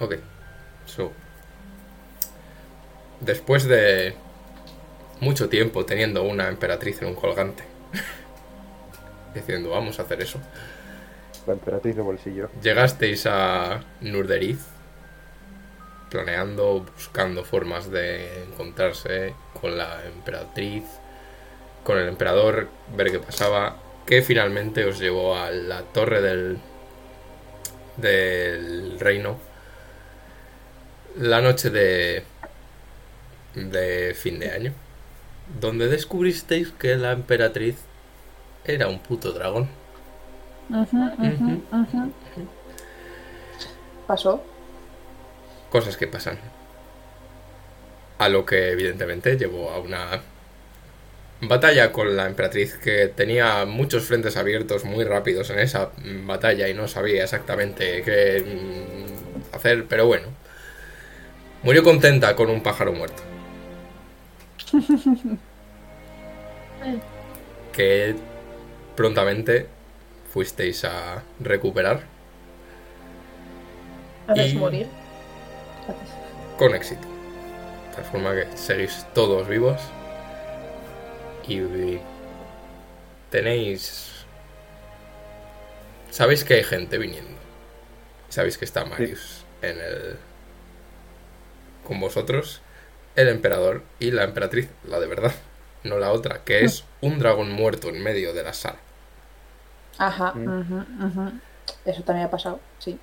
Ok. So. Después de mucho tiempo teniendo una emperatriz en un colgante. Diciendo, vamos a hacer eso. La emperatriz de bolsillo. Llegasteis a Nurderiz. Planeando, buscando formas de encontrarse con la emperatriz. Con el emperador, ver qué pasaba. Que finalmente os llevó a la torre del. del reino. La noche de. de fin de año donde descubristeis que la emperatriz era un puto dragón. Pasó. Cosas que pasan. A lo que evidentemente llevó a una batalla con la emperatriz que tenía muchos frentes abiertos muy rápidos en esa batalla y no sabía exactamente qué mm, hacer, pero bueno. Murió contenta con un pájaro muerto. que prontamente fuisteis a recuperar. A Y- morir. con éxito. De tal forma que seguís todos vivos y tenéis... Sabéis que hay gente viniendo. Sabéis que está Marius en el... con vosotros, el emperador y la emperatriz, la de verdad, no la otra, que es un dragón muerto en medio de la sala. Ajá. Mm. Eso también ha pasado, sí.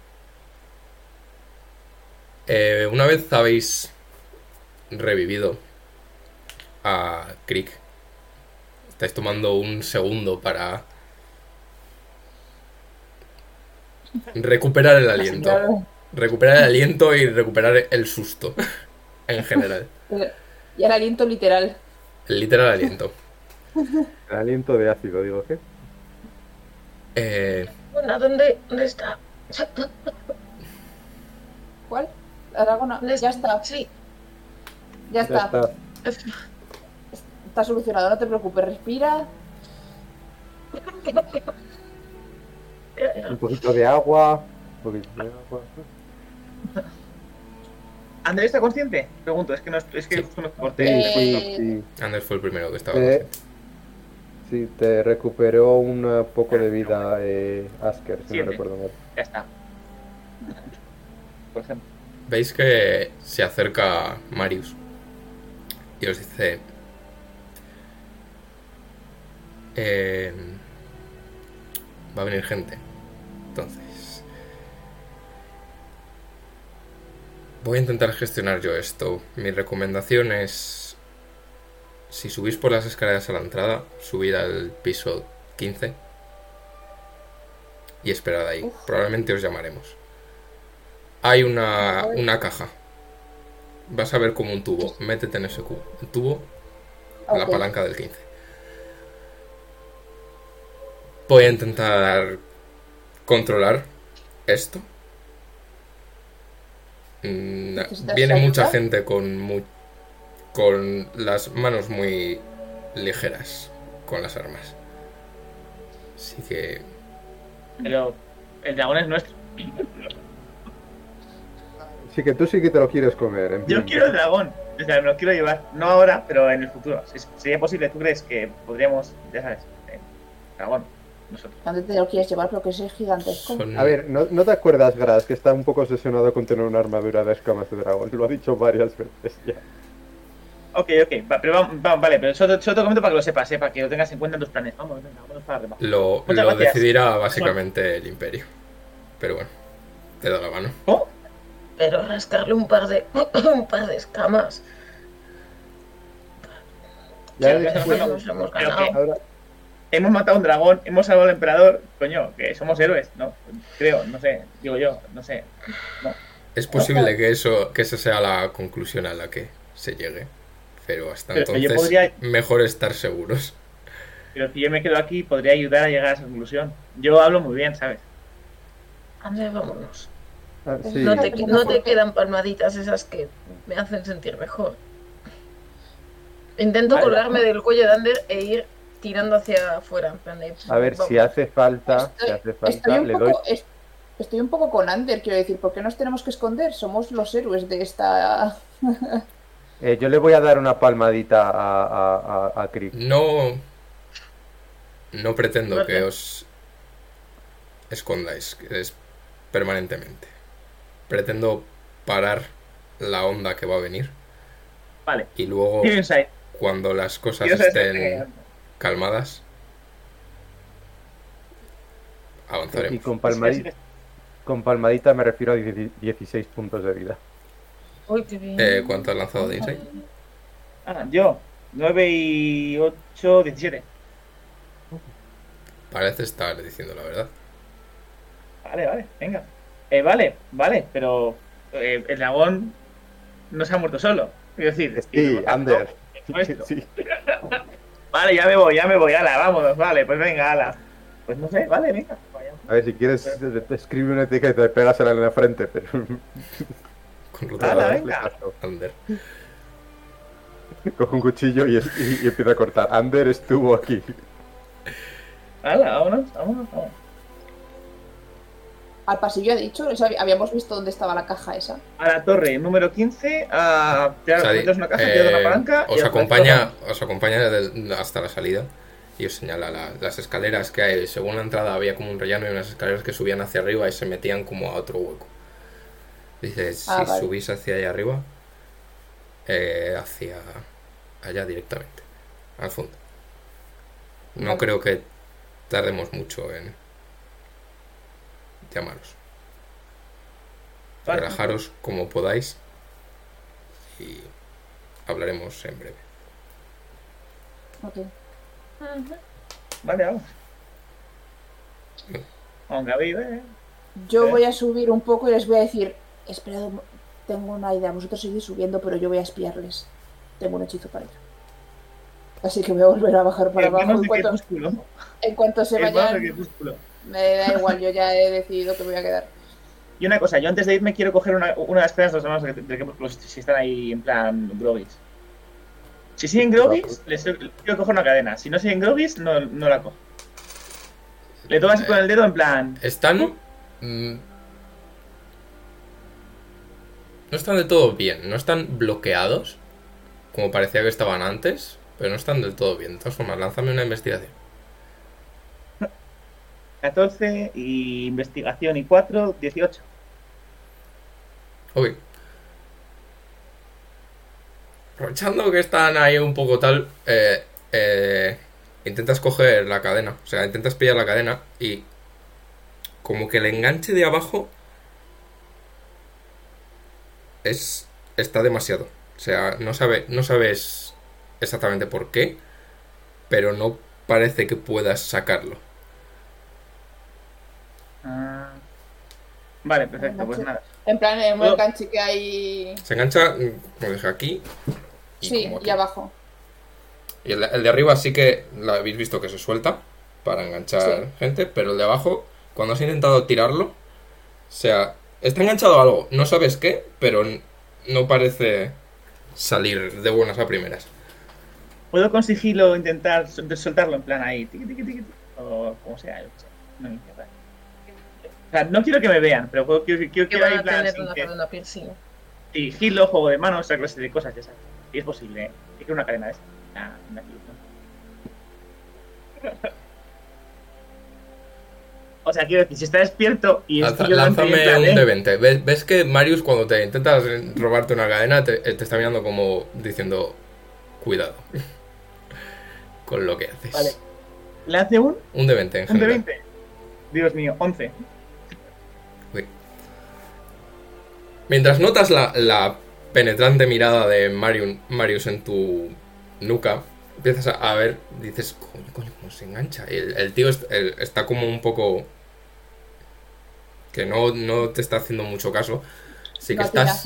Eh, una vez habéis revivido a Crick, estáis tomando un segundo para recuperar el aliento. Recuperar el aliento y recuperar el susto en general. Y el aliento literal. El literal aliento. El aliento de ácido, digo, ¿qué? Eh, Bueno, ¿dónde, dónde está? ¿Cuál? La dragona. ¿Dónde Ya está, Sí. ya Ya está. está. Está solucionado, no te preocupes, respira. Un poquito de agua. Un poquito de agua. ¿Andrés está consciente? Pregunto, es que no es, es que Sí. justo me corté. Sí, sí, sí. Anders fue el primero que estaba. Consciente. Sí, te recuperó un poco de vida eh, Asker, si Siete. no recuerdo mal. Ya está. Por ejemplo. Veis que se acerca Marius y os dice: eh, Va a venir gente. Entonces, voy a intentar gestionar yo esto. Mi recomendación es: si subís por las escaleras a la entrada, subid al piso 15 y esperad ahí. Probablemente os llamaremos. Hay una, una caja. Vas a ver como un tubo. Métete en ese cubo. El tubo, la palanca del 15. Voy a intentar controlar esto. Mm, ¿Necesitas Viene mucha ayuda? gente con mu- con las manos muy ligeras con las armas. Así que Pero el dragón es nuestro. Sí que tú sí que te lo quieres comer. En Yo fin. quiero el dragón. O sea, me lo quiero llevar. No ahora, pero en el futuro. Si sería posible, ¿tú crees que podríamos, ya sabes, eh, dragón, nosotros? ¿Dónde te lo quieres llevar? Porque es gigantesco. son A ver, ¿no, ¿no te acuerdas, Gras, que está un poco obsesionado con tener una armadura de escamas de dragón? Lo ha dicho varias veces ya. Ok, ok, va- pero va- va- vale, pero solo, solo te comento para que lo sepas, eh, para que lo tengas en cuenta en tus planes. Vamos, venga, vamos para arriba. lo, lo decidirá básicamente el imperio. Pero bueno, te da la mano. ¿Cómo? Pero rascarle un par de un par de escamas. Ya Sí, después- nos hemos ganado. ahora, Hemos matado a un dragón, hemos salvado al emperador, coño, que somos héroes, ¿no? Creo, no sé, digo yo, no sé. No. Es posible que eso que esa sea la conclusión a la que se llegue. Pero hasta Pero entonces, podría- mejor estar seguros. Pero si yo me quedo aquí, podría ayudar a llegar a esa conclusión. Yo hablo muy bien, ¿sabes? Ande, vámonos. ah, sí. No te, quedan palmaditas esas que me hacen sentir mejor. Intento colgarme del cuello de Ander e ir tirando hacia afuera. en plan de, A ver, si hace falta, si Estoy- hace Estoy falta, un le doy. poco. es- Estoy un poco con Ander, quiero decir, ¿por qué nos tenemos que esconder? Somos los héroes de esta... Eh, yo le voy a dar una palmadita a, a, a, a Crick. No. No pretendo Vale. que os escondáis es permanentemente. Pretendo parar la onda que va a venir Vale. y luego cuando las cosas estén calmadas Y avanzaremos. con palmadita, con palmadita me refiero a 10 16 puntos de vida. Uy, qué bien. Eh, ¿Cuánto has lanzado de insight? Ah, yo. 9 y 8, 17. Parece estar diciendo la verdad. Vale, vale, venga. Eh, vale, vale, pero eh, el dragón no se ha muerto solo. Quiero decir, y Sí, Ander. Sí. Vale, ya me voy, ya me voy, ala, vámonos, vale, pues venga, ala. Pues no sé, vale, venga. A ver, si quieres, escribe una etiqueta y pégasela en la frente, pero... Con ruta Ala, de venga. Ander. Coge un cuchillo y, y- y empieza a cortar. Ander estuvo aquí. Ala, vámonos, vámonos, vámonos. Al pasillo ha dicho, eso habíamos visto dónde estaba la caja esa. A la torre número 15, a tirar, una caja, eh, tirar una palanca. y os acompaña, os acompaña del- hasta la salida y os señala la- las escaleras que hay. Según la entrada había como un rellano y unas escaleras que subían hacia arriba y se metían como a otro hueco. Dice, si Ah, vale. subís hacia allá arriba, eh, hacia allá directamente, al fondo. No Vale. creo que tardemos mucho en llamaros. Vale. Relajaros como podáis y hablaremos en breve. Ok. Vale, vamos. Aunque vive. Yo ¿Eh? voy a subir un poco y les voy a decir, esperad, tengo una idea, vosotros seguís subiendo, pero yo voy a espiarles. Tengo un hechizo para ello. Así que voy a volver a bajar para abajo Hermanos en cuanto, crepúsculo. en cuanto se vayan. Me da igual, yo ya he decidido que me voy a quedar. Y una cosa, yo antes de irme quiero coger una, una de las cadenas de los hermanos de, de crepúsculo si están ahí en plan groggies. Si siguen groggies, les quiero coger una cadena. Si no siguen groggies, no, no la cojo. Le tomas con el dedo en plan. Están... mm, no están del todo bien. No están bloqueados, como parecía que estaban antes, pero no están del todo bien. De todas formas, lánzame una investigación. 14 y investigación y 4, 18. Ok. Aprovechando que están ahí un poco tal, eh, eh, intentas coger la cadena, o sea, intentas pillar la cadena y como que el enganche de abajo es está demasiado. O sea, no sabe, no sabes exactamente por qué, pero no parece que puedas sacarlo. Ah. Vale, perfecto, pues nada. En plan, en un enganche que hay. Se engancha, mm, como dije aquí. Y Sí, aquí. y abajo. Y el, el de arriba sí que lo habéis visto que se suelta para enganchar Sí. gente, pero el de abajo, cuando has intentado tirarlo, o sea, está enganchado a algo, no sabes qué, pero no parece salir de buenas a primeras. ¿Puedo con sigilo intentar sol- soltarlo en plan ahí? Tiqui, tiqui, tiqui, tiqui, o como sea, yo. No me sea, no quiero que me vean, pero quiero, quiero, Que quiero van ahí a tener una que- cadena piercing. sigilo, juego de manos, esa clase de cosas, ya sabes. Y es posible, ¿eh? Y quiero una cadena de. Nah, una ¿no? O sea, quiero decir, si está despierto y estoy yo lánzame plan, un ¿eh? de 20. ¿Ves, ves que Marius cuando te intentas robarte una cadena te, te está mirando como diciendo, cuidado con lo que haces. Vale. ¿Le hace un? Un de 20 en ¿Un de general. 20? Dios mío, 11. Mientras notas la, la penetrante mirada de Marius, Marius en tu nuca, empiezas a, a ver, dices, coño, coño, cómo se engancha. Y el, el tío el- está como un poco... que no, no te está haciendo mucho caso. Así que estás...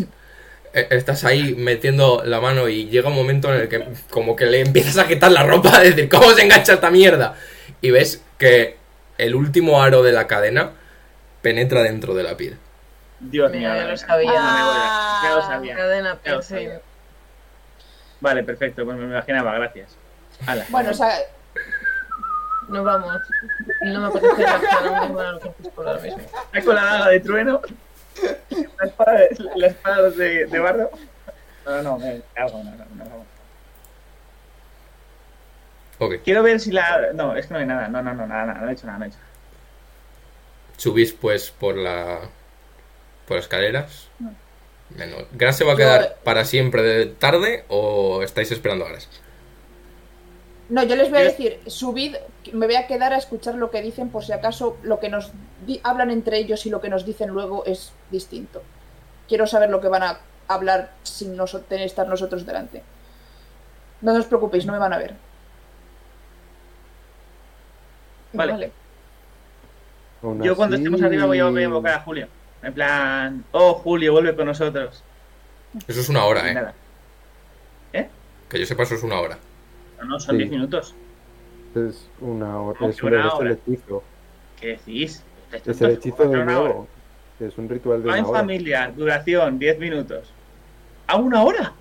eh, Estás ahí metiendo la mano y llega un momento en el que como que le empiezas a quitar la ropa, a decir, ¿cómo se engancha esta mierda? Y ves que el último aro de la cadena penetra dentro de la piel. Dios mío. ya lo sabía. Ya me voy a- ya lo sabía. Cadena Ya lo piercing. sabía. Vale, perfecto, pues me imaginaba, gracias. Ala. Bueno, o sea, No vamos. No me apetece a un hermano crepúsculo ahora mismo. Saco la daga de trueno. La espada de, la espada de, de bardo. No, no, me cago, no, no, no, no. Ok. Quiero ver si la. No, es que no hay nada. No, no, no, nada, nada. No he hecho nada, no he hecho nada. Subís pues por la. Por escaleras. ¿Gras se va a Yo- quedar para siempre de tarde o estáis esperando a Gras? No, yo les voy a decir, subid, me voy a quedar a escuchar lo que dicen por si acaso lo que nos di- hablan entre ellos y lo que nos dicen luego es distinto. Quiero saber lo que van a hablar sin estar nosotros delante. No os preocupéis, no me van a ver. Vale. Aún Yo cuando estemos arriba voy a, voy a invocar a Julio. En plan, oh Julio, vuelve con nosotros. Eso es una hora, eh. nada. Que yo sepa, eso es una hora. No, no, son Sí. 10 minutos. Es una hora. ¿Cómo Es, un, una hora? hechizo. ¿Qué decís? Es el hechizo de hora. nuevo. Es un ritual de Va una en hora. familia, duración 10 minutos. ¿A una hora?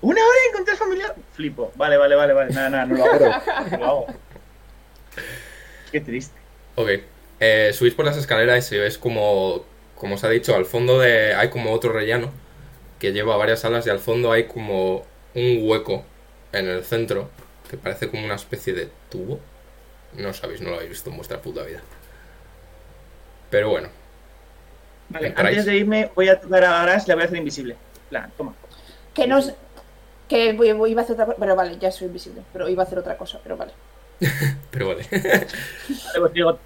¿Una hora de encontrar familiar? Flipo. Vale, vale, vale, vale. Nada, nada, no lo hago. Pero, No lo hago. Qué triste. Ok. Eh, subís por las escaleras y ves como, como os ha dicho, al fondo de hay como otro rellano que lleva varias salas y al fondo hay como un hueco en el centro que parece como una especie de tubo. No sabéis, no lo habéis visto en vuestra puta vida. Pero bueno, Vale, Entráis. antes de irme voy a tocar a Aras y la voy a hacer invisible. Plan, toma. Que no que voy- voy- iba a hacer otra cosa, pero vale, ya soy invisible, pero iba a hacer otra cosa, pero vale. pero vale. Vale, pues digo,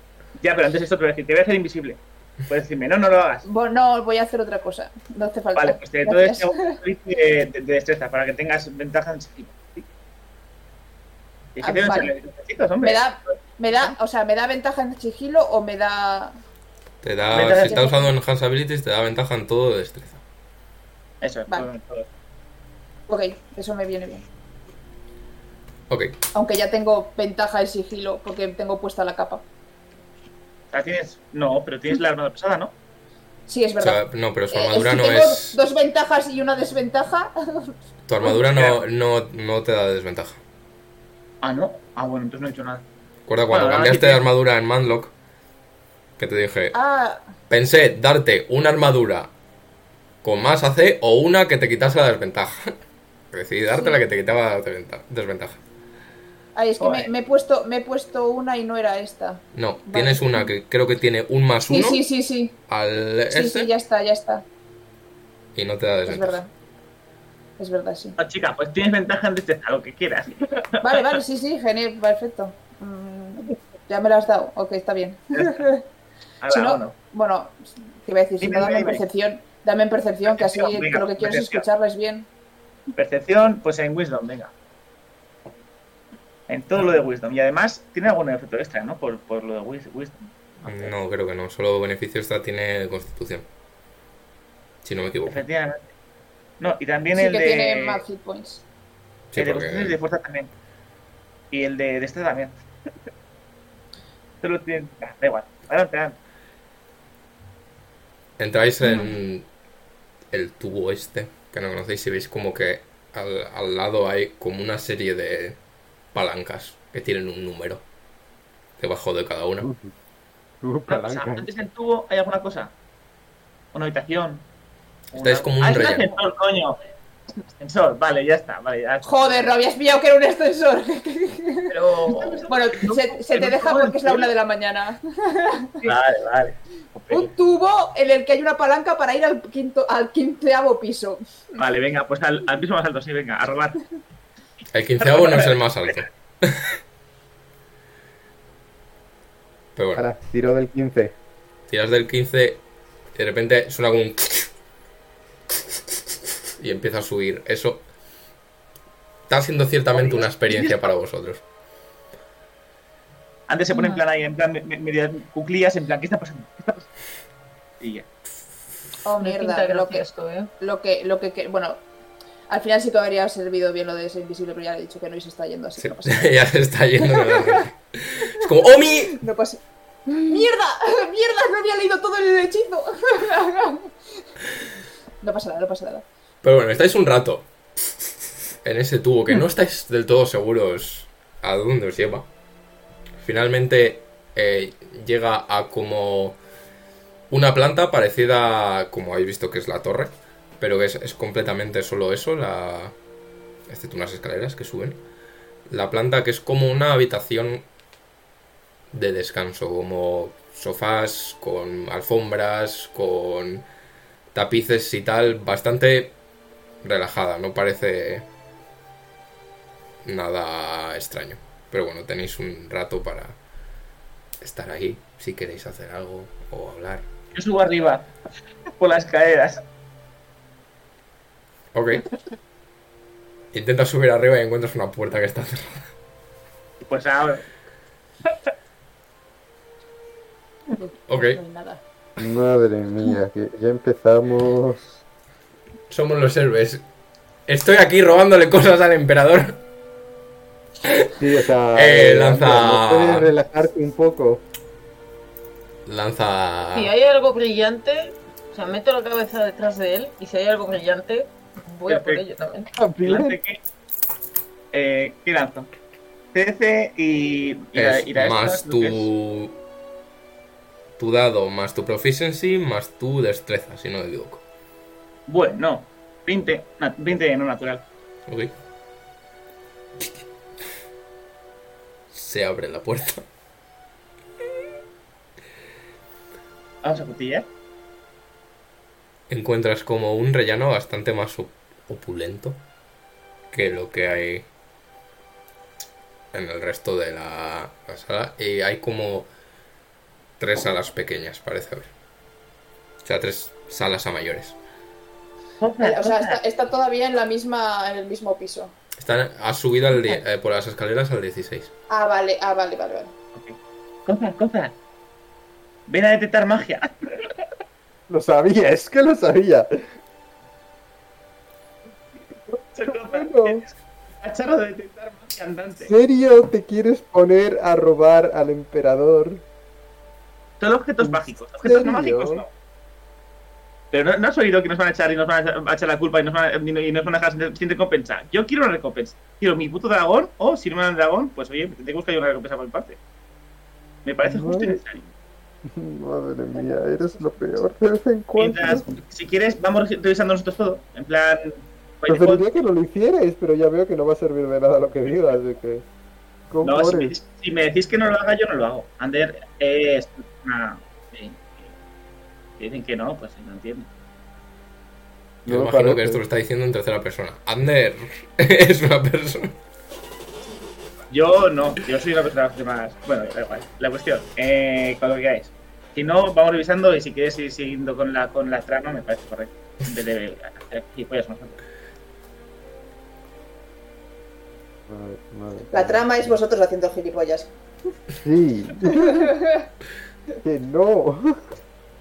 ya, pero antes esto te voy a decir, te voy a hacer invisible. Puedes decirme, no, no lo hagas. No, voy a hacer otra cosa, no hace falta. Vale, pues te entonces Gracias. te hago un quiz de, de- de destreza para que tengas ventaja en sigilo. ¿sí? Y que Ah, vale. hombre. Me da, me da, o sea, me da ventaja en sigilo o me da Te da, Ventaja si estás usando Enhance Abilities, te da ventaja en todo de destreza. Eso, Vale. todo, todo. Ok, eso me viene bien. Ok. Aunque ya tengo ventaja en sigilo porque tengo puesta la capa. Tienes. No, pero tienes la armadura pesada, ¿no? Sí, es O verdad. sea, no, pero su Eh, armadura si no tengo es. dos ventajas y una desventaja. Tu armadura no, no, no te da desventaja. Ah, no. Ah, bueno, entonces no he hecho nada. Recuerda cuando Bueno, cambiaste de armadura en Manlock, que te dije, ah, pensé darte una armadura con más AC o una que te quitase la desventaja. Decidí darte Sí. la que te quitaba la desventa- desventaja. Ay, es que me, he puesto, me he puesto una y no era esta. No, Vale. tienes una que creo que tiene un más Sí, uno sí, sí, sí. al Sí, este sí, ya está, ya está. y no te da Es desventaja. verdad. Es verdad, sí. Ah, chica, pues tienes ventaja en destreza, lo que quieras. Vale, vale, sí, sí, genial, perfecto. Mm, ya me lo has dado, ok, está bien. Ahora, Si no, bueno. bueno, te iba a decir, si no, dame en percepción, dame en percepción, que así venga, lo que quiero es percepción. escucharles bien. Percepción, pues en Wisdom, venga. En todo lo de Wisdom. Y además, tiene algún efecto extra, ¿no? Por, por lo de Wis- Wisdom. No, creo que no. Solo beneficio esta tiene constitución. Si no me equivoco. Efectivamente. No, y también Sí el que de. tiene más hit points. Sí, el de porque constitución y de fuerza también. Y el de, de este también. Solo tiene. ah, da igual. Adelante, adelante. entráis en el tubo este, que no conocéis, y veis como que al, al lado hay como una serie de palancas que tienen un número debajo de cada una. Uh, cosa, palanca. antes del tubo hay alguna cosa. Una habitación. Estáis Una- como un Ah, es ascensor, coño. Ascensor, vale, ya está. Vale, ya está. Joder, no habías pillado que era un ascensor. Pero. Bueno, se, se te deja porque es la una de la mañana. Vale, vale. Un tubo en el que hay una palanca para ir al quinto, al quinceavo piso. Vale, venga, pues al, al piso más alto, sí, venga, a robar. El quinceavo no es el más alto. Pero bueno, Ahora, tiro del 15. tiras del 15 y de repente suena como un... Y empieza a subir. Eso está siendo ciertamente una experiencia para vosotros. Antes se pone en plan ahí, en plan, me- me- medio cuclillas, en plan, ¿qué está pasando? ¿Qué está pasando? Y ya. Oh, mierda. Lo que, gracioso, ¿eh? lo que, lo que- bueno, al final sí que habría servido bien lo de ser invisible, pero ya le he dicho que no y se está yendo, así Sí, no ya se está yendo. Es como ¡Omi! No pasa. ¡Mierda! ¡Mierda! No había leído todo el hechizo. No pasa nada, no pasa nada. Pero bueno, estáis un rato en ese tubo que no estáis del todo seguros a dónde os lleva. Finalmente eh, llega a como una planta parecida, como habéis visto que es la torre, pero es, es completamente solo eso, la, excepto unas escaleras que suben. La planta que es como una habitación de descanso, como sofás con alfombras, con tapices y tal, bastante relajada, no parece nada extraño. Pero bueno, tenéis un rato para estar ahí, si queréis hacer algo o hablar. Yo subo arriba, por las escaleras. Ok. Intentas subir arriba y encuentras una puerta que está cerrada. Pues ahora, Ok. Madre mía, que ya empezamos. Somos los héroes. Estoy aquí robándole cosas al emperador. Sí, o sea. Eh, eh, lanza- ¿no ¿Puedes relajarte un poco? Lanza. Si hay algo brillante, o sea, meto la cabeza detrás de él y si hay algo brillante, voy a por ello también. ¿lance qué? Eh, ¿Qué lanzo? 13 y. y la- Es y la esta, más que tu. Tu dado, más tu proficiency, más tu destreza, si no me equivoco. Bueno, no. 20, na- 20 no natural. Ok. Se abre la puerta. Vamos a cutillar. Encuentras como un rellano bastante más opulento que lo que hay en el resto de la, la sala. Y hay como tres salas pequeñas, parece haber. O sea, tres salas a mayores. O sea, está, está todavía en la misma, en el mismo piso. Están, has subido al eh, por las escaleras al 16. Ah, vale, ah, vale, vale, vale. Cosa, cosa. Ven a detectar magia. Lo sabía, es que lo sabía. Bueno. Cacharro de detectar magia andante. ¿En serio te quieres poner a robar al emperador? Solo objetos mágicos. Objetos no mágicos no. Pero no, no has oído que nos van a echar y nos van a echar la culpa y nos van a, y nos van a dejar sin, sin recompensa. Yo quiero una recompensa. Quiero mi puto dragón o si no me dan dragón, pues oye, tengo que buscar yo una recompensa por mi parte. Me parece justo y necesario. Madre mía, eres lo peor de vez en cuando. Mientras, si quieres, vamos revisando nosotros todo. En plan. Preferiría que no lo hicierais, pero ya veo que no va a servir de nada lo que digas, así que... ¿Cómo No, si me, si me decís que no lo haga, yo no lo hago. Ander es una. dicen que no, pues no entiendo. Yo No me imagino que esto lo está diciendo en tercera persona. Ander es una persona. Yo no, yo soy una persona más. Bueno, da igual. La cuestión, eh, cuando queráis. Si no, vamos revisando y si quieres ir siguiendo con la, con la trama, me parece correcto. En vez de hacer gilipollas nosotros. Madre- madre La trama es vosotros haciendo gilipollas. Sí. que no.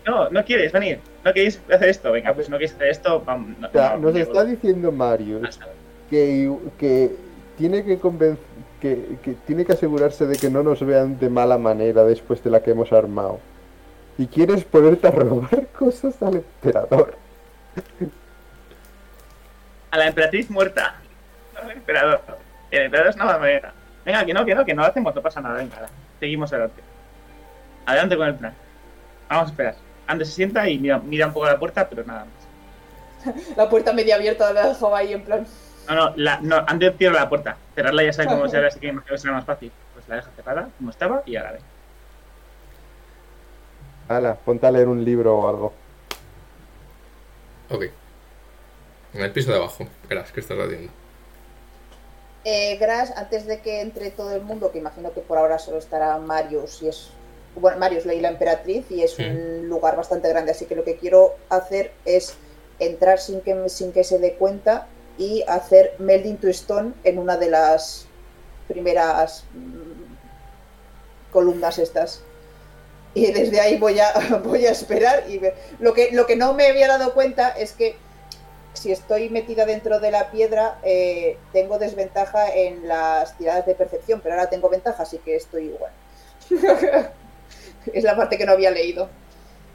No, no quieres venir. No queréis hacer esto. Venga, pues no queréis hacer esto, vamos. No, O sea, no, nos no, está diciendo Mario no. que, que tiene que convencer... Que, que tiene que asegurarse de que no nos vean de mala manera después de la que hemos armado. Y quieres ponerte a robar cosas al emperador. A la emperatriz muerta. No al emperador. El emperador es una manera. Venga, que no, que no, que no lo hacemos, no pasa nada. Venga, ala. seguimos adelante. Adelante con el plan. Vamos a esperar. Antes se sienta y mira, mira un poco a la puerta, pero nada más. La puerta media abierta la dejaba ahí en plan. No, no, la, no antes cierra la puerta. Cerrarla ya sabe cómo se abre, así que imagino que será más fácil. Pues la deja cerrada, como estaba, y ahora ve. Hala, ponte a leer un libro o algo. Ok. En el piso de abajo. Verás, ¿qué estás haciendo? Eh, Gras, antes de que entre todo el mundo, que imagino que por ahora solo estará Marius y es. Bueno, Marius y la emperatriz y es un lugar bastante grande, así que lo que quiero hacer es entrar sin que, sin que se dé cuenta y hacer Melding to Stone en una de las primeras mm, columnas estas. Y desde ahí voy a, voy a esperar y ver. Lo que, lo que no me había dado cuenta es que si estoy metida dentro de la piedra, eh, tengo desventaja en las tiradas de percepción, pero ahora tengo ventaja, así que estoy igual. es la parte que no había leído.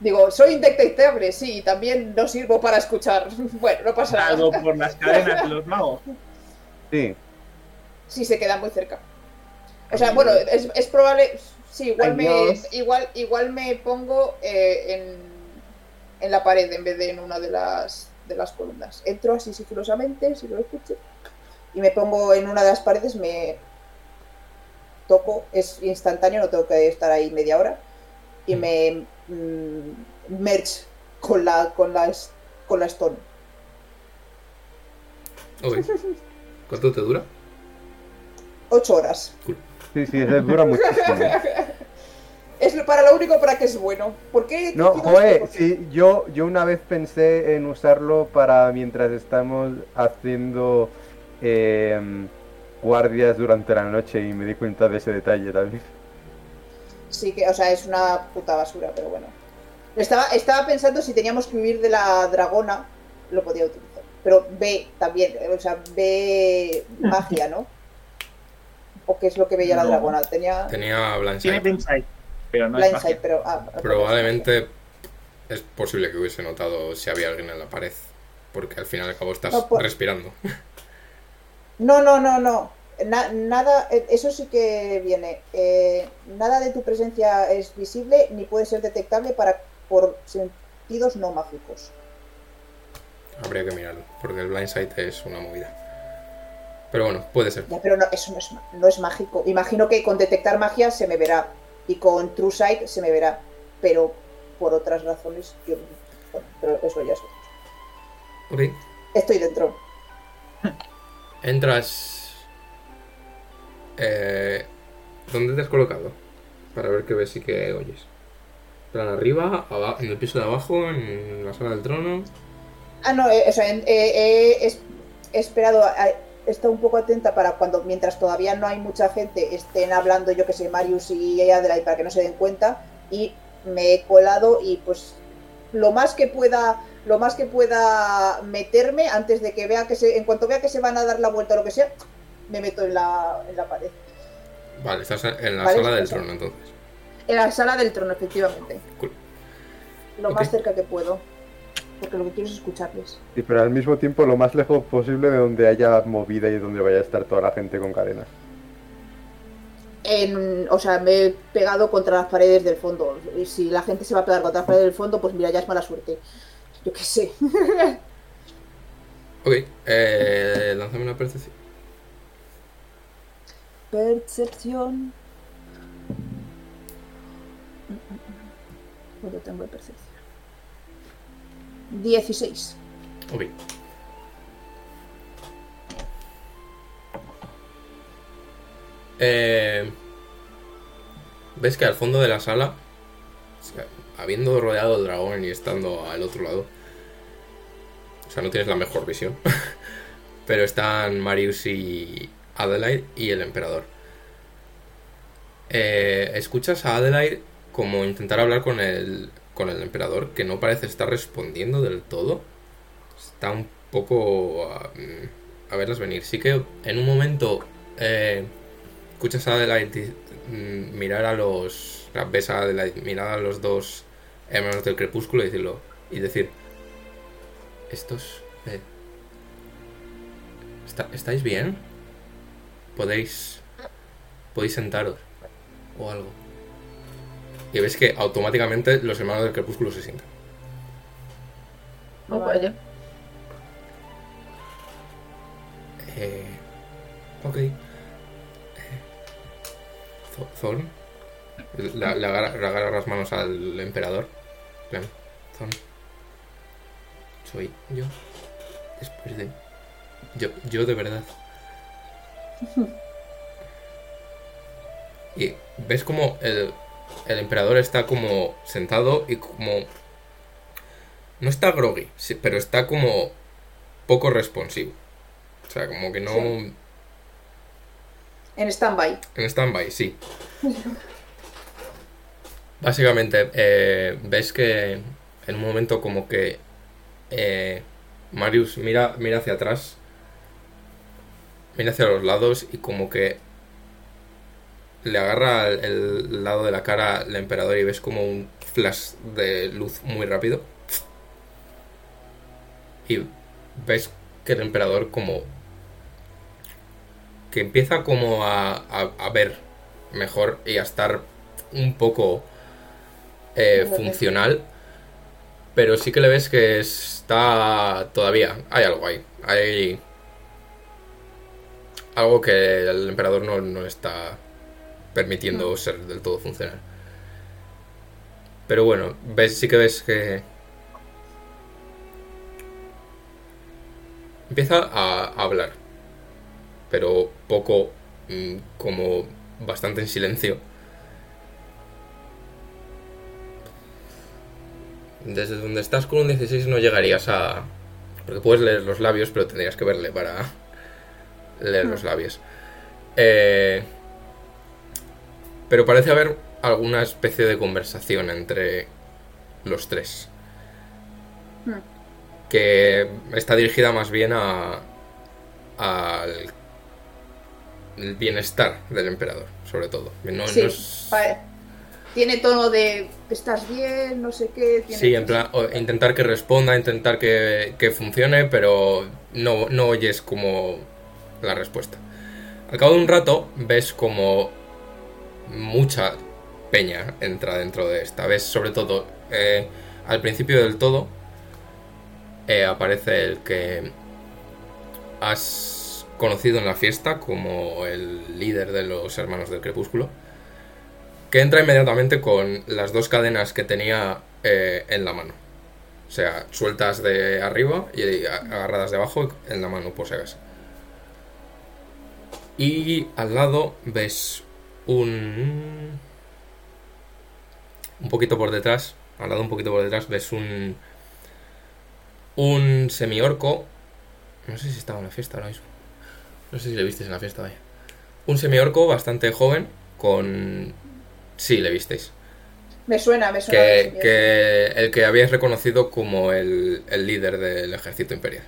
Digo, soy indetectable, sí, y también no sirvo para escuchar. bueno, no pasa nada. Algo por las cadenas de los magos. Sí. Sí, se queda muy cerca. O sea, bueno, es, es probable. Sí, igual me, igual, igual me pongo eh, en, en la pared en vez de en una de las, de las columnas. Entro así sigilosamente, si lo escucho, y me pongo en una de las paredes, me toco, es instantáneo, no tengo que estar ahí media hora, y me mm, merge con la, con la, con la stone. ¿Cuánto te dura? Ocho horas. Sí, sí, dura muchísimo. Es para lo único para que es bueno. ¿Por qué? No, ¿Qué joder, cosas? sí, yo, yo una vez pensé en usarlo para mientras estamos haciendo eh, guardias durante la noche y me di cuenta de ese detalle también. Sí, que, o sea, es una puta basura, pero bueno. Estaba, estaba pensando si teníamos que huir de la dragona, lo podía utilizar. Pero ve también, o sea, ve magia, ¿no? ¿O qué es lo que veía la dragona? Tenía Tenía Tiene Blindside. Blindsight, pero no es Blindside, magia. pero... ah, Probablemente es posible que hubiese notado si había alguien en la pared. Porque al fin y al cabo estás No, por- respirando. No, no, no, no. Na- nada, eh, eso sí que viene. Eh, nada de tu presencia es visible ni puede ser detectable para por sentidos no mágicos. Habría que mirarlo. Porque el Blindside es una movida. Pero bueno, puede ser. Ya, pero no, eso no es, no es mágico. Imagino que con detectar magia se me verá y con True Sight se me verá, pero por otras razones yo... bueno, pero eso ya es. Ok. Estoy dentro. Entras. Eh, ¿Dónde te has colocado? Para ver qué ves y qué oyes. ¿Plan arriba? ¿En el piso de abajo? ¿En la sala del trono? Ah, no, eh, o sea, en- eh, es- he esperado, a- estado un poco atenta para cuando, mientras todavía no hay mucha gente, estén hablando, yo que sé, Marius y Adelaide para que no se den cuenta, y me he colado y pues lo más que pueda, lo más que pueda meterme antes de que vea que se, en cuanto vea que se van a dar la vuelta o lo que sea, me meto en la, en la pared. Vale, estás en la Vale, sala del trono entonces. En la sala del trono, efectivamente. Cool. Lo más cerca que puedo. Porque lo que quiero es escucharles. Sí, pero al mismo tiempo lo más lejos posible de donde haya movida y donde vaya a estar toda la gente con cadenas. En- o sea, me he pegado contra las paredes del fondo. Y si la gente se va a pegar contra las paredes del fondo, pues mira, ya es mala suerte. Yo qué sé. Ok, eh, lánzame una percepción. Percepción. ¿Cuánto tengo percepción? 16. Ok. Eh, Ves que al fondo de la sala, o sea, habiendo rodeado el dragón y estando al otro lado, o sea, no tienes la mejor visión, pero están Marius y Adelaide y el emperador. Eh, escuchas a Adelaide como intentar hablar con el, con el emperador, que no parece estar respondiendo del todo. Está un poco a, a verlas venir. Sí que en un momento eh, escuchas a Adelaide mm, mirar a los... Ves a Adelaide mirar a los dos hermanos del crepúsculo y decirlo y decir estos eh, ¿está- estáis bien podéis podéis sentaros o algo y ves que automáticamente los hermanos del crepúsculo se sientan No, Vale. vaya. Eh, ok. Eh, Thorn. Le, le agarra, las manos al emperador. Plan, Thorn. Soy yo. Después de. Yo, yo de verdad. Y ves como el, el emperador está como sentado y como. No está groggy, pero está como poco responsivo. O sea, como que no. Sí. En stand-by. En stand-by, sí. Básicamente, eh, ves que en un momento como que eh, Marius mira, mira hacia atrás, mira hacia los lados y como que le agarra el, lado de la cara al emperador y ves como un flash de luz muy rápido. Y ves que el emperador como que empieza como a, a- a ver mejor y a estar un poco eh, que funcional. Pero sí que le ves que está todavía. Hay algo ahí. Hay algo que el emperador no, no está permitiendo ser del todo funcional. Pero bueno, ves, sí que ves que empieza a, a hablar, pero poco, mm, como bastante en silencio. Desde donde estás con un 16 no llegarías a... Porque puedes leer los labios, pero tendrías que verle para leer los labios. Eh, pero parece haber alguna especie de conversación entre los tres. Hmm. Que está dirigida más bien a. al. el bienestar del emperador, sobre todo. No, Sí, no es- vale. Tiene tono de estás bien, no sé qué. Tiene Sí, en plan, intentar que responda, intentar que, que funcione, pero no, no oyes como la respuesta. Al cabo de un rato ves como mucha peña entra dentro de esta. Ves sobre todo, eh, al principio del todo, eh, aparece el que has conocido en la fiesta como el líder de los hermanos del crepúsculo que entra inmediatamente con las dos cadenas que tenía eh, en la mano. O sea, sueltas de arriba y agarradas de abajo en la mano, por si. Y al lado ves un... Un poquito por detrás, al lado un poquito por detrás, ves un... Un semiorco. No sé si estaba en la fiesta ahora mismo. No sé si le visteis en la fiesta, vaya. Un semiorco bastante joven con... Sí, le visteis. Me suena, me suena. Que, que el que habíais reconocido como el, el líder del ejército imperial.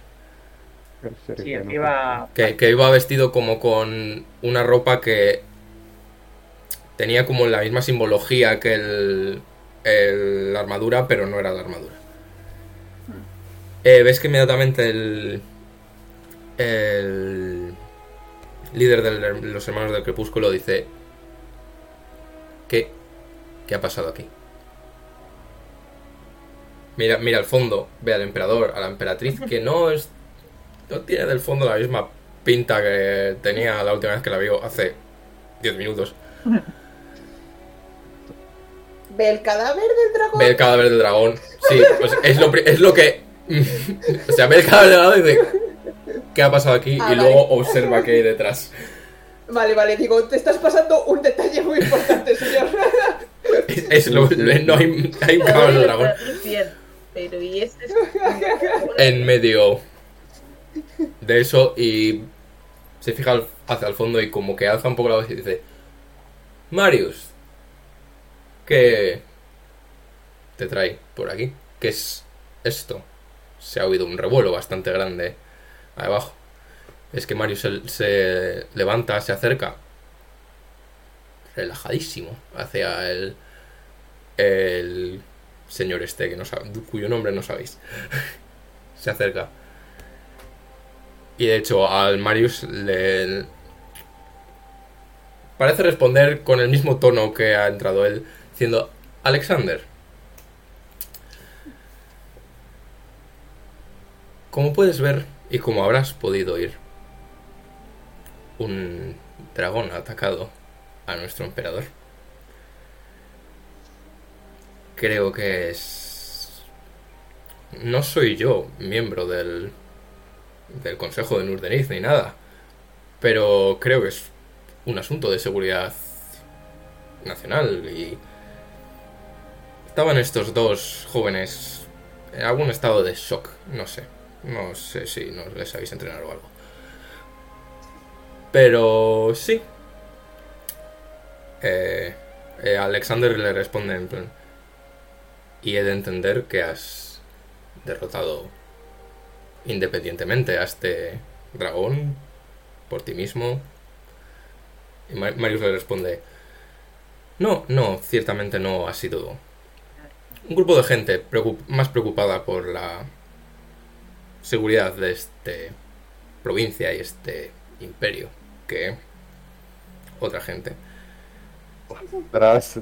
Sí, sereno. el que iba. Que, que iba vestido como con una ropa que tenía como la misma simbología que el, el- la armadura, pero no era la armadura. Eh, Ves que inmediatamente el, el líder de los hermanos del crepúsculo dice ¿Qué, ¿Qué ha pasado aquí? Mira, mira al fondo, ve al emperador, a la emperatriz, que no es. No tiene del fondo la misma pinta que tenía la última vez que la vio hace 10 minutos. ¿Ve el cadáver del dragón? Ve el cadáver del dragón. Sí, pues es lo, es lo que. o sea, ve el cadáver del dragón y dice. ¿Qué ha pasado aquí? Ah, y vale. luego observa qué hay detrás. Vale, vale, digo, te estás pasando un detalle muy importante, señor. Es, es lo, no hay, hay un cadáver del dragón Bien, pero y este es... en medio de eso y se fija hacia el fondo y como que alza un poco la voz y dice Marius ¿qué te trae por aquí? ¿qué es esto? se ha oído un revuelo bastante grande ahí abajo es que Marius se, se levanta, se acerca relajadísimo hacia el el señor este que no sabe, cuyo nombre no sabéis se acerca. Y de hecho al Marius le... Parece responder con el mismo tono que ha entrado él, diciendo, Alexander, como puedes ver y como habrás podido oír, un dragón ha atacado a nuestro emperador. Creo que es no soy yo miembro del, del Consejo de Nurdeniz ni nada, pero creo que es un asunto de seguridad nacional y estaban estos dos jóvenes en algún estado de shock, no sé, no sé si no les habéis entrenado o algo. Pero sí. Eh, eh, Alexander le responde en plan, y he de entender que has derrotado independientemente a este dragón por ti mismo. Y Ma- Marius le responde, no, no, ciertamente no ha sido un grupo de gente preocup- más preocupada por la seguridad de este provincia y este imperio que otra gente. Tras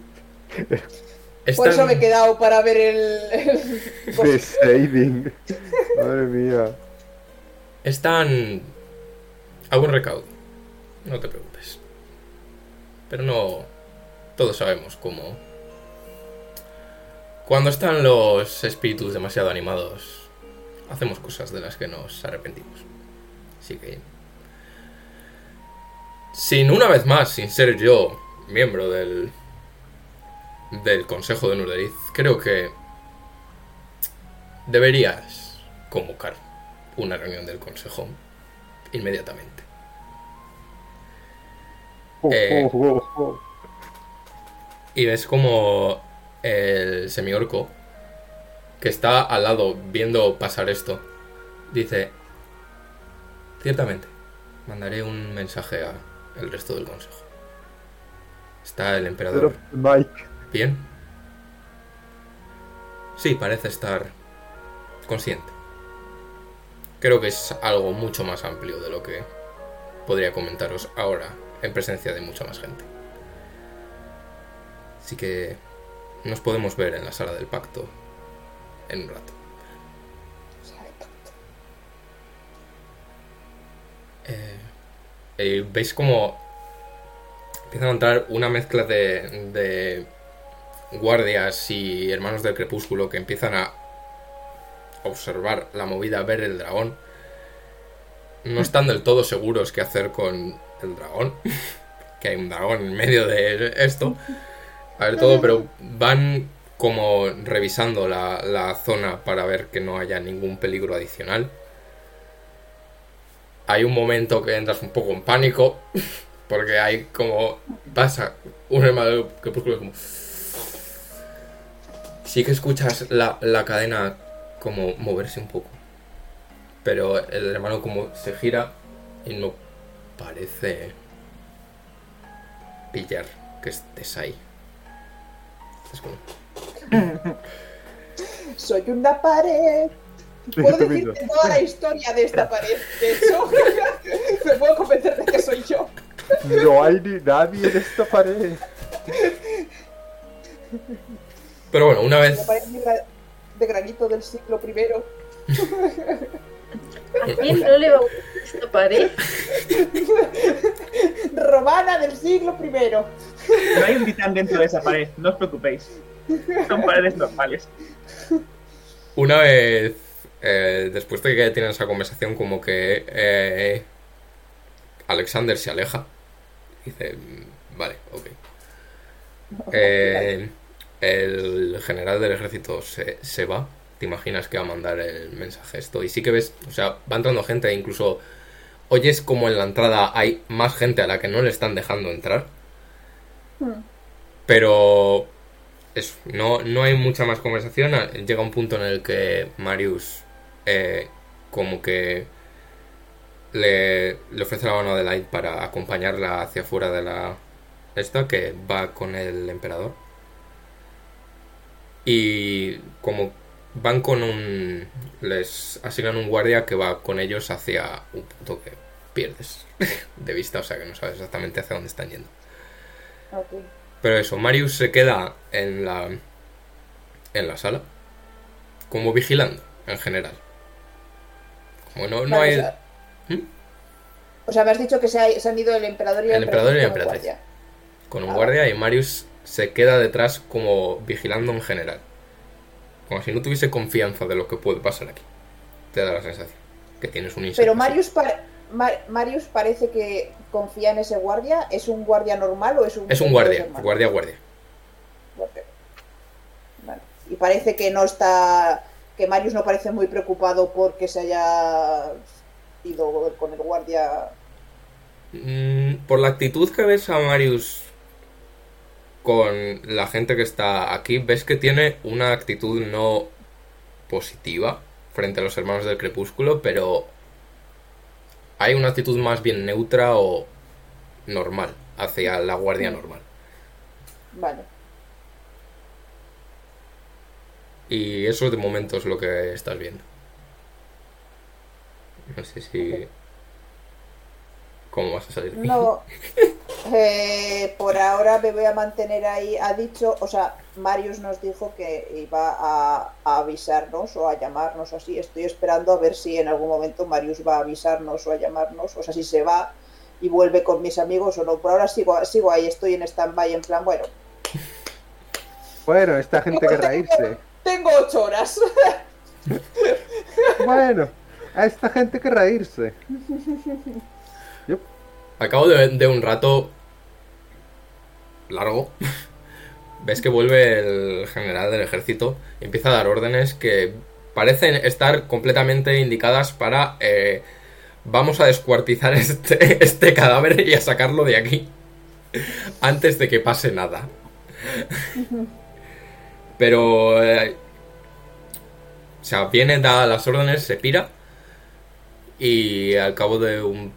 Por eso Están- me he quedado para ver el. shading. Madre mía. Están a buen recaudo. No te preocupes. Pero no. Todos sabemos cómo. Cuando están los espíritus demasiado animados, hacemos cosas de las que nos arrepentimos. Así que. Sin una vez más, sin ser yo miembro del. del Consejo de Nurderiz, creo que. deberías convocar una reunión del Consejo inmediatamente. Oh, Eh. oh, oh, oh. Y ves como el semiorco, que está al lado viendo pasar esto, dice, ciertamente, mandaré un mensaje al resto del consejo. Está el emperador. Mike. ¿Bien? Sí, parece estar consciente. Creo que es algo mucho más amplio de lo que podría comentaros ahora en presencia de mucha más gente. Así que nos podemos ver en la sala del pacto en un rato. Eh, ¿Veis como empiezan a entrar una mezcla de, de guardias y hermanos del crepúsculo que empiezan a observar la movida, ver el dragón? No están del todo seguros qué hacer con el dragón, que hay un dragón en medio de esto. A ver todo, pero van como revisando la, la zona para ver que no haya ningún peligro adicional. Hay un momento que entras un poco en pánico, porque hay como pasa un hermano del crepúsculo como sí que escuchas la, la cadena como moverse un poco pero el hermano como se gira y no parece pillar que estés ahí Como, Soy una pared. Puedo decirte toda la historia de esta pared. De hecho, me puedo convencer de que soy yo. No hay ni nadie en esta pared. pero bueno una vez La pared de granito del siglo primero. ¿A quién no le va a gustar esta pared? Romana del siglo primero. No hay un titán dentro de esa pared, no os preocupéis. Son paredes normales. Una vez, eh, después de que tienen esa conversación, como que eh, Alexander se aleja. Dice, "Mm, vale, ok. Eh, el general del ejército se, se va. Te imaginas que va a mandar el mensaje esto. Y sí que ves, o sea, va entrando gente, incluso oyes como en la entrada hay más gente a la que no le están dejando entrar. Pero eso, no, no hay mucha más conversación. Llega un punto en el que Marius eh, como que le, le ofrece la mano a Adelaide para acompañarla hacia afuera de la esta que va con el emperador. Y como van con un... les asignan un guardia que va con ellos hacia un punto que pierdes de vista, o sea que no sabes exactamente hacia dónde están yendo. Pero eso, Marius se queda en la en la sala como vigilando en general. Como no, no Vale, hay o, sea, ¿Mm? o sea, me has dicho que se, ha- se han ido el emperador y El emperador y la con un emperatriz. guardia. con un Ah. guardia y Marius se queda detrás como vigilando en general. Como si no tuviese confianza de lo que puede pasar aquí. Te da la sensación que tienes un. Pero Marius, pa- Marius parece que confía en ese guardia. ¿Es un guardia normal o es un Es un guardia, guardia, guardia. Guardia. Vale. Y parece que no está. Que Marius no parece muy preocupado porque se haya ido con el guardia. Mm, por la actitud que ves a Marius con la gente que está aquí, ves que tiene una actitud no positiva frente a los hermanos del crepúsculo, pero hay una actitud más bien neutra o normal hacia la guardia normal. Vale. Y eso de momento es lo que estás viendo. No sé si... ¿Cómo vas a salir? No. Eh, por ahora me voy a mantener ahí. Ha dicho, o sea, Marius nos dijo que iba a, a avisarnos o a llamarnos o así. Estoy esperando a ver si en algún momento Marius va a avisarnos o a llamarnos. O sea, si se va y vuelve con mis amigos o no. Por ahora sigo, sigo ahí, estoy en stand-by en plan, bueno, Bueno, esta gente querrá irse. tengo ocho horas. Bueno, a esta gente querrá irse. Yo, Al cabo de, de un rato largo, ves que vuelve el general del ejército y empieza a dar órdenes que parecen estar completamente indicadas para eh, vamos a descuartizar este, este cadáver y a sacarlo de aquí antes de que pase nada. Pero eh, o sea, viene, da las órdenes, se pira y al cabo de un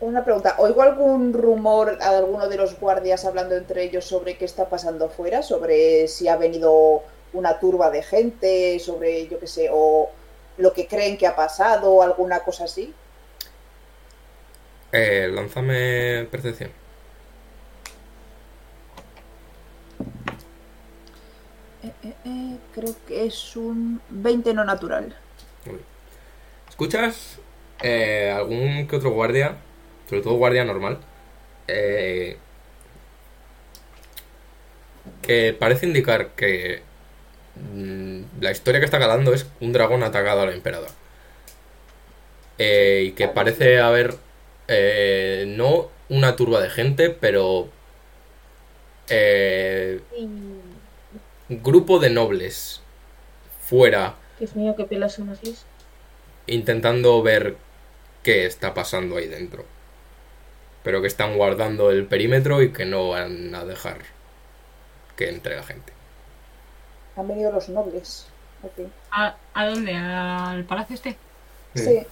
Una pregunta, ¿oigo algún rumor a alguno de los guardias hablando entre ellos sobre qué está pasando afuera? Sobre si ha venido una turba de gente, sobre, yo qué sé, o lo que creen que ha pasado, o alguna cosa así. Eh, lánzame percepción. Eh, eh, eh, creo que es un 20 no natural. ¿Escuchas eh, algún que otro guardia, sobre todo guardia normal, eh, que parece indicar que mm, la historia que está calando es un dragón atacado al emperador? Eh, y que parece haber eh, no una turba de gente, pero eh, grupo de nobles fuera Dios mío, qué pelas son así. intentando ver qué está pasando ahí dentro. Pero que están guardando el perímetro y que no van a dejar que entre la gente. Han venido los nobles. ¿A, a dónde? ¿Al palacio este? Sí.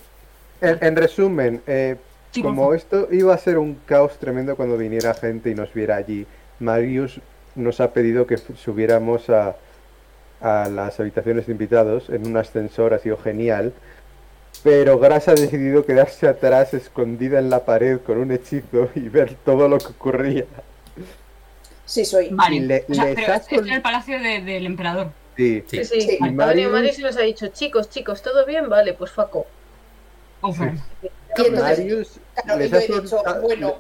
en, en resumen, eh, Sí, como esto iba a ser un caos tremendo cuando viniera gente y nos viera allí, Marius nos ha pedido que subiéramos a, a las habitaciones de invitados en un ascensor, ha sido genial. Pero Gras ha decidido quedarse atrás, escondida en la pared con un hechizo y ver todo lo que ocurría. Sí, soy. Vale. Le- o sea, le pero es el- el palacio de- del emperador. Sí, Sí. Sí, sí. Venido Marius- nos ha dicho, chicos, chicos, ¿todo bien? Vale, pues Faco. Confirm. Y entonces, Marius claro, y les yo ha he dicho, soltado- bueno,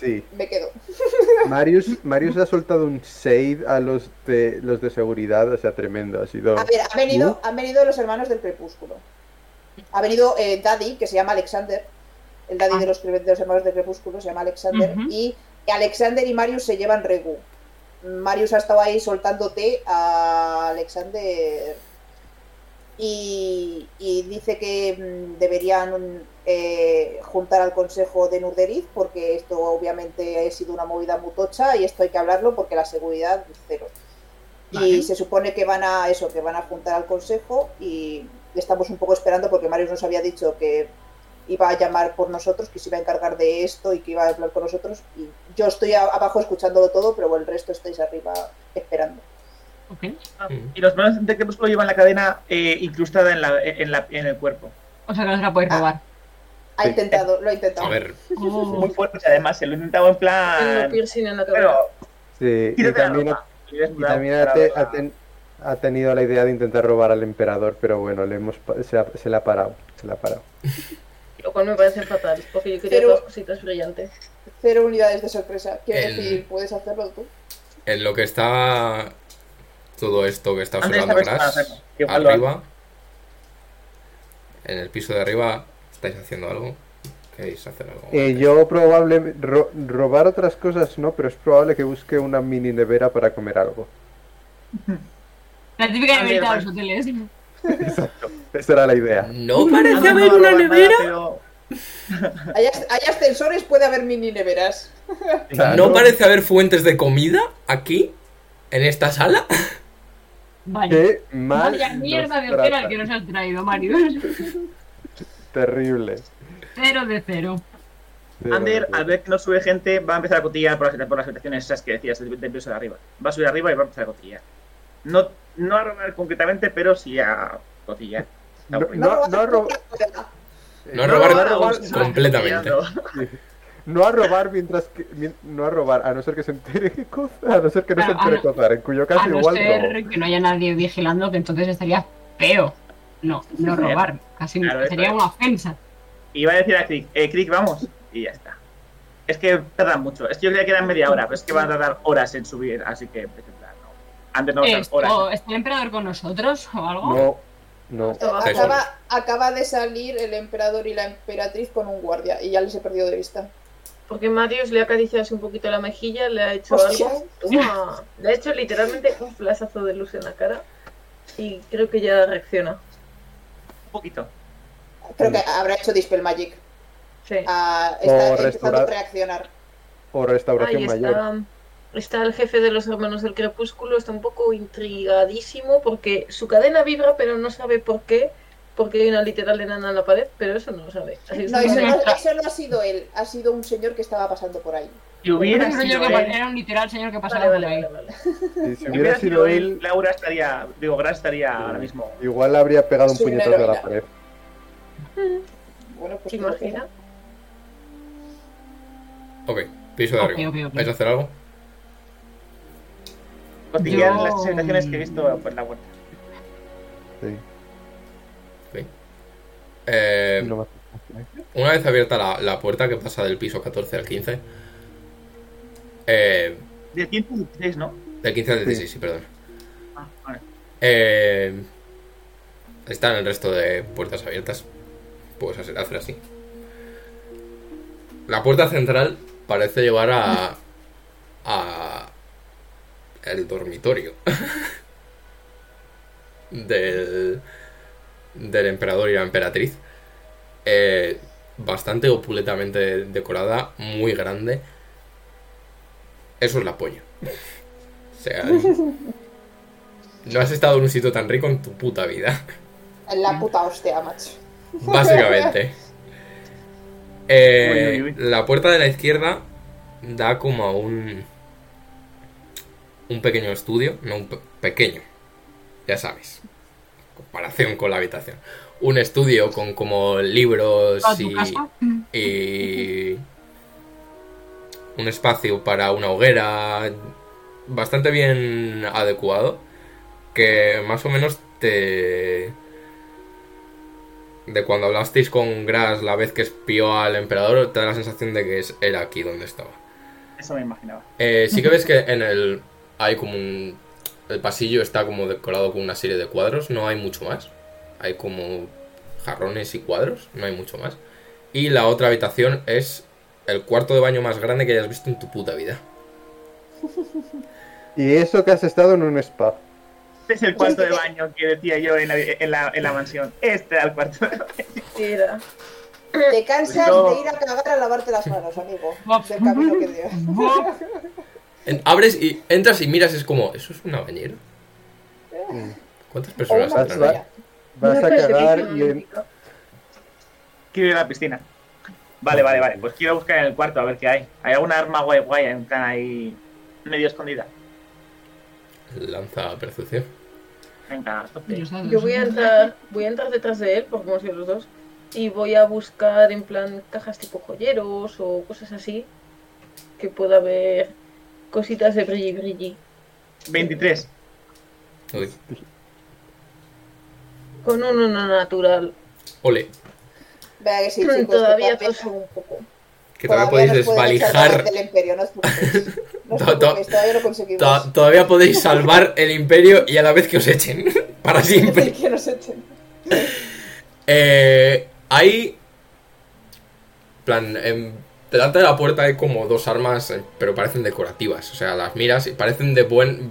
Sí, me quedo. Marius, Marius ha soltado un save a los de los de seguridad, o sea, tremendo, ha sido... A ver, han venido, han venido los hermanos del crepúsculo. Ha venido eh, Daddy, que se llama Alexander. El Daddy Ah. de, los, cre- de los hermanos del crepúsculo se llama Alexander. Y Alexander y Marius se llevan Regu. Marius ha estado ahí soltándote a Alexander. Y, y dice que mm, deberían eh, juntar al consejo de Nurderiz porque esto obviamente ha sido una movida muy tocha y esto hay que hablarlo porque la seguridad cero. Y se supone que van a eso, que van a juntar al consejo y estamos un poco esperando porque Marius nos había dicho que iba a llamar por nosotros, que se iba a encargar de esto y que iba a hablar con nosotros. Y yo estoy abajo escuchándolo todo, pero el resto estáis arriba esperando. Mm. Y los manos de crepúsculo llevan la cadena eh, incrustada en, la, en, la, en el cuerpo. O sea que no se la podéis Ah. robar. Ha intentado, lo ha intentado. A ver, Oh. Muy fuerte, además. Se lo he intentado en plan. piercing en la Pero. Sí, y también. Y ha ten- ha tenido la idea de intentar robar al emperador, pero bueno, le hemos, pa- se, ha- se le ha parado, se le ha parado. Lo cual me parece fatal, porque yo quería Pero- todas cositas brillantes. Cero unidades de sorpresa. Quiero El- decir, puedes hacerlo tú. en lo que está todo esto que está observando esta vez para Gras, hacerlo. Igual lo arriba, en el piso de arriba, ¿estáis haciendo algo? ¿Queréis hacer algo? Eh, yo probablemente ro- robar otras cosas no, pero es probable que busque una mini nevera para comer algo. La típica de vale. los hoteles. Exacto, esa era la idea. No parece haber una nevera. Hay, as- hay ascensores, puede haber mini neveras. Claro. ¿No parece haber fuentes de comida aquí? ¿En esta sala? Vale. Qué mal Vaya mierda de hotel que nos has traído, Marius. Terrible. Cero de cero. Ander, al ver que no sube gente, va a empezar a cotillar por las, por las habitaciones esas que decías del, del piso de arriba. Va a subir arriba y va a empezar a cotillar. No, no a robar concretamente, pero sí a cotillar. No, no, no a robar. No a no robar a robar- completamente. No a robar mientras que. No a robar, a no ser que se entere que cosa, a no ser que no se Claro, entere no- cozar, en cuyo caso A no igual ser que no haya nadie vigilando, que entonces estaría feo. No, no robar. Casi Claro, sería una ofensa. Iba a decir a Crick, eh, Crick, vamos. Y ya está. Es que tardan mucho. Es que yo creía que eran media hora, pero es que van a tardar horas en subir, así que. pues, en plan, no. Antes no Esto-. ¿Está el emperador con nosotros o algo? No, no. Acaba, acaba de salir el emperador y la emperatriz con un guardia y ya les he perdido de vista. Porque Marius le ha acariciado así un poquito la mejilla, le ha hecho Hostia. algo. Toma. Le ha hecho literalmente un flashazo de luz en la cara. Y creo que ya reacciona. Un poquito. Creo que habrá hecho Dispel Magic. Sí. Ah, O está empezando a reaccionar. O restauración Ahí mayor. Está. El jefe de los hermanos del crepúsculo, está un poco intrigadísimo porque su cadena vibra, pero no sabe por qué. Porque hay una literal enana en la pared, pero eso no lo sabe. Así No, eso no, eso no ha sido él, ha sido un señor que estaba pasando por ahí. Si hubiera Era un, sido él, era un literal señor que pasaba vale, por ahí. vale, vale. Si, si si hubiera sido él, Laura estaría. Digo, Gras estaría ahora mismo. igual le habría pegado un puñetazo a la pared. Bueno, pues ¿Se imagina? Ok, piso de arriba. ¿Vais a hacer algo? Cotillear Yo- las habitaciones que he visto por la puerta. Sí. Eh, No más. Una vez abierta la, la puerta que pasa del piso 14 al 15, eh, De 116, ¿no? del 15 al 16, sí, perdón. Ah, vale. Eh, están el resto de puertas abiertas. Puedes hacer, hacer así. La puerta central parece llevar a. a. el dormitorio. del. del emperador y la emperatriz. Eh, bastante opulentamente decorada, muy grande. Eso es la polla. O sea. No has estado en un sitio tan rico en tu puta vida. La puta hostia, macho. Básicamente. Eh, Uy, uy, uy. La puerta de la izquierda da como a un. Un pequeño estudio. No, un pe- pequeño. Ya sabes. Comparación con la habitación. Un estudio con como libros ¿A tu y. un espacio para una hoguera bastante bien adecuado que más o menos te de cuando hablasteis con Gras la vez que espió al emperador te da la sensación de que es, era aquí donde estaba Eso me imaginaba. Eh, sí que ves que en el hay como un el pasillo está como decorado con una serie de cuadros no hay mucho más hay como jarrones y cuadros no hay mucho más y la otra habitación es el cuarto de baño más grande que hayas visto en tu puta vida. Y eso que has estado en un spa. Este es el cuarto de baño que decía yo en la, en la, en la mansión. Este era el cuarto de baño. Te cansas No. de ir a cagar a lavarte las manos, amigo. Camino que dio. En- abres y entras y miras, es como, ¿eso es una bañera? ¿Cuántas personas Vas- entran? Vas a cagar y en-. Quiero ir a la piscina. Vale, vale, vale. Pues quiero buscar en el cuarto a ver qué hay. ¿Hay alguna arma guay guay en plan ahí medio escondida? Lanza percepción. Venga. Yo voy a entrar, voy a entrar detrás de él, porque hemos sido los dos, y voy a buscar en plan cajas tipo joyeros o cosas así, que pueda haber cositas de brilli brilli. 23. Uy. Con un uno natural. Ole, Vea que sí, chicos. Todavía que toso un poco. que todavía podéis desvalijar. del imperio, no os. No os todavía lo conseguimos. to- todavía podéis salvar el imperio y a la vez que os echen. Para siempre. que nos echen. Eh, hay. plan, en- delante de la puerta hay como dos armas, eh, pero parecen decorativas. O sea, las miras y parecen de buen.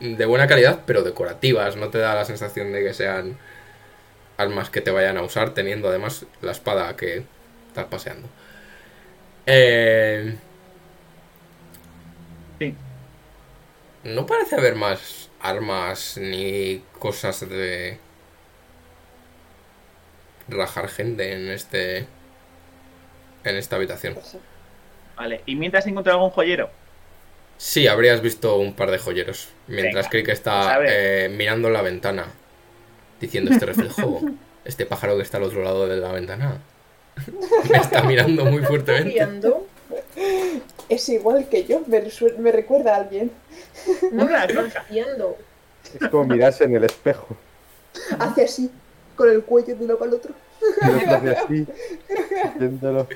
de buena calidad, pero decorativas. No te da la sensación de que sean armas que te vayan a usar, teniendo además la espada que estás paseando. Eh, Sí. no parece haber más armas ni cosas de rajar gente en este en esta habitación. Vale. ¿Y mientras encuentro algún joyero? Sí, habrías visto un par de joyeros mientras Venga, Crick está eh, mirando la ventana diciendo este reflejo, este pájaro que está al otro lado de la ventana. Me está mirando muy fuertemente. Confiando. Es igual que yo, me, recuerda a alguien. No me confiando. Es como mirarse en el espejo. Hace así, con el cuello de uno para el otro. Y otro hace así, viéndolo.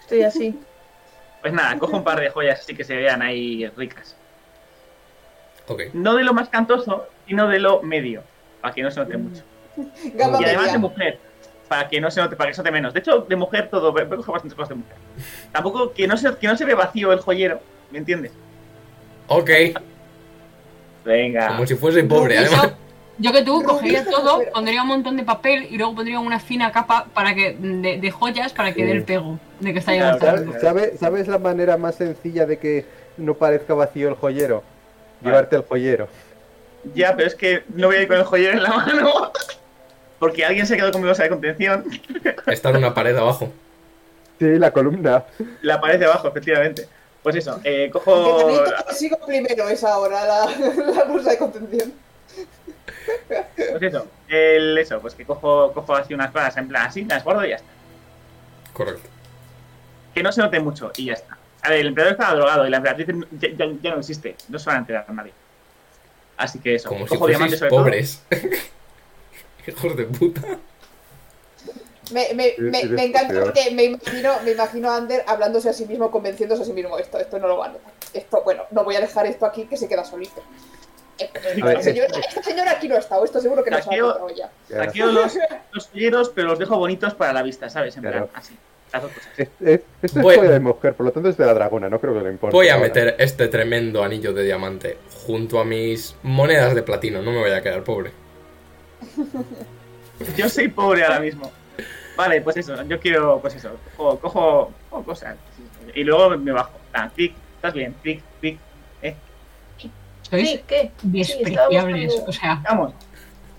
Estoy así. Pues nada, cojo un par de joyas así que se vean ahí ricas. Ok. No de lo más cantoso, sino de lo medio, para que no se note mucho. Gama Y además media. de mujer, para que no se note, para que se note menos. De hecho, de mujer todo, voy a coger bastantes cosas de mujer. Tampoco que no se, que no se ve vacío el joyero, ¿me entiendes? Ok. Venga. Como si fuese pobre, además. Yo que tú No, cogería todo, pero- pondría un montón de papel y luego pondría una fina capa para que de, de joyas para que Sí. dé el pego de que está Claro, llegando. claro. ¿Sabes, sabe- ¿Sabes la manera más sencilla de que no parezca vacío el joyero? Llevarte el joyero. Ya, pero es que no voy a ir con el joyero en la mano. Porque alguien se quedó con mi bolsa de contención. Está en una pared abajo. Sí, la columna. La pared de abajo, efectivamente. Pues eso, eh, Que cojo. también sigo primero es ahora la, la bolsa de contención. Pues eso, el, eso, pues que cojo, cojo así unas cosas en plan así, las guardo y ya está. Correcto. Que no se note mucho y ya está. A ver, el emperador estaba drogado y la emperatriz ya, ya- ya no existe. No se van a enterar a nadie. Así que eso, Como si cojo diamantes sobre todo. pobres. Hijos de puta. Me, me, me, me encanta porque me imagino, me imagino a Ander hablándose a sí mismo, convenciéndose a sí mismo. Esto, esto no lo va a notar. Esto, bueno, no voy a dejar esto aquí que se queda solito. Eh, ver, Esta señora, esta señora aquí no ha estado, esto seguro que no se ha Saqueo- ya. Saqueo los, los pero los dejo bonitos para la vista, ¿sabes? En Claro. plan, así. Las dos cosas. Es- es- esto Voy- es joya de mujer, por lo tanto es de la dragona, no creo que le importe. Voy a ahora. meter este tremendo anillo de diamante junto a mis monedas de platino. No me voy a quedar pobre. Yo soy pobre ahora mismo. Vale, pues eso, yo quiero, pues eso, cojo, cojo, cojo cosas. Y luego me bajo. Ah, clic, estás bien, clic, clic. Sois Sí, ¿qué? Sí, despreciables. buscando- O sea, Vamos.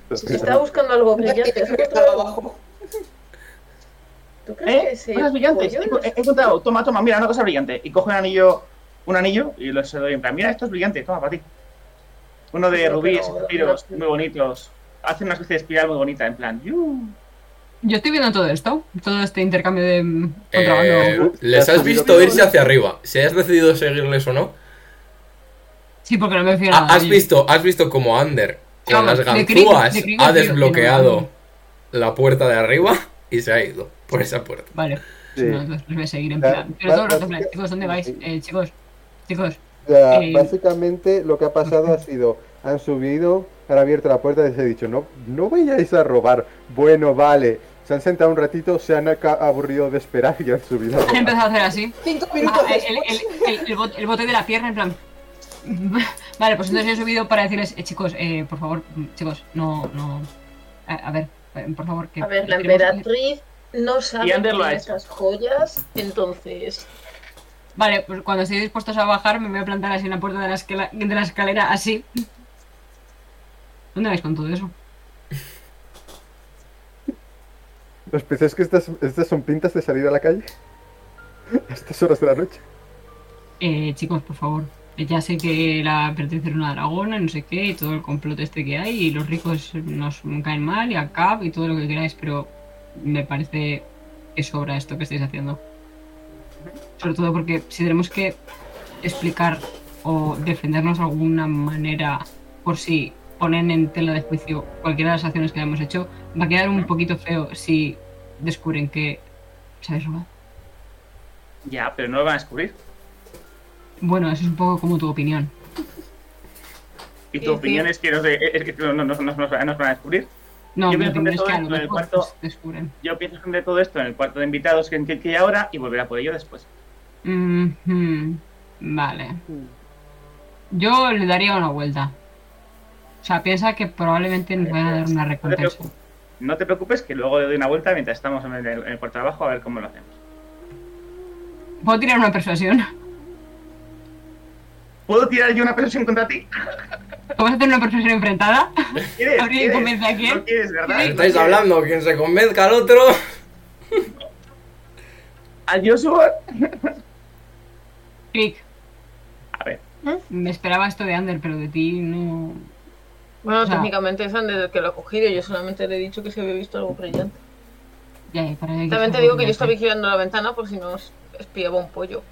Estaba buscando algo brillante, ¿has Que abajo. ¿Tú crees que ¿Eh? ese Cosas brillantes. He, he encontrado, toma, toma, mira, una cosa brillante. Y cojo un anillo, un anillo y lo se doy en plan, mira, esto es brillante, toma para ti. Uno de rubíes no- muy bonitos. Hace una especie de espiral muy bonita, en plan, ¡yu! yo estoy viendo todo esto, todo este intercambio de mm, Eh, contrabando. les has visto irse hacia arriba. Si has decidido seguirles o no. Sí, porque no me fío Ah, Has visto, has visto como Ander con las de ganzúas de ha desbloqueado no- la puerta de arriba y se ha ido por esa puerta. Vale, Sí. no, les voy a seguir en plan. Pero todo el rato, en plan, básicamente- chicos, ¿dónde vais? Eh, chicos, chicos, O sea, Eh, básicamente lo que ha pasado ha sido, han subido, han abierto la puerta y les he dicho, no, no vayáis a robar. Bueno, vale. Se han sentado un ratito, se han aburrido de esperar y han subido. han empezado a hacer así. Cinco minutos Ah, el, después. el, el, el, bot- el bote de la pierna, en plan. Vale, pues entonces he subido para decirles, eh, chicos, eh, por favor, mm, chicos, no, no. A, a ver, eh, por favor, que. A ver, la emperatriz no sabe de esas joyas, entonces... Vale, pues cuando estéis dispuestos a bajar, me voy a plantar así en la puerta de la, escala- de la escalera, así. ¿Dónde vais con todo eso? ¿Los pensáis que estas, estas son pintas de salir a la calle? A estas horas de la noche. Eh, chicos, por favor. Ya sé que la emperatriz era una dragona, no sé qué, y todo el complot este que hay, y los ricos nos caen mal, y a Cap, y todo lo que queráis, pero me parece que sobra esto que estáis haciendo. Sobre todo porque si tenemos que explicar o defendernos de alguna manera por si ponen en tela de juicio cualquiera de las acciones que hayamos hecho, va a quedar un poquito feo si descubren que se habéis robado. Ya, pero no lo van a descubrir. Bueno, eso es un poco como tu opinión. Y tu Sí, opinión sí. es que, no, sé, es que no, no, no, no, no nos van a descubrir. No, Yo opinión es que a lo en mejor cuarto- descubren. Yo pienso esconder todo esto en el cuarto de invitados que, que hay ahora y volver a por ello después. Vale. Yo le daría una vuelta. O sea, piensa que probablemente nos vayan a dar una No te, recompensa. no te preocupes que luego le doy una vuelta mientras estamos en el, en el cuarto de abajo a ver cómo lo hacemos. ¿Puedo tirar una persuasión? ¿Puedo tirar yo una persuasión contra ti? ¿Vamos a hacer una persuasión enfrentada? ¿Quieres? ¿Alguien ¿Quieres? convence a quién? No quieres, ¿verdad? ¿Qué ¿No estáis quieres? hablando? Quien se convenzca al otro. ¿A Joshua? Click. A ver. Me esperaba esto de Ander, pero de ti no. Bueno, O sea- técnicamente es Ander el que lo ha cogido, yo solamente le he dicho que se había visto algo brillante. Ya, para También te digo que yo estaba vigilando la ventana por si nos espiaba un pollo.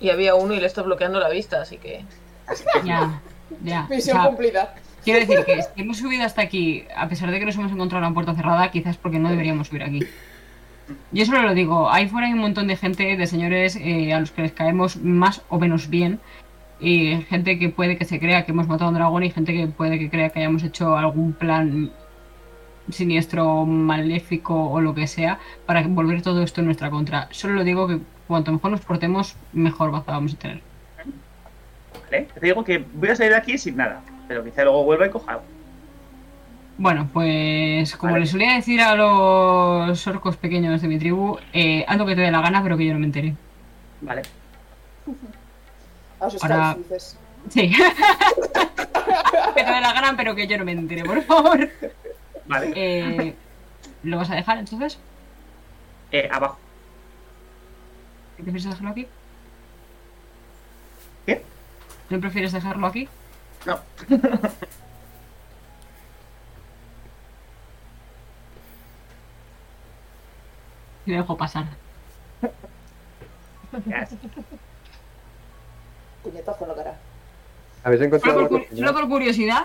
Y había uno y le está bloqueando la vista, así que. Ya, ya. O Misión sea, cumplida. quiero decir que si hemos subido hasta aquí, a pesar de que nos hemos encontrado la puerta cerrada, quizás porque no deberíamos subir aquí. Yo solo lo digo, ahí fuera hay un montón de gente, de señores eh, a los que les caemos más o menos bien. Y gente que puede que se crea que hemos matado a un dragón y gente que puede que crea que hayamos hecho algún plan siniestro, maléfico o lo que sea para volver todo esto en nuestra contra. Solo lo digo que cuanto mejor nos portemos, mejor baza vamos a tener. Vale, Te digo que voy a salir de aquí sin nada. Pero quizá luego vuelva y coja algo. Bueno, pues como Vale. le solía decir a los orcos pequeños de mi tribu, eh, haz lo que te dé la gana, pero que yo no me entere. Vale. Ahora- dices. Sí. que te dé la gana, pero que yo no me entere, por favor. Vale. Eh, ¿Lo vas a dejar entonces? Eh, abajo. ¿Qué prefieres dejarlo aquí? ¿Qué? ¿No prefieres dejarlo aquí? No. Y lo dejo pasar. Puñetazo en la cara. ¿Habéis encontrado Solo la por, solo por curiosidad,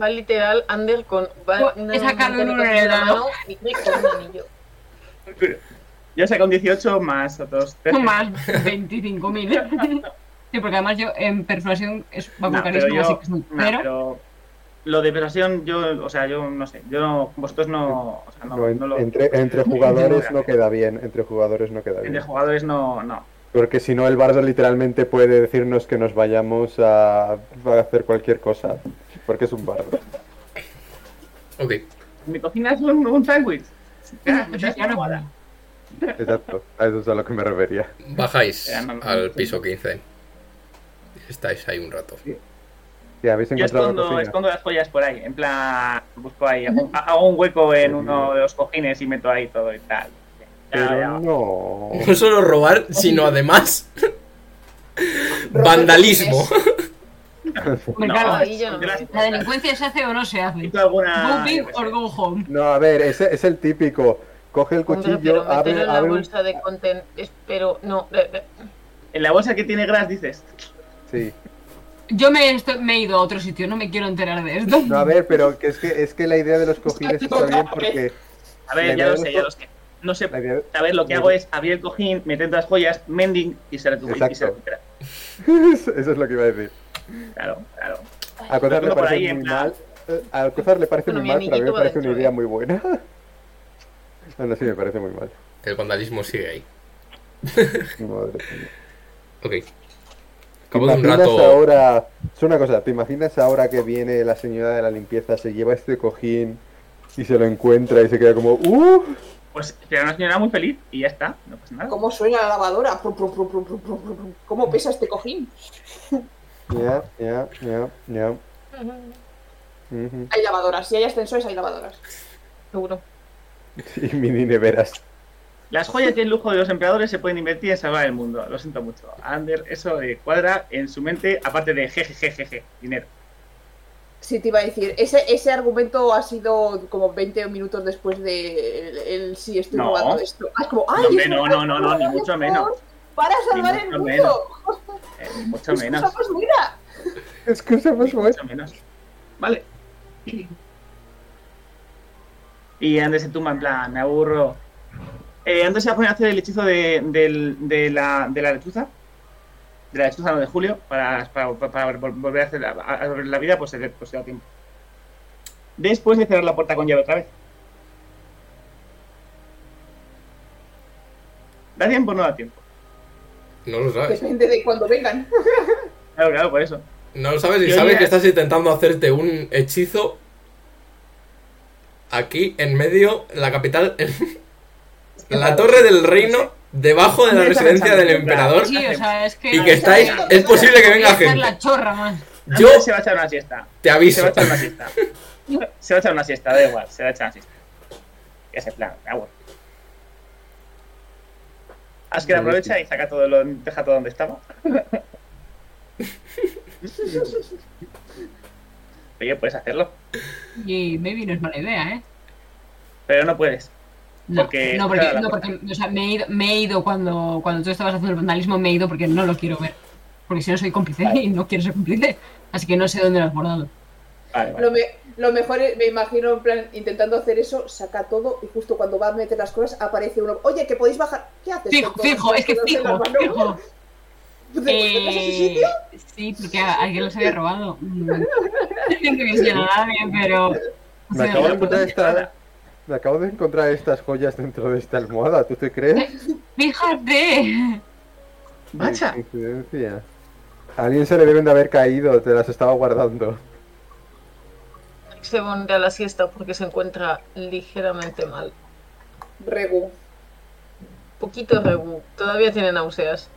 Va literal Ander con. Va, He sacado un en el dado. y con un anillo. Yo sacado un 18 más otros 13. más 25.000. sí, porque además yo en persuasión es, con No, pero carisma, yo- así que es muy... no, pero, pero lo de persuasión, yo, o sea, yo no sé. Yo no, vosotros no. O sea, no, No, en- no lo- entre, entre jugadores no queda bien. Entre jugadores no queda Entre bien. jugadores no. no. Porque si no, el Barça literalmente puede decirnos que nos vayamos a, a hacer cualquier cosa. Porque es un bardo. Ok. Mi cocina es un, un sándwich. Ya, me almohada. Exacto. A eso es a lo que me refería. Bajáis al sí. piso 15. Estáis ahí un rato. ¿Y habéis Yo la escondo, escondo las joyas por ahí. En plan, busco ahí. Hago, hago un hueco en uno de los cojines y meto ahí todo y tal. Ya, Pero ya. no. No solo robar, sino además vandalismo. Me No, cago. yo no la delincuencia se hace o no se hace. Alguna. Go big or go home. No, a ver, ese es el típico. Coge el Hombre, cuchillo, pero abre, en la abre un... bolsa de content. Espero. No. eh, eh. En la bolsa que tiene gras dices. Sí. Yo me, estoy- me he ido a otro sitio, no me quiero enterar de esto. No, a ver, pero que es que, es que la idea de los cojines está bien porque... A ver, ya lo sé, los ya lo sé. No sé. Idea... A ver, lo que hago es abrir el cojín, meter todas las joyas, mending y se recupera. Eso es lo que iba a decir. Claro, claro. A Cozar le parece muy mal. eh, A Cozar le parece muy mal, pero a mí me parece una idea ¿eh? muy buena. No, no, sí, me parece muy mal. El vandalismo sigue ahí. Madre mía. Ok. ¿Te de un imaginas rato. ahora... Es una cosa, ¿te imaginas ahora que viene la señora de la limpieza, se lleva este cojín y se lo encuentra y se queda como... ¡Uh! Pues será una señora muy feliz y ya está, no pasa nada. ¿Cómo suena la lavadora? Prum, prum, prum, prum, prum, prum, prum. ¿Cómo pesa este cojín? Ya, ya, ya, ya. Hay lavadoras. Si hay ascensores, hay lavadoras. Seguro. Y mini neveras. Las joyas y el lujo de los emperadores se pueden invertir en salvar el mundo. Lo siento mucho. Ander, eso eh, cuadra en su mente, aparte de jejejejeje, dinero. Sí, te iba a decir, ese, ese argumento ha sido como 20 minutos después de el, el sí, estoy No. robando esto. Ah, es como, ¡ay! No, es no, no, no, no, ni mucho menos. Para salvar el mundo. menos. Eh, mucho menos. Excusa, pues mira. Excusa, pues, bueno. Mucho menos. Vale. Y Ander se tumba en plan, me aburro. Eh, Ander se va a poner a hacer el hechizo de, la, de la lechuza. De la lechuza, no, de Julio. Para, para, para vol- volver a hacer a- a la vida, pues, se- pues se da tiempo. Después de cerrar la puerta con llave otra vez. ¿Da tiempo o no da tiempo? No lo sabes. Depende de cuando vengan. Claro, claro, por eso. No lo sabes y Yo sabes ya- que estás intentando hacerte un hechizo aquí en medio, la capital, en la torre del reino, debajo de la residencia del emperador. Sí, o sea, es que... Y que estáis, es posible que venga la gente. chorra. Yo se va a echar una siesta. te Se aviso. va a echar una siesta. Se va a echar una siesta, da igual, se va a echar una siesta. Ese plan, me aburro. Así que aprovecha y saca todo lo, deja todo donde estaba. Oye, puedes hacerlo, Y maybe no es mala idea, ¿eh? pero no puedes. No, Porque- no, porque, claro, no, porque o sea, me, he ido, me he ido cuando, cuando tú estabas haciendo el vandalismo, me he ido porque no lo quiero ver. Porque si no soy cómplice y no quiero ser cómplice. Así que no sé dónde lo has guardado. Vale, vale. Lo, me- lo mejor es, me imagino, en plan, intentando hacer eso, saca todo y justo cuando va a meter las cosas aparece uno. Oye, que podéis bajar. ¿Qué haces? Fijo, fijo, es que fijo, fijo. Eh, sí, porque alguien los había robado. Mm. No pero. Me acabo de encontrar esta... Me acabo de encontrar estas joyas dentro de esta almohada, ¿tú te crees? Fíjate. Macha. A alguien se le deben de haber caído, te las estaba guardando. Se pone a la siesta porque se encuentra ligeramente mal. Regu. Poquito regu. Todavía tiene náuseas.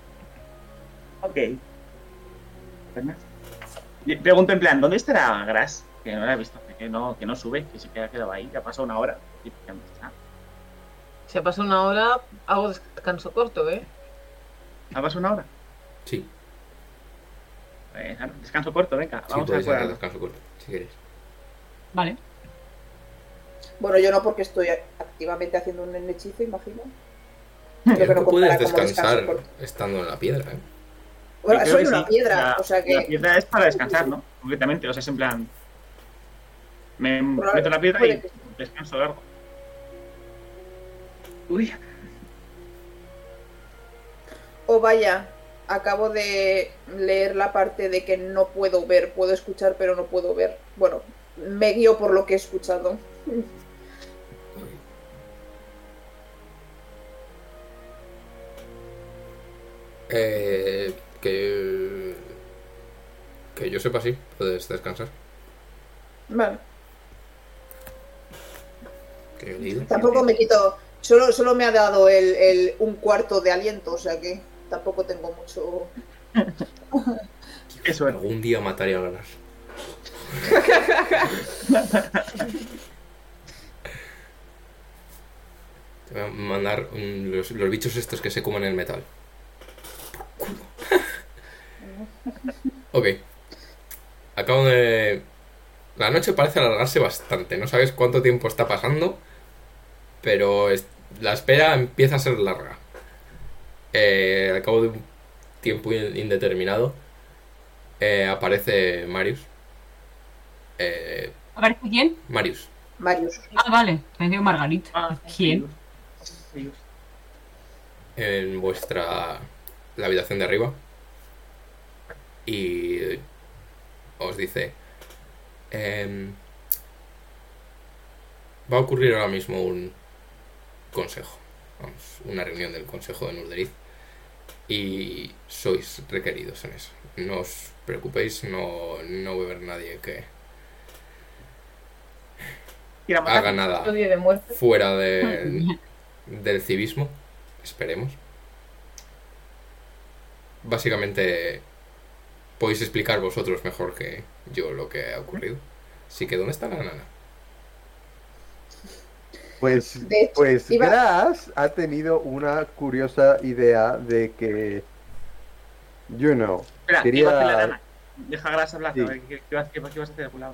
Ok. Y Pregunto en plan, ¿dónde estará Gras? Que no la he visto, que no, que no sube, que se queda quedado ahí, que ha pasado una hora. Y ya no está. Se pasa una hora, hago descanso corto, ¿eh? ¿Ha pasado una hora? Sí, Eh, claro, descanso corto, venga, sí, vamos a hacer descanso corto, si queréis. Vale. Bueno, yo no porque estoy activamente haciendo un hechizo, imagino. Creo Creo que no puedes descansar estando en la piedra, ¿eh? Bueno, soy una sí. piedra, La- o sea La que. piedra es para descansar, ¿no? Completamente, o sea, es en plan. Me Probable- meto la piedra y que- descanso largo. Uy, O vaya, acabo de leer la parte de que no puedo ver, puedo escuchar, pero no puedo ver. Bueno, me guío por lo que he escuchado. Eh, que... Que yo sepa, sí, puedes descansar. Vale. Que yo he leído. Tampoco me quito. Solo, solo me ha dado el, el un cuarto de aliento, o sea que tampoco tengo mucho. qué suerte. Algún día mataré a Ganas. Te voy a mandar los, los bichos estos que se comen el metal. Por culo. Ok. Acabo de... La noche parece alargarse bastante. No sabes cuánto tiempo está pasando. Pero es- la espera empieza a ser larga. Eh, al cabo de un tiempo in- indeterminado eh, aparece Marius. Eh, ¿Aparece quién? Marius. Marius. Ah, vale. Me digo Margarita. Ah, ¿Quién? En vuestra la habitación de arriba y os dice em, va a ocurrir ahora mismo un consejo vamos una reunión del consejo de Nurderiz y sois requeridos en eso no os preocupéis no no va a haber nadie que haga nada de fuera de, del civismo, esperemos. Básicamente podéis explicar vosotros mejor que yo lo que ha ocurrido. Así que, ¿dónde está la nana? Pues, De hecho, pues iba- Gras ha tenido una curiosa idea de que, you know, Espera, quería- ¿qué va a hacer la nana? Deja Gras hablar, Sí. a ver, ¿qué, qué vas, qué vas- qué vas a hacer la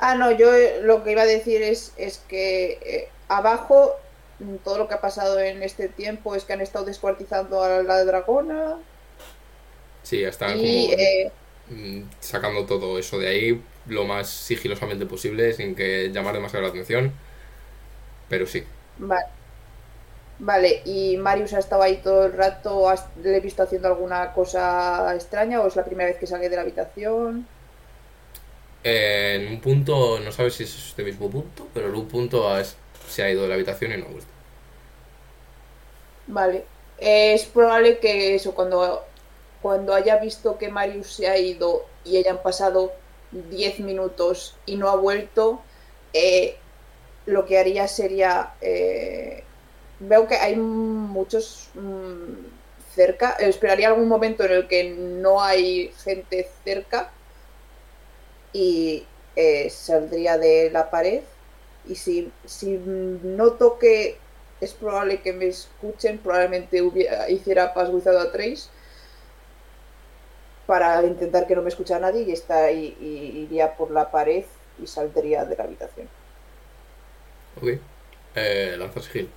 Ah, no, yo eh, lo que iba a decir es, es que eh, abajo mm, todo lo que ha pasado en este tiempo es que han estado descuartizando a la dragona Sí, está como y eh, mm, sacando todo eso de ahí lo más sigilosamente posible sin que llamar demasiado la atención. Pero sí, vale. Vale, y Marius ha estado ahí todo el rato, ¿has- ¿le he visto haciendo alguna cosa extraña o es la primera vez que sale de la habitación? Eh, en un punto, no sabes si es este mismo punto, pero en un punto has- se ha ido de la habitación y no ha vuelto. Vale. Eh, es probable que eso, cuando, cuando haya visto que Marius se ha ido y hayan pasado 10 minutos y no ha vuelto, eh, lo que haría sería... eh, veo que hay muchos mm, cerca. eh, esperaría algún momento en el que no hay gente cerca y eh, saldría de la pared. Y si, si noto que es probable que me escuchen, probablemente hubiera- hiciera Without a Trace para intentar que no me escuche nadie y, está, y, y iría por la pared y saldría de la habitación. Ok. Eh, lanza sigil.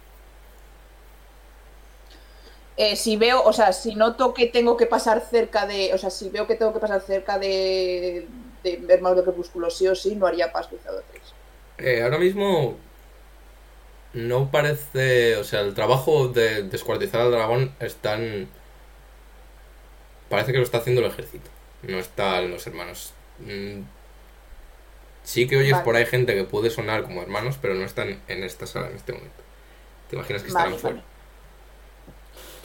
Eh, si veo, o sea, si noto que tengo que pasar cerca de. O sea, si veo que tengo que pasar cerca de. de Hermanos de Crepúsculo, sí o sí, no haría Paz Cruzado 3. Eh, ahora mismo no parece, o sea, el trabajo de descuartizar al dragón están... Parece que lo está haciendo el ejército, no están los hermanos. Mm, Sí que oyes Vale. por ahí gente que puede sonar como hermanos, pero no están en esta sala en este momento. ¿Te imaginas que estarán Vale, fuera?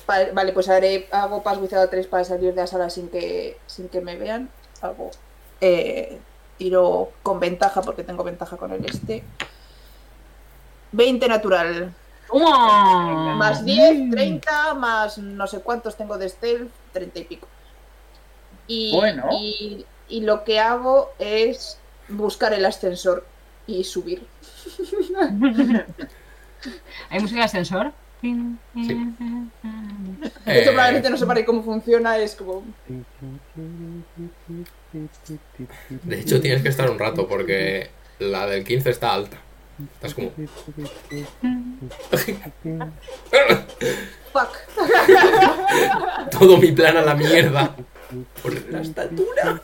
vale. Va- Vale, pues haré, hago Paz Cruzado 3 para salir de la sala sin que, sin que me vean. Hago. Eh, tiro con ventaja porque tengo ventaja con el este. 20 natural. ¡Toma! Más 10, 30, más no sé cuántos tengo de stealth, 30 y pico. Y, Bueno. y, y lo que hago es buscar el ascensor y subir. ¿Hay música de ascensor? De Eh, hecho, probablemente no sepa ni cómo funciona, es como... De hecho, tienes que estar un rato porque la del 15 está alta. Estás como... Fuck. Todo mi plan a la mierda. Por la estatura.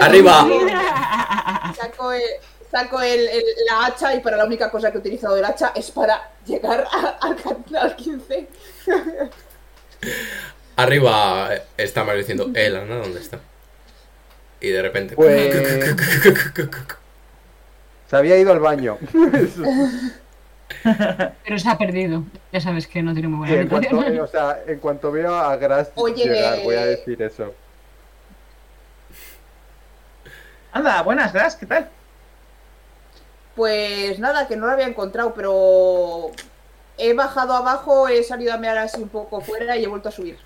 Arriba. Saco, el, saco el- el- la hacha y para la única cosa que he utilizado el hacha es para llegar a- al, ca- al 15. Arriba está Mario diciendo, eh, Lana, ¿dónde está? Y de repente... Pues se había ido al baño. Pero se ha perdido. Ya sabes que no tiene muy Sí, buena en, cuanto, eh, reputación. o sea, en cuanto veo a Gras Oye. llegar, voy a decir eso. Anda, buenas, Gras, ¿qué tal? Pues nada, que no lo había encontrado, pero he bajado abajo, he salido a mear así un poco fuera y he vuelto a subir.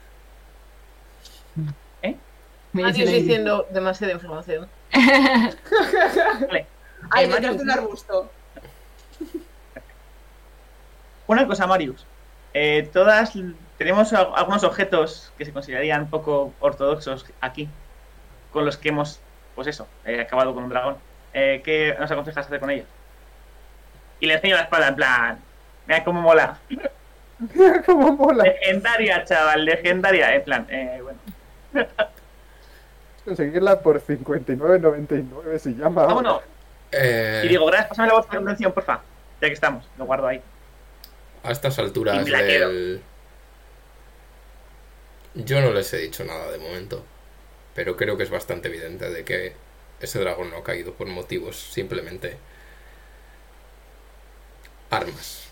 Me Adiós dicen ahí. diciendo demasiada información. Vale. Ay, Eh, detrás de un arbusto. Una cosa, Marius. Eh, todas tenemos al- algunos objetos que se considerarían poco ortodoxos aquí, con los que hemos, pues eso, eh, acabado con un dragón. Eh, ¿Qué nos aconsejas hacer con ellos? Y le enseño la espada en plan, mira cómo mola. ¿Cómo mola? Legendaria, chaval, legendaria. En plan, eh, bueno. Conseguirla por 59.99 se llama. Vámonos. Eh, Y digo, gracias, pásame la voz de contención, porfa. Ya que estamos, lo guardo ahí. A estas alturas del... Yo no les he dicho nada de momento, pero creo que es bastante evidente de que ese dragón no ha caído por motivos simplemente armas.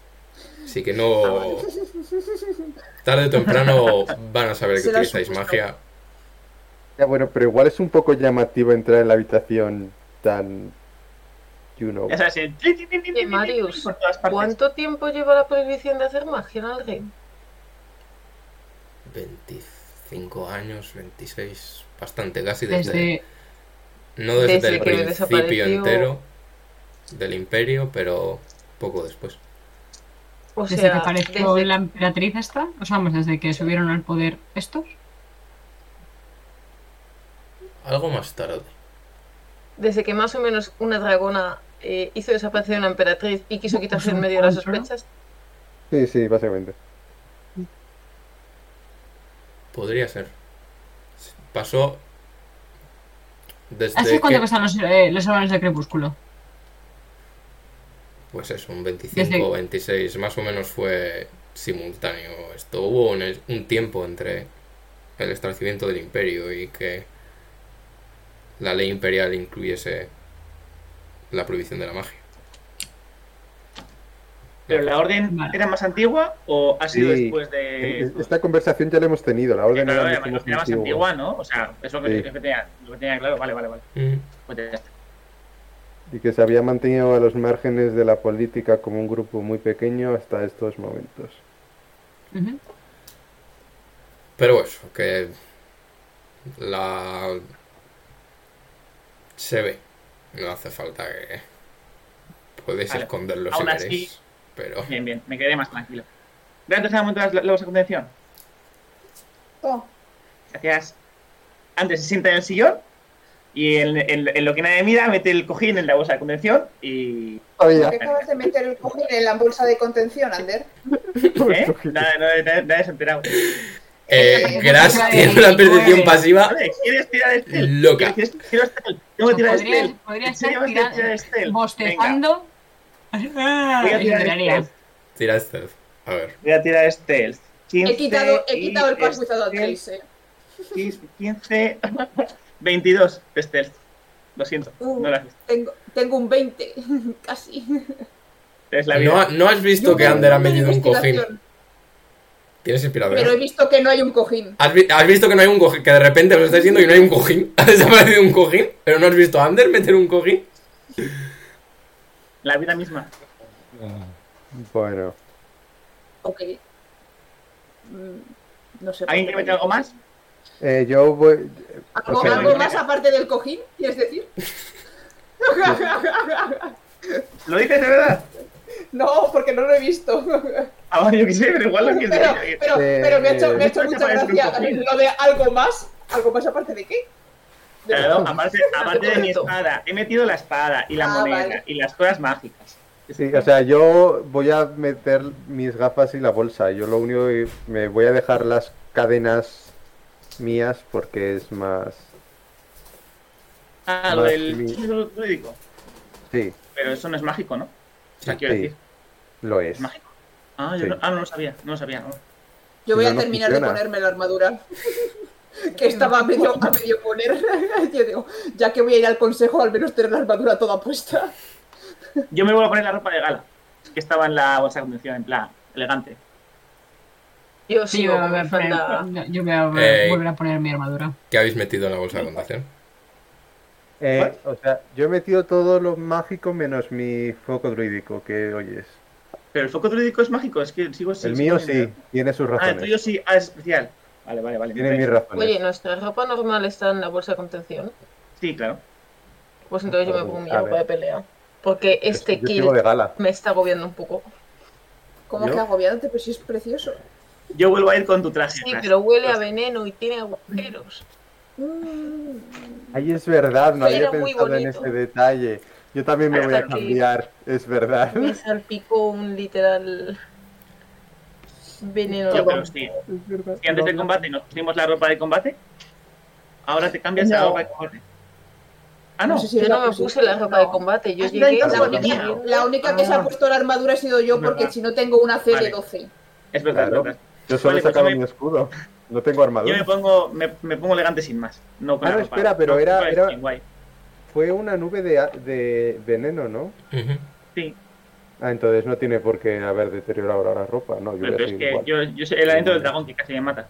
Así que no... Tarde o temprano van a saber que utilizáis magia. Ya, bueno, pero igual es un poco llamativo entrar en la habitación tan. You know. Tli, Marius. ¿Cuánto tiempo lleva la prohibición de hacer magia en el rey? 25 años, 26, bastante, casi desde... Desde. No desde, desde el principio desapareció- entero del imperio, pero poco después. O Desde que apareció desde- la emperatriz esta, o sea, vamos, desde que subieron al poder estos. Algo más tarde. desde que más o menos una dragona eh, hizo desaparecer a una emperatriz y quiso quitarse en medio de las sospechas. Sí, sí, básicamente. Podría ser. Pasó desde ¿Hace cuánto que... están los, eh, los salones de crepúsculo? Pues eso, un 25 Desde- o 26, más o menos fue simultáneo. Esto hubo un, un tiempo entre el establecimiento del imperio y que la ley imperial incluyese la prohibición de la magia. ¿Pero la orden era más antigua o ha sido Sí. después de.? Esta conversación ya la hemos tenido. La Sí, orden claro, era más, más era más antigua. antigua, ¿no? O sea, eso lo que, Sí. que tenía, lo que tenía claro. Vale, vale, vale. Mm. Pues ya está. Y que se había mantenido a los márgenes de la política como un grupo muy pequeño hasta estos momentos. Pero eso, que la se ve. No hace falta que podéis Vale. esconderlo si Aún así- queréis. Pero Bien, bien, me quedé más tranquilo. Gracias a las la de contención. Oh, Gracias. Antes se sienta en el sillón Y en, en- en lo que nadie mira, mete el cojín en la bolsa de contención y. Todavía. ¿Por qué acabas de meter el cojín en la bolsa de contención, Ander? ¿Eh? Nada, nada, nada, nadie se ha enterado. Eh, Gras eh, tiene una percepción pasiva ¿quieres tirar Estel? Loca. ¿Quieres quiero Estel? Tengo que tirar Estel. podría ¿En serio estar vas a tirar tirando, Estel? Bostezando. Voy a tirar. Estel. Tira stealth. A ver. Voy a tirar. 15 He quitado, he y quitado el without a Stealth, trace, eh. 15, 22 de Stealth. Lo siento, Uh. no lo has visto. Tengo, tengo un 20, casi. Es la No, vida. ha- no has visto Yo que Ander ha metido un cojín. Tienes inspirador. Pero he visto que no hay un cojín. ¿Has, vi- has visto que no hay un cojín? Que de repente os estáis diciendo y no hay un cojín. Ha desaparecido un cojín. Pero no has visto a Ander meter un cojín. La vida misma. Bueno, Ok. Mm, No sé. por ¿Alguien qué quiere meter algo más? eh, yo voy. ¿Algo, algo más aparte del cojín? ¿Quieres decir? ¿Lo dices de verdad? No, porque no lo he visto. Ah, vale, yo qué sé, pero igual lo que Pero, pero, pero me ha hecho, me ha hecho mucha gracia cojín. lo de algo más. ¿Algo más aparte de qué? De Claro, aparte, aparte de mi espada, he metido la espada y la Ah, moneda vale. y las cosas mágicas. Sí, o sea, yo voy a meter mis gafas y la bolsa. Yo lo único que me voy a dejar las cadenas mías porque es más. Ah, lo del mi-. Sí, Pero eso no es mágico, ¿no? O sea, Sí. quiero sí, decir, lo es. mágico. Ah, yo Sí. no, ah, no lo sabía, no lo sabía. no. Yo voy a no terminar funciona. de ponerme la armadura. que estaba a medio, a medio poner. Yo digo, ya que voy a ir al consejo, al menos tener la armadura toda puesta. Yo me voy a poner la ropa de gala, que estaba en la bolsa de contención, en plan, elegante. Yo Sí, sigo yo con voy a poner, yo voy a Eh, volver a poner mi armadura. ¿Qué habéis metido en la bolsa de contación? Eh, o sea, yo he metido todo lo mágico menos mi foco druídico, que oyes. Pero el foco druídico es mágico, es que sigo El mío sí, tiene sus Ah, el razones. tuyo sí, ah, es especial. Vale, vale, vale. Tiene mis razones. Oye, nuestra ropa normal está en la bolsa de contención. Sí, claro. Pues entonces yo me pongo mi ropa de pelea. Porque Es este yo kill sigo de gala. me está agobiando un poco. ¿Cómo ¿Yo? que agobiándote? Pero si es precioso. Yo vuelvo a ir con tu traje. Sí, pero huele a veneno y tiene agujeros. Ay, es verdad, no había pensado en ese detalle. Yo también me voy a cambiar, es verdad. Me salpicó un literal veneno. Yo que sí. Si antes del combate nos pusimos la ropa de combate, ahora te cambias a la ropa de combate. Ah, no. No sé si Yo no me puse la ropa de combate, yo Ah, llegué La única, bueno. la única que se ha puesto la armadura ha sido yo porque si no tengo una C Vale. de 12. Es verdad, Claro. Yo solo he pues sacado mi escudo. No tengo Yo armadura. me pongo, me, me pongo elegante sin más. No con Ah, no, ropa. espera, pero No, era- era-. Fue una nube de, de veneno, ¿no? Sí, Ah, entonces no tiene por qué haber deteriorado ahora la ropa. No, yo pero, a es que igual. yo, yo soy el aliento del dragón que casi me mata.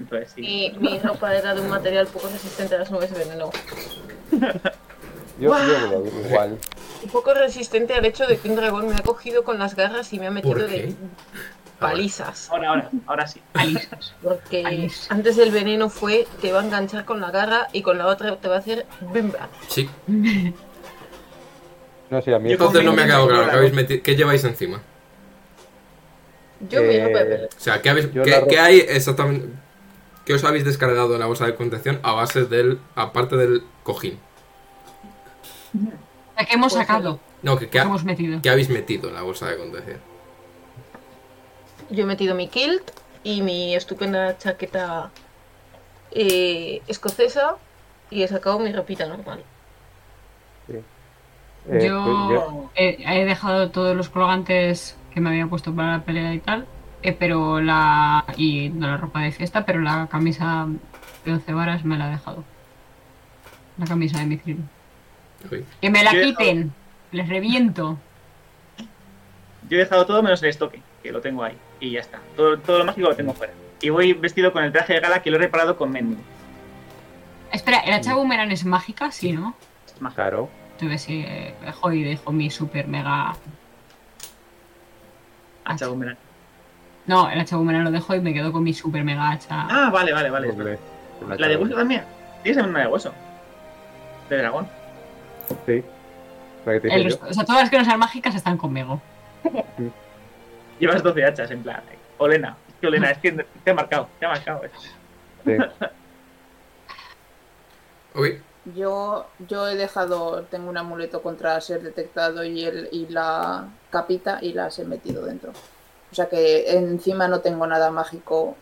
Entonces, sí. y mi ropa era de un material poco resistente a las nubes de veneno. Yo, yo voy a ir igual. Y poco resistente al hecho de que un dragón me ha cogido con las garras y me ha metido ¿Por de? Palizas. Ahora, ahora, ahora sí. Alisas. Porque Alice. antes el veneno fue te va a enganchar con la garra y con la otra te va a hacer bimba. Sí. No sé, a mí Entonces no me ha quedado claro. ¿Qué, habéis metido? ¿Qué lleváis encima? Yo Eh, pelea. O sea, ¿qué, habéis, qué- hay exactamente? ¿Qué os habéis descargado en la bolsa de contención a base del. aparte del cojín? ¿A qué hemos Pues sacado? No, que, ¿Qué ¿qué, ha- hemos metido? qué habéis metido en la bolsa de contención? Yo he metido mi kilt y mi estupenda chaqueta eh, escocesa y he sacado mi ropita normal. eh, pues yo he, he dejado todos los colgantes que me había puesto para la pelea y tal, eh, pero la. y no la ropa de fiesta, pero la camisa de 11 varas me la he dejado. La camisa de mithril. Uy. ¡Que me la Yo quiten! ¡Les reviento! Yo he dejado todo menos el estoque, que lo tengo ahí. Y ya está. Todo, todo lo mágico lo tengo fuera. Y voy vestido con el traje de gala que lo he reparado con Menmu. Espera, ¿el hacha boomerang es mágica? Sí, ¿no? Es mágico. Claro. Entonces sí, eh, dejo y dejo mi super mega. Hacha boomerang. No, el hacha boomerang lo dejo y me quedo con mi super mega hacha. Ah, vale, vale, vale. La de hueso también. Tienes una de hueso. De dragón. Sí. La El o sea, todas las que no sean mágicas están conmigo. Llevas 12 hachas, en plan. Olena. Es que Olena, es que te ha marcado. Te ha marcado. yo. Sí. Ok, Yo, yo he dejado, tengo un amuleto contra ser detectado y, el, y la capita y las he metido dentro. O sea que encima no tengo nada mágico.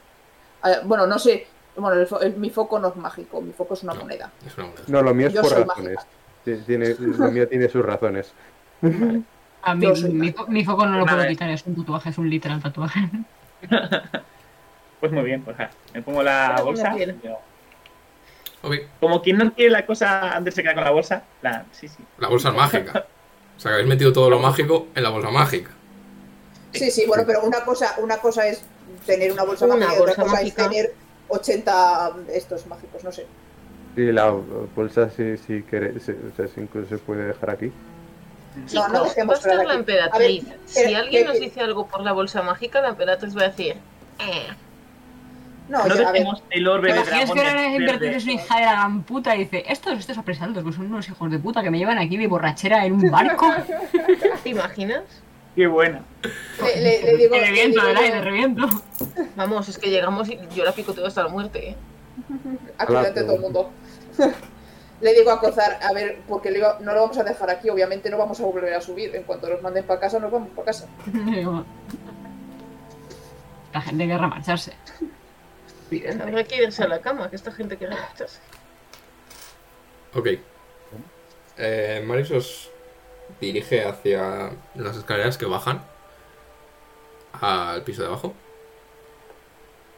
Ah, Bueno, no sé. Bueno, el el- mi foco no es mágico, mi foco es una No. moneda. es una moneda. No, lo mío es Yo por razones. Tiene, lo mío tiene sus razones. A mí, mi, mi foco no lo puedo quitar, es un tatuaje, es un literal tatuaje. Pues muy bien, pues ja, me pongo la Ah, bolsa. Como quien no quiere la cosa antes se queda con la bolsa. La, sí, sí. la bolsa es mágica. O sea, que habéis metido todo lo mágico en la bolsa mágica. Sí, sí, bueno, pero una cosa, una cosa es tener una bolsa Una mágica y otra cosa mágica. es tener 80 estos mágicos, no sé. Sí, la bolsa sí, sí, o sea, incluso se puede dejar aquí. No, no dejemos va a ser fuera la emperatriz. Ver, si pero- alguien nos dice algo por la bolsa mágica, la emperatriz va a decir. "Eh". No, No yo- dejemos el orbe de Imagínate dragón que ahora la emperatriz es una hija de la gran puta y dice, estos, estos apresados, que son unos hijos de puta que me llevan aquí de borrachera en un barco. ¿Te imaginas? Qué buena. le, le- le digo, le reviento, digo yo- aire, de reviento. Vamos, es que llegamos y yo la picoteo hasta la muerte. ¿eh? De todo el mundo. Le digo a Cozar, a ver, porque le no lo vamos a dejar aquí, obviamente no vamos a volver a subir. En cuanto nos manden para casa, nos vamos para casa. La gente querrá marcharse. Habrá que irse a la cama, que esta gente quiere marcharse. Ok. Eh, Marius os dirige hacia las escaleras que bajan al piso de abajo.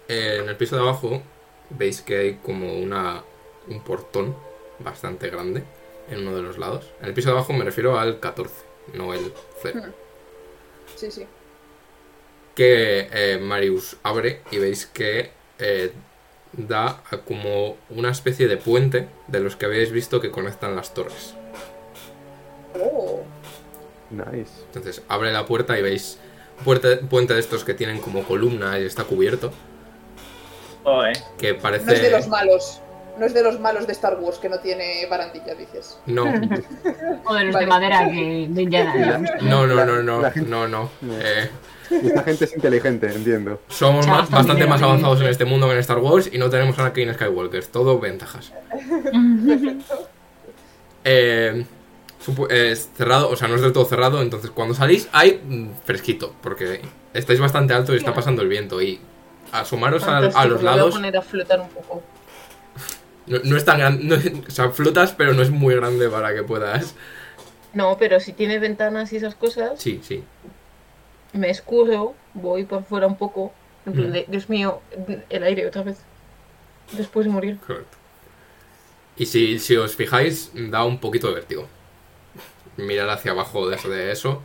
En el piso de abajo veis que hay como una un portón bastante grande en uno de los lados. En el piso de abajo me refiero al 14, no el 0. Sí, sí. que eh, Marius abre y veis que eh, da a como una especie de puente de los que habéis visto que conectan las torres. Oh, Nice. Entonces abre la puerta y veis un puente, puente de estos que tienen como columna y está cubierto, Oh, eh. que no es de parece... los malos. No es de los malos de Star Wars que no tiene barandilla, dices. No, O de los Vale. de madera que de Indiana Jones. no, no, no, no, gente- no, no. Eh, Esta gente es inteligente, entiendo. somos Chao, más- bastante más ¿eh? avanzados en este mundo que en Star Wars y no tenemos a Anakin Skywalker, todo ventajas. Eh, es cerrado, o sea, no es del todo cerrado, entonces cuando salís hay mm, fresquito, porque estáis bastante alto y está pasando el viento y asomaros a, a los me voy a lados poner a flotar un poco. No, no es tan grande, o sea, flotas, pero no es muy grande para que puedas. No, pero si tiene ventanas y esas cosas, Sí, sí. me escurro, voy por fuera un poco. Mm. de, Dios mío, el aire otra vez. Después de morir. Correcto. Y si, si os fijáis, da un poquito de vértigo. Mirar hacia abajo de eso, de eso.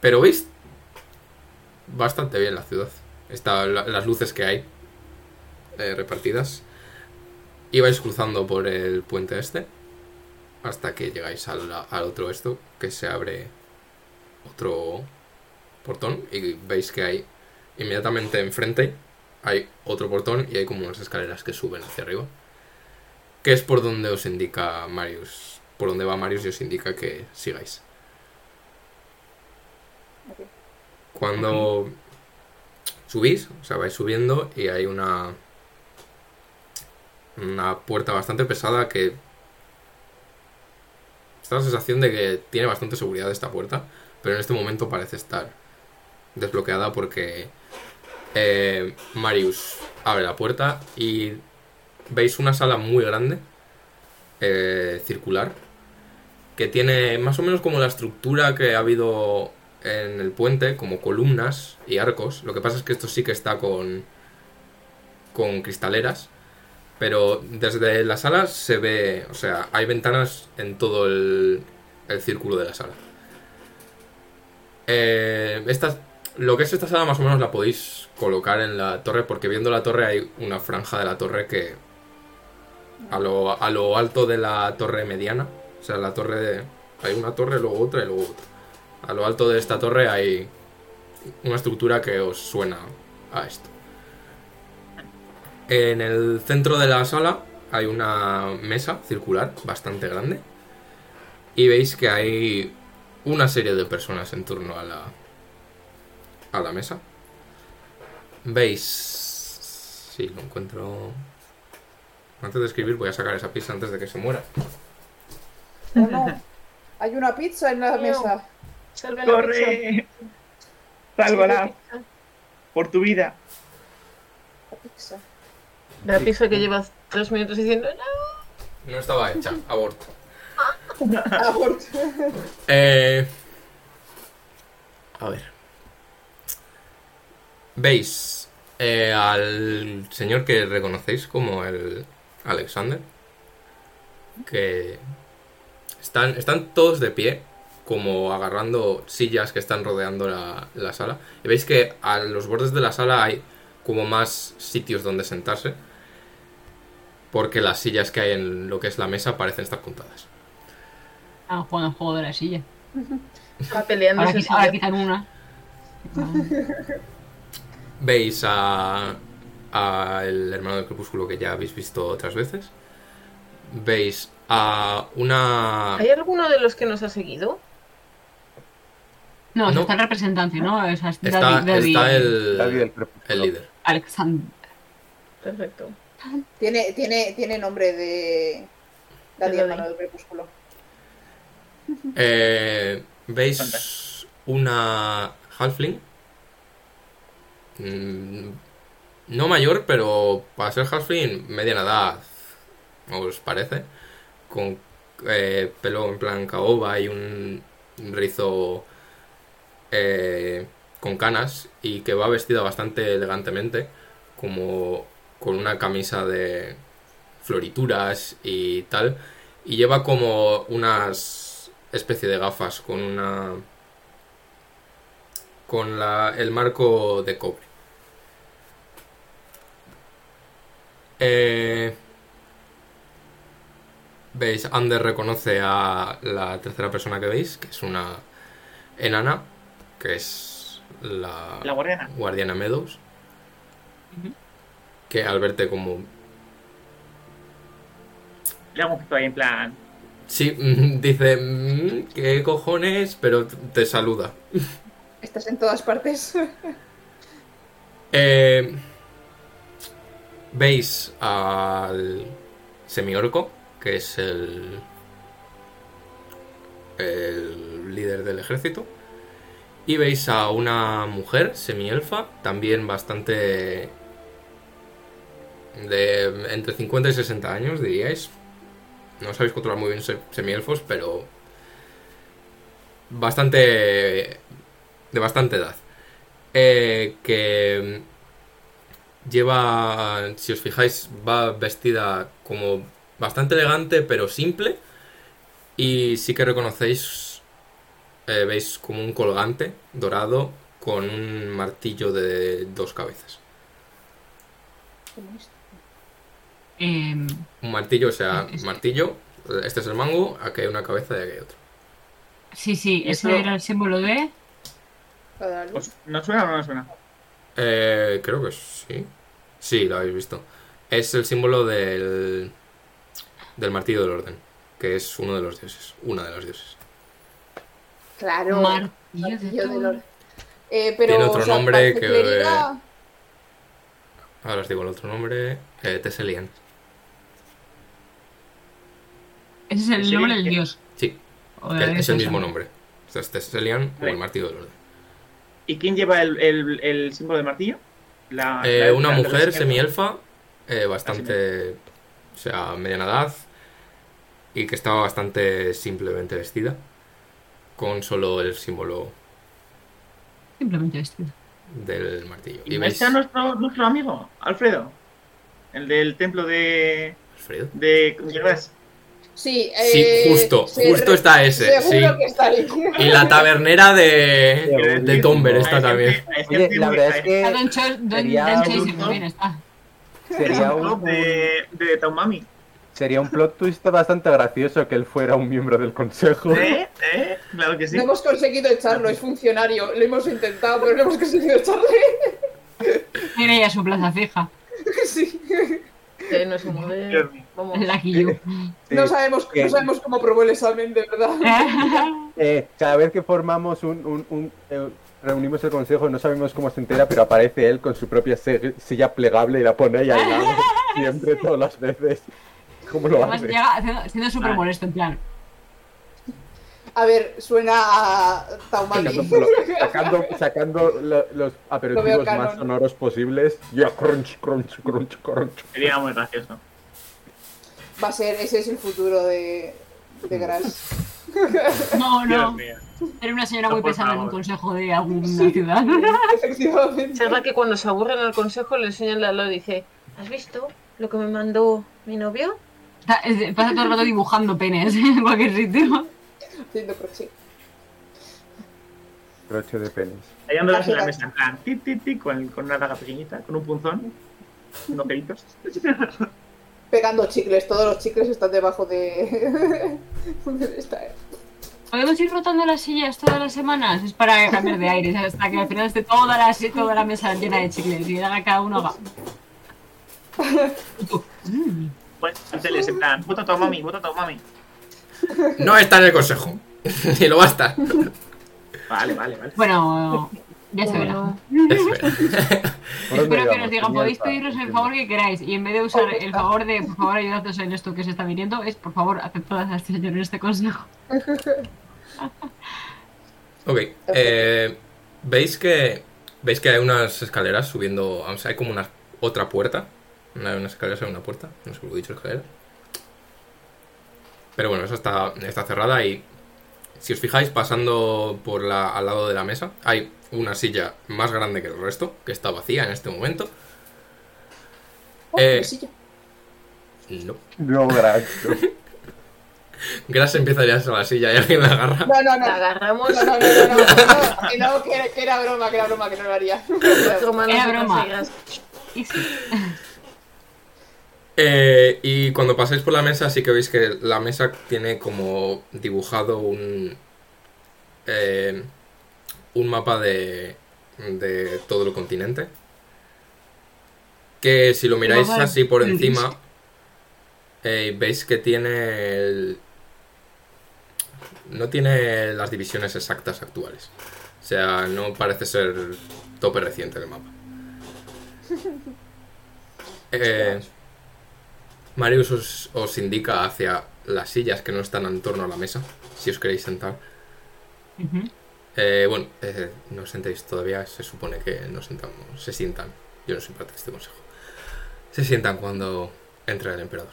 Pero veis bastante bien la ciudad. Está, la- las luces que hay eh, repartidas. Y vais cruzando por el puente este. Hasta que llegáis al, al otro esto, que se abre otro portón. Y veis que hay inmediatamente enfrente hay otro portón y hay como unas escaleras que suben hacia arriba. Que es por donde os indica Marius. Por donde va Marius y os indica que sigáis. Cuando subís, o sea, vais subiendo y hay una. Una puerta bastante pesada que. Está la sensación de que tiene bastante seguridad esta puerta, pero en este momento parece estar desbloqueada porque eh, Marius abre la puerta y veis una sala muy grande, eh, circular, que tiene más o menos como la estructura que ha habido en el puente, como columnas y arcos. Lo que pasa es que esto sí que está con, con cristaleras, pero desde la sala se ve, o sea, hay ventanas en todo el, el círculo de la sala. Eh, esta, lo que es esta sala más o menos la podéis colocar en la torre porque viendo la torre hay una franja de la torre que a lo, a lo alto de la torre mediana, o sea, la torre de, hay una torre, luego otra y luego otra. A lo alto de esta torre hay una estructura que os suena a esto. En el centro de la sala hay una mesa circular bastante grande y veis que hay una serie de personas en torno a la a la mesa. Veis si lo encuentro Antes de escribir voy a sacar esa pizza antes de que se muera. ¿O no? Hay una pizza en la Miau. mesa. Salve la pizza. ¡Corre! Sálvala, por tu vida. La pizza. La pizza que lleva tres minutos diciendo no. No estaba hecha, aborto. Aborto. Eh, a ver. ¿Veis eh, al señor que reconocéis como el Alexander? Que están, están todos de pie, como agarrando sillas que están rodeando la, la sala. Y veis que a los bordes de la sala hay como más sitios donde sentarse. Porque las sillas que hay en lo que es la mesa parecen estar juntadas. Están jugando al juego de la silla. Está peleando Ahora, esa qui- ahora silla. quitan una. Veis a, a el hermano del crepúsculo que ya habéis visto otras veces. Veis a una... ¿Hay alguno de los que nos ha seguido? No, No. está el representante, ¿no? O sea, está, Está, David- David- está el, David del crepúsculo. el líder. Alexander. Perfecto. Tiene, tiene, tiene nombre de. Daddy De hermano del crepúsculo. Eh, Veis Fantástico. una halfling. Mm, No mayor, pero para ser halfling, mediana edad, ¿os parece? Con eh, pelo en plan caoba y un rizo eh, con canas y que va vestida bastante elegantemente, como con una camisa de florituras y tal, y lleva como unas especie de gafas con una con la, el marco de cobre. Eh, veis, Ander reconoce a la tercera persona que veis, que es una enana, que es la, La guardiana. guardiana Meadows, Ujú. Que al verte como... Le hago un poquito ahí en plan. Sí, dice, "Mm, ¿qué cojones? Pero te saluda. Estás en todas partes. Eh, Veis al semiorco, que es el, el líder del ejército. Y veis a una mujer semielfa, también bastante de entre 50 y 60 años, diríais. No sabéis controlar muy bien se- semielfos, pero bastante de bastante edad. Eh, que lleva, si os fijáis, va vestida como bastante elegante, pero simple. Y sí que reconocéis, eh, veis como un colgante dorado con un martillo de dos cabezas. Em, Un martillo, o sea, Es- martillo, este es el mango, aquí hay una cabeza y aquí hay otro. sí, sí, Eso- ese era el símbolo de. ¿Os- ¿No suena o no suena? Eh, creo que sí. Sí, lo habéis visto. Es el símbolo del, del martillo del orden, que es uno de los dioses, una de los dioses. Claro. Martillo del orden. Eh, pero, Tiene otro o sea, nombre que- clériga- Ahora os digo el otro nombre, eh, Tesselian. Ese es el Sí, nombre del que- dios. Sí, es, es el mismo nombre. O sea, es o el martillo del orden. ¿Y quién lleva el, el, el símbolo del martillo? La, Eh, la- una la- mujer semielfa, eh, bastante, o sea, mediana edad, y que estaba bastante simplemente vestida, con solo el símbolo Simplemente vestido. del martillo. ¿Y Y no veis, está nuestro, nuestro amigo, Alfredo? El del templo de. Alfredo. de Gervás. Sí, Sí, eh, justo, se justo re- está ese, Seguro sí. que está ahí. Y la tabernera de, Tomber está también. Oye, la verdad es que Don Don- sería Don Chase un- también está. sería un un, de, de Taumami. sería un plot twist bastante gracioso que él fuera un miembro del consejo. ¿Eh? ¿Eh? Claro que sí. No hemos conseguido echarlo, es funcionario. Lo hemos intentado, pero no hemos conseguido echarle. Tiene ya su plaza fija. sí. Que no se mueve. Vamos. La. Sí, No sabemos, no sabemos cómo probó el examen, de verdad. eh, cada vez que formamos un, un- un, eh, reunimos el consejo, no sabemos cómo se entera, pero aparece él con su propia silla plegable y la pone ahí al lado. siempre, todas las veces. ¿Cómo lo Además hace? llega haciendo- siendo súper Vale. molesto, en plan. A ver, suena a Taumaki. Sacando, sacando, sacando lo- los aperitivos más sonoros posibles. Ya, crunch, crunch, crunch, crunch. Sería muy gracioso. Va a ser, ese es el futuro de, de Grass. No, Dios no. mío. Era una señora No, muy pesada en un consejo de alguna ciudad. Efectivamente. Es verdad que cuando se aburre en el consejo le enseñan la lo y dice, ¿has visto lo que me mandó mi novio? Está- es- Pasa todo el rato dibujando penes en cualquier sitio. Haciendo crochet. Broche de penes. Hallándolas en la mesa, en plan, tic, tic, tic, con, con una daga pequeñita, con un punzón, unos pelitos. Pegando chicles, todos los chicles están debajo de. esta. ¿Podemos ir rotando las sillas todas las semanas? Es para cambiar de aire, hasta que al final esté toda la, toda la mesa llena de chicles y haga cada uno haga. Pues carteles, en plan, vota a tu mami, vota a tu mami. No está en el consejo. Ni lo va a estar. Vale, vale, vale. Bueno, ya se verá. Espera. ¿Por dónde Espero que nos digan, podéis pediros el favor que queráis. Y en vez de usar el favor de, por favor, ayudadnos en esto que se está viniendo, es, por favor, aceptad a este señor en este consejo. Ok. eh, ¿Veis que veis que hay unas escaleras subiendo? O sea, hay como una otra puerta. No hay unas escaleras, hay una puerta. No sé cómo he dicho escalera. Pero bueno, esa está, está cerrada y si os fijáis, pasando por la, al lado de la mesa, hay una silla más grande que el resto, que está vacía en este momento. Oh, Eh. silla. No. No, gracias. Gras empieza a irse a la silla y alguien la agarra. No, no, no. La agarramos No, no, no, no, no, no, que no, que era, que era broma, que era broma, que no lo haría. Era broma. Eh, y cuando pasáis por la mesa, sí que veis que la mesa tiene como dibujado un. eh, un mapa de. de todo el continente. Que si lo miráis así por del encima, eh, veis que tiene. el- no tiene las divisiones exactas actuales. O sea, no parece ser tope reciente el mapa. Eh, Marius os, os indica hacia las sillas que no están en torno a la mesa, si os queréis sentar. Eh, bueno, eh, no os sentéis todavía, se supone que no sentamos, se sientan. Yo no soy parte de este consejo. Se sientan cuando entre el emperador.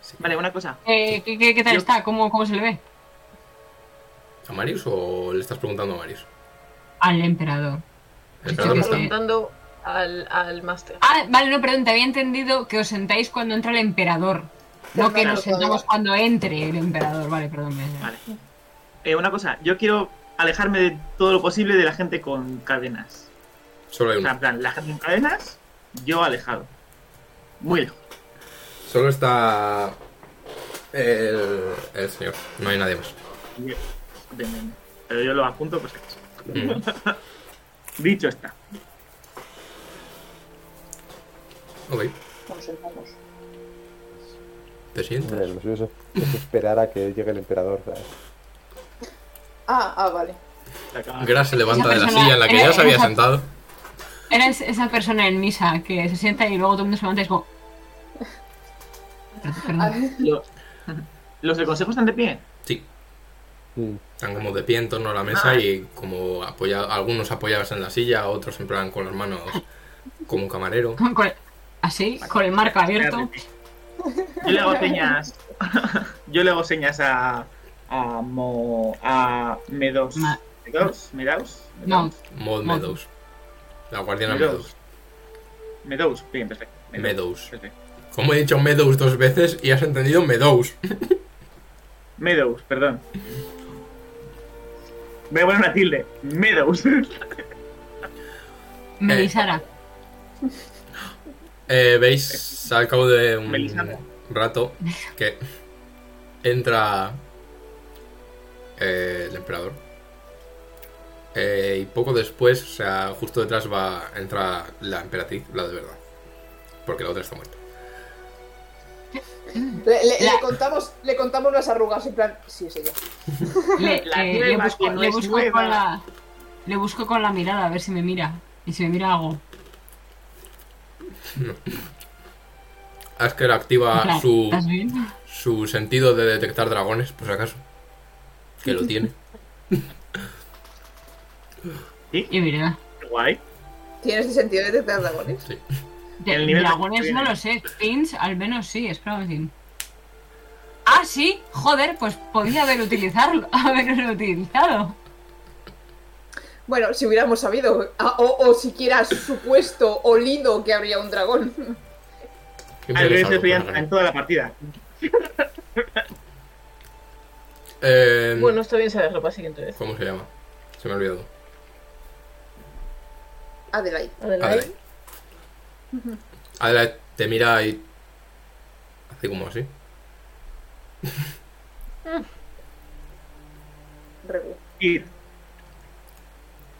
Sí. Vale, una cosa. Eh, ¿qué, qué, qué tal Yo- está? ¿Cómo, ¿Cómo se le ve? ¿A Marius o le estás preguntando a Marius? Al emperador. El emperador preguntando al, al máster. Ah, vale, no, perdón, te había entendido que os sentáis cuando entra el emperador. No que nos sentamos cuando entre el emperador. Vale, perdón. me- Vale. Eh, una cosa, yo quiero alejarme de todo lo posible de la gente con cadenas. Solo hay O sea, en uno. plan, la gente con cadenas, yo alejado. Muy lejos. Solo está el, el señor. No hay nadie más. Bien, bien, bien. Pero yo lo apunto pues acaso. Mm. Dicho está. Ok, te sientas. Hombre, lo suyo es- es esperar a que llegue el emperador. ¿sabes? Ah, ah, vale. Gras se levanta de la silla en la que era- ya se había sentado. Eres esa persona en misa que se sienta y luego todo el mundo se levanta y es como. Perdón, Ah. Los, los del consejo están de pie. Sí, Mm. están como de pie en torno a la mesa Ah. y como apoya, algunos apoyados en la silla, otros en plan con las manos como un camarero. Con- con- así, con el marco abierto. Yo le hago señas. yo le hago señas a. a Mo. a Medos. Ma- ¿Medos? ¿Medaus? No, Mod. Meadows. La guardiana Meadows. Meadows. Meadows, bien, perfecto. Meadows. Perfecto. Como he dicho Meadows dos veces y has entendido Meadows. Meadows, perdón. Voy a poner una tilde. Meadows. Melisara. Eh, Veis al cabo de un rato que entra eh, el emperador. Eh, y poco después, o sea, justo detrás va entra la emperatriz, la de verdad. Porque la otra está muerta. Le, le- La- le contamos, le contamos las arrugas, en plan, sí, es ella. Le, eh, busco, no con la. Le busco con la mirada a ver si me mira. Y si me mira hago. Asker activa Claro, su, su sentido de detectar dragones, por si acaso. Que lo tiene. Y mira, Guay. ¿Tienes ese sentido de detectar dragones? Sí. de- El nivel de- dragones no lo sé. Fins al menos sí, un momentín. Ah, sí, joder, pues podía haber utilizarlo, haberlo utilizado. Bueno, si hubiéramos sabido, ah, o, o siquiera supuesto, olido que habría un dragón. Al en toda la partida. Eh, Bueno, está bien saberlo para la siguiente vez. ¿Cómo se llama? Se me ha olvidado. Adelaide. Adelaide. Adelaide te mira y hace como así. Y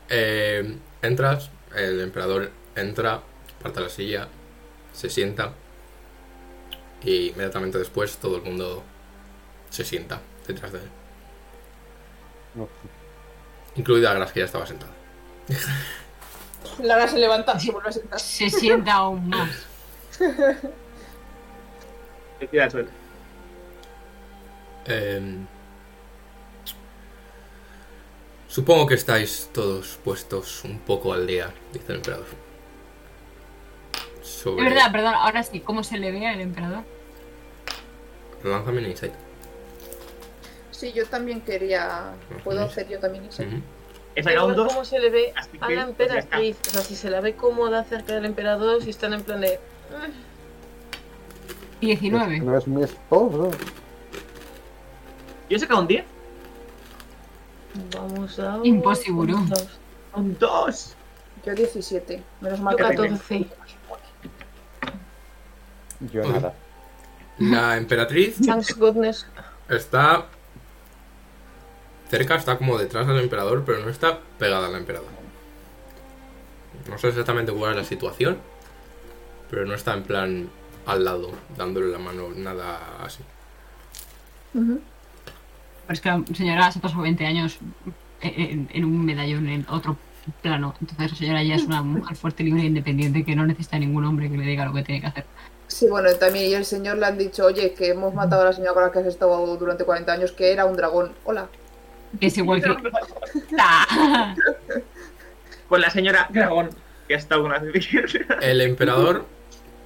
Eh, entras, el emperador entra, parte la silla, se sienta y inmediatamente después todo el mundo se sienta detrás de él. No. Incluida Gras, que ya estaba sentada. Lara se levanta y se vuelve a sentar. Se sienta aún más. suelo. Eh, supongo que estáis todos puestos un poco al día, dice el emperador. Es Sobre... verdad, perdón, ahora sí, ¿cómo se le ve al emperador? Lánzame un insight. Sí, yo también quería. ¿Puedo hacer yo también eso? Ujú. He Quiero sacado un ver 2. cómo se le ve a la pues emperatriz. O sea, si se la ve cómoda cerca del emperador, si están en plan de. "Mm, 19. No es mi esposo. Yo he sacado un 10. Vamos a. Imposible. Un 2. Yo 17. Menos mal Yo que Perfecto. 14. Yo nada. La emperatriz Thanks goodness. está cerca, está como detrás del emperador, pero no está pegada al emperador. No sé exactamente cuál es la situación, pero no está en plan al lado, dándole la mano, nada así. Ujú. Pero es que la señora se pasó 20 años en, en un medallón en otro plano. Entonces la señora ya es una mujer fuerte, libre e independiente que no necesita ningún hombre que le diga lo que tiene que hacer. Sí, bueno, también y el señor le han dicho, oye, que hemos matado a la señora con la que has estado durante 40 años, que era un dragón. Hola. Que es igual que... ¡Ah! Con la señora Dragón, que ha estado una vez. El emperador,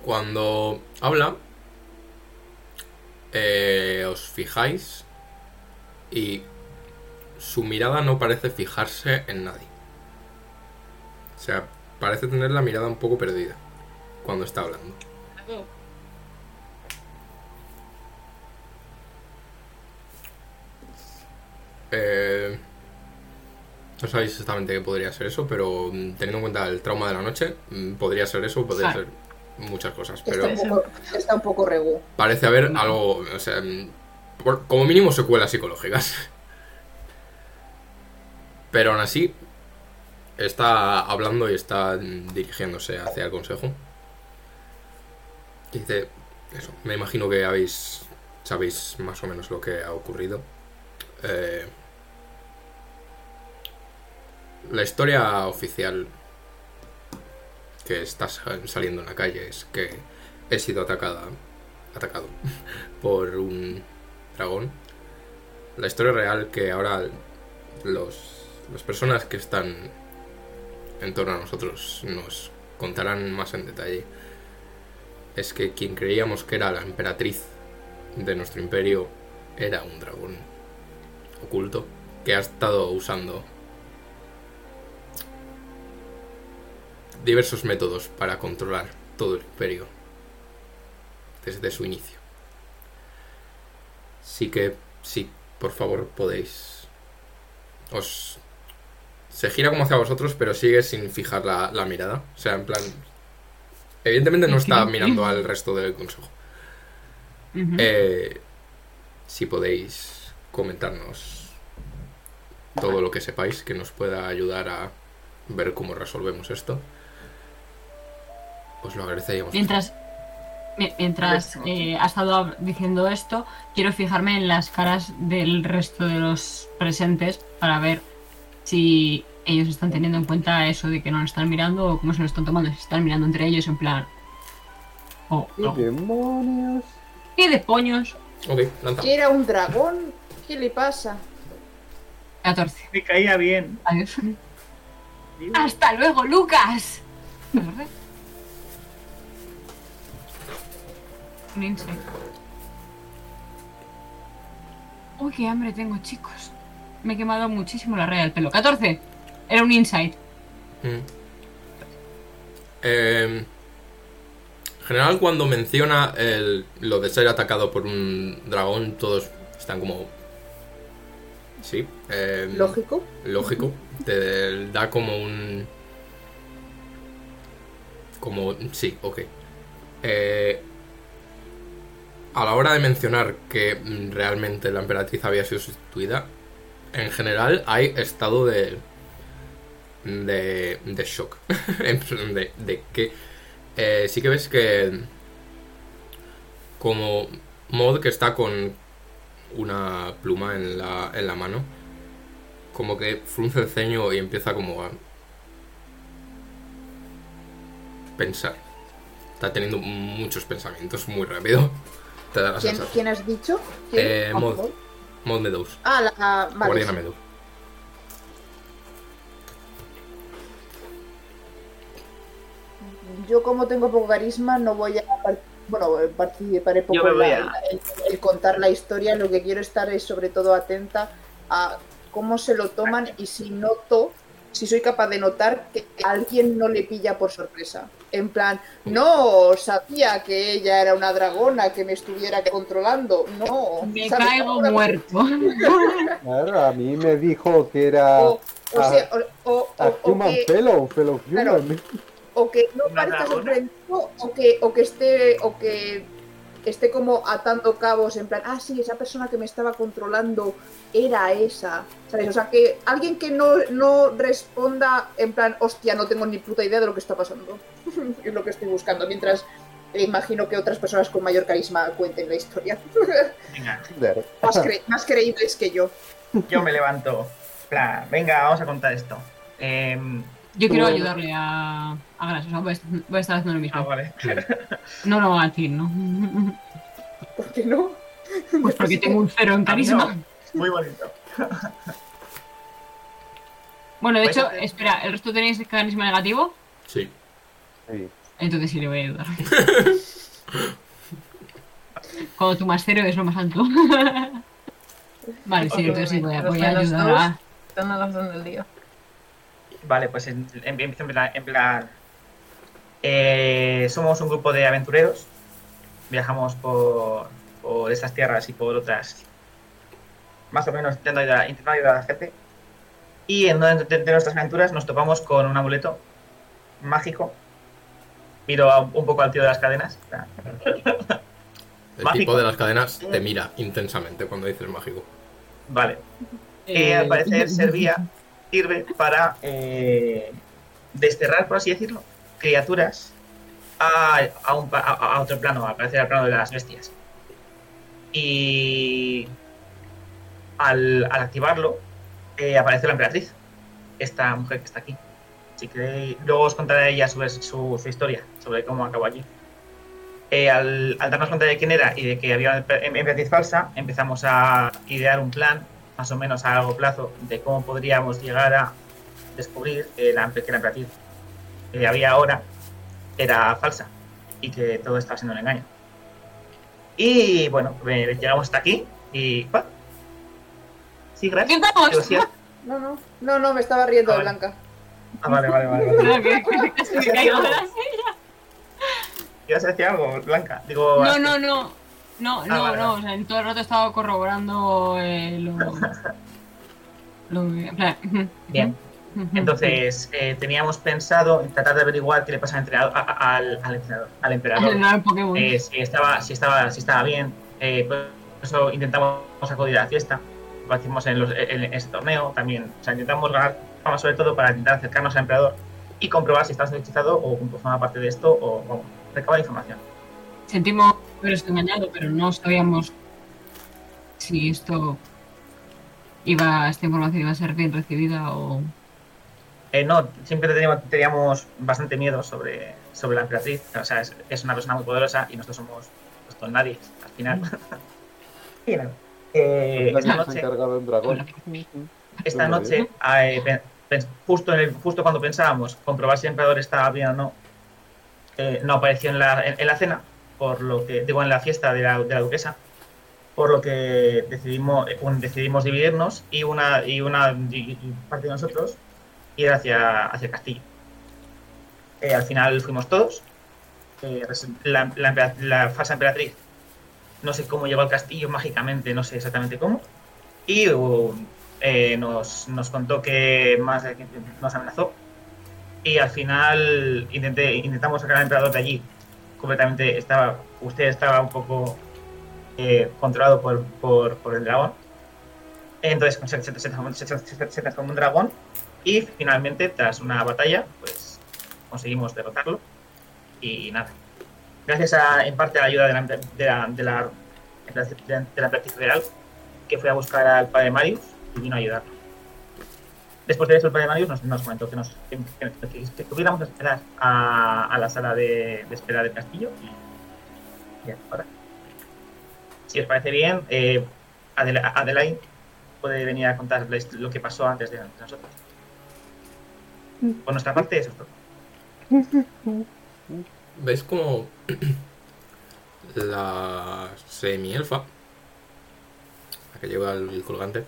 cuando habla, eh, os fijáis y su mirada no parece fijarse en nadie. O sea, parece tener la mirada un poco perdida cuando está hablando. Eh, no sabéis exactamente qué podría ser eso, pero mm, teniendo en cuenta el trauma de la noche, mm, podría ser eso, podría ser muchas cosas. Está Pero un poco, está un poco regu. parece haber algo, o sea, mm, por- como mínimo secuelas psicológicas. Pero aún así, está hablando y está dirigiéndose hacia el consejo. Y dice, eso, me imagino que habéis, sabéis más o menos lo que ha ocurrido. Eh, la historia oficial que está sa- saliendo en la calle es que he sido atacada, atacado por un dragón. La historia real que ahora los, las personas que están en torno a nosotros nos contarán más en detalle es que quien creíamos que era la emperatriz de nuestro imperio era un dragón oculto que ha estado usando diversos métodos para controlar todo el imperio desde su inicio. Sí que, sí, por favor, podéis. Os. Se gira como hacia vosotros, pero sigue sin fijar la, la mirada. O sea, en plan. Evidentemente no está mirando al resto del consejo. Eh, si podéis comentarnos todo lo que sepáis que nos pueda ayudar a ver cómo resolvemos esto, os lo agradeceríamos. Mientras, mi- mientras eh, ha estado diciendo esto, quiero fijarme en las caras del resto de los presentes para ver si ellos están teniendo en cuenta eso de que no nos están mirando o cómo se lo están tomando. Si están mirando entre ellos en plan, O ¿Qué demonios? ¿Qué de poños? Ok, lanza. ¿Que era un dragón? ¿Qué le pasa? 14. Me caía bien. Adiós. ¡Hasta luego, Lucas! Insight. Uy, qué hambre tengo, chicos. Me he quemado muchísimo la raya del pelo. 14. Era un insight. Mm. Eh, en general, cuando menciona el- lo de ser atacado por un dragón, todos están como. Sí. eh, Lógico. Lógico. Te da como un. Como. Sí, ok. Eh, a la hora de mencionar que mm, realmente la emperatriz había sido sustituida, en general hay estado de. de. de shock. De, de que. eh, sí que ves que. Como Mod que está con una pluma en la, en la mano, como que frunce el ceño y empieza como a pensar. Está teniendo muchos pensamientos muy rápido. Te da la ¿Quién, sensación. quién has dicho? ¿Quién? Eh. Maud. Mod Meadows. Ah, la. vale. Guardiana sí. Meadows. Yo como tengo poco carisma no voy a par- bueno, participaré poco en, la- a- en contar la historia, lo que quiero estar es sobre todo atenta a cómo se lo toman y si noto, si soy capaz de notar que a alguien no le pilla por sorpresa. En plan, no sabía que ella era una dragona que me estuviera controlando, no. Me ¿sabes? caigo muerto. Claro, a mí me dijo que era O, o a- sea, o- o- a Human que- Fellow, Fellow Claro. Human. o que no parezca sorprendido o que o que esté o que esté como atando cabos en plan ah sí esa persona que me estaba controlando era esa ¿sabes? o sea que alguien que no, no responda en plan hostia no tengo ni puta idea de lo que está pasando es lo que estoy buscando mientras eh, imagino que otras personas con mayor carisma cuenten la historia Venga, más, cre- más creíbles que yo yo me levanto. Plan, venga, vamos a contar esto. Em, Yo quiero ayudarle a, a Gras, o sea, voy a, estar- voy a estar haciendo lo mismo. ah, vale. No lo va a decir, ¿no? ¿por qué no? Pues porque tengo un cero en carisma. no. Muy bonito. Bueno, de hecho, hacer- espera, ¿el resto tenéis carisma negativo? Sí. Sí. Entonces sí le voy a ayudar. Cuando tu más cero es lo más alto. vale, sí, entonces sí voy a, voy a ayudar a... Están a las dos del día. Vale, pues en- en- empiezo en plan. en plan, eh, somos un grupo de aventureros. Viajamos por, por estas tierras y por otras. Más o menos intentando ayudar, intentando ayudar a la gente. Y en una de, de nuestras aventuras nos topamos con un amuleto mágico. Miro a- un poco al tío de las cadenas. El Mágico. tipo de las cadenas te mira intensamente cuando dices mágico. Vale. que Eh, al parecer servía, sirve para eh, desterrar, por así decirlo, criaturas a, a otro plano, al parecer al plano de las bestias. Y al, activarlo, eh, aparece la emperatriz, esta mujer que está aquí. Luego os contaré ella su, su historia, sobre cómo acabó allí. Eh, al, al darnos cuenta de quién era y de que había una empe- emperatriz falsa, empezamos a idear un plan más o menos a largo plazo de cómo podríamos llegar a descubrir que la, que la que había ahora era falsa y que todo estaba siendo un engaño. Y bueno, eh, llegamos hasta aquí y... ¿what? Sí, gracias. ¿Qué ah, no no no no me estaba riendo Ah, de vale. Blanca ah, vale, vale, vale. vale. Silla. ¿Ibas a decir algo, Blanca? Digo, No, no, no. No, no, vale, no. vale. O sea, en todo el rato he estado corroborando eh, lo. Bien. Entonces, eh, teníamos pensado en tratar de averiguar qué le pasa al entrenador- a- a- al, al entrenador, al emperador. No, el Pokémon. eh, si estaba si estaba si estaba bien eh, por eso intentamos acudir a la fiesta lo hicimos en, los, en, en este torneo también o sea intentamos ganar fama sobre todo para intentar acercarnos al emperador y comprobar si está siendo hechizado o pues, forma parte de esto o vamos, recabar información Sentimos haberos engañado, pero no sabíamos si esto iba, esta información iba a ser bien recibida o. Eh, no, siempre teníamos, teníamos bastante miedo sobre, sobre la emperatriz. O sea, es, es una persona muy poderosa y nosotros somos pues, todos nadie al final. y nada. eh, La que esta noche, esta bien. eh, justo, en el- justo cuando pensábamos comprobar si el emperador estaba bien o no, eh, no apareció en la, en, en la cena, por lo que, digo, en la fiesta de la, de la duquesa, por lo que decidimos, eh, un- decidimos dividirnos y una, y una y- parte de nosotros ir hacia, hacia el castillo. Eh, al final fuimos todos. eh, la, la la falsa emperatriz, no sé cómo llegó al castillo mágicamente, no sé exactamente cómo. Y eh, nos, nos contó que más de- que nos amenazó. Y al final intenté, intentamos sacar al emperador de allí. Completamente estaba, usted estaba un poco eh, controlado por, por, por el dragón. Entonces se, se, se, se- transformó en dragón. Y finalmente, tras una batalla, pues conseguimos derrotarlo. Y nada. Gracias a, en parte a la ayuda de la, de la, de la, de la, que fue a buscar al padre Marius y vino a ayudarlo. Después de eso, el padre Marius nos, nos comentó que, nos, que, que, que- que pudiéramos esperar a, a la sala de, de espera del castillo y, y ahora. Si os parece bien, eh, Adela- Adelaide puede venir a contar la hist- lo que pasó antes de de nosotros. Por nuestra parte, eso es todo. ¿Ves como la semi-elfa, la que lleva el colgante,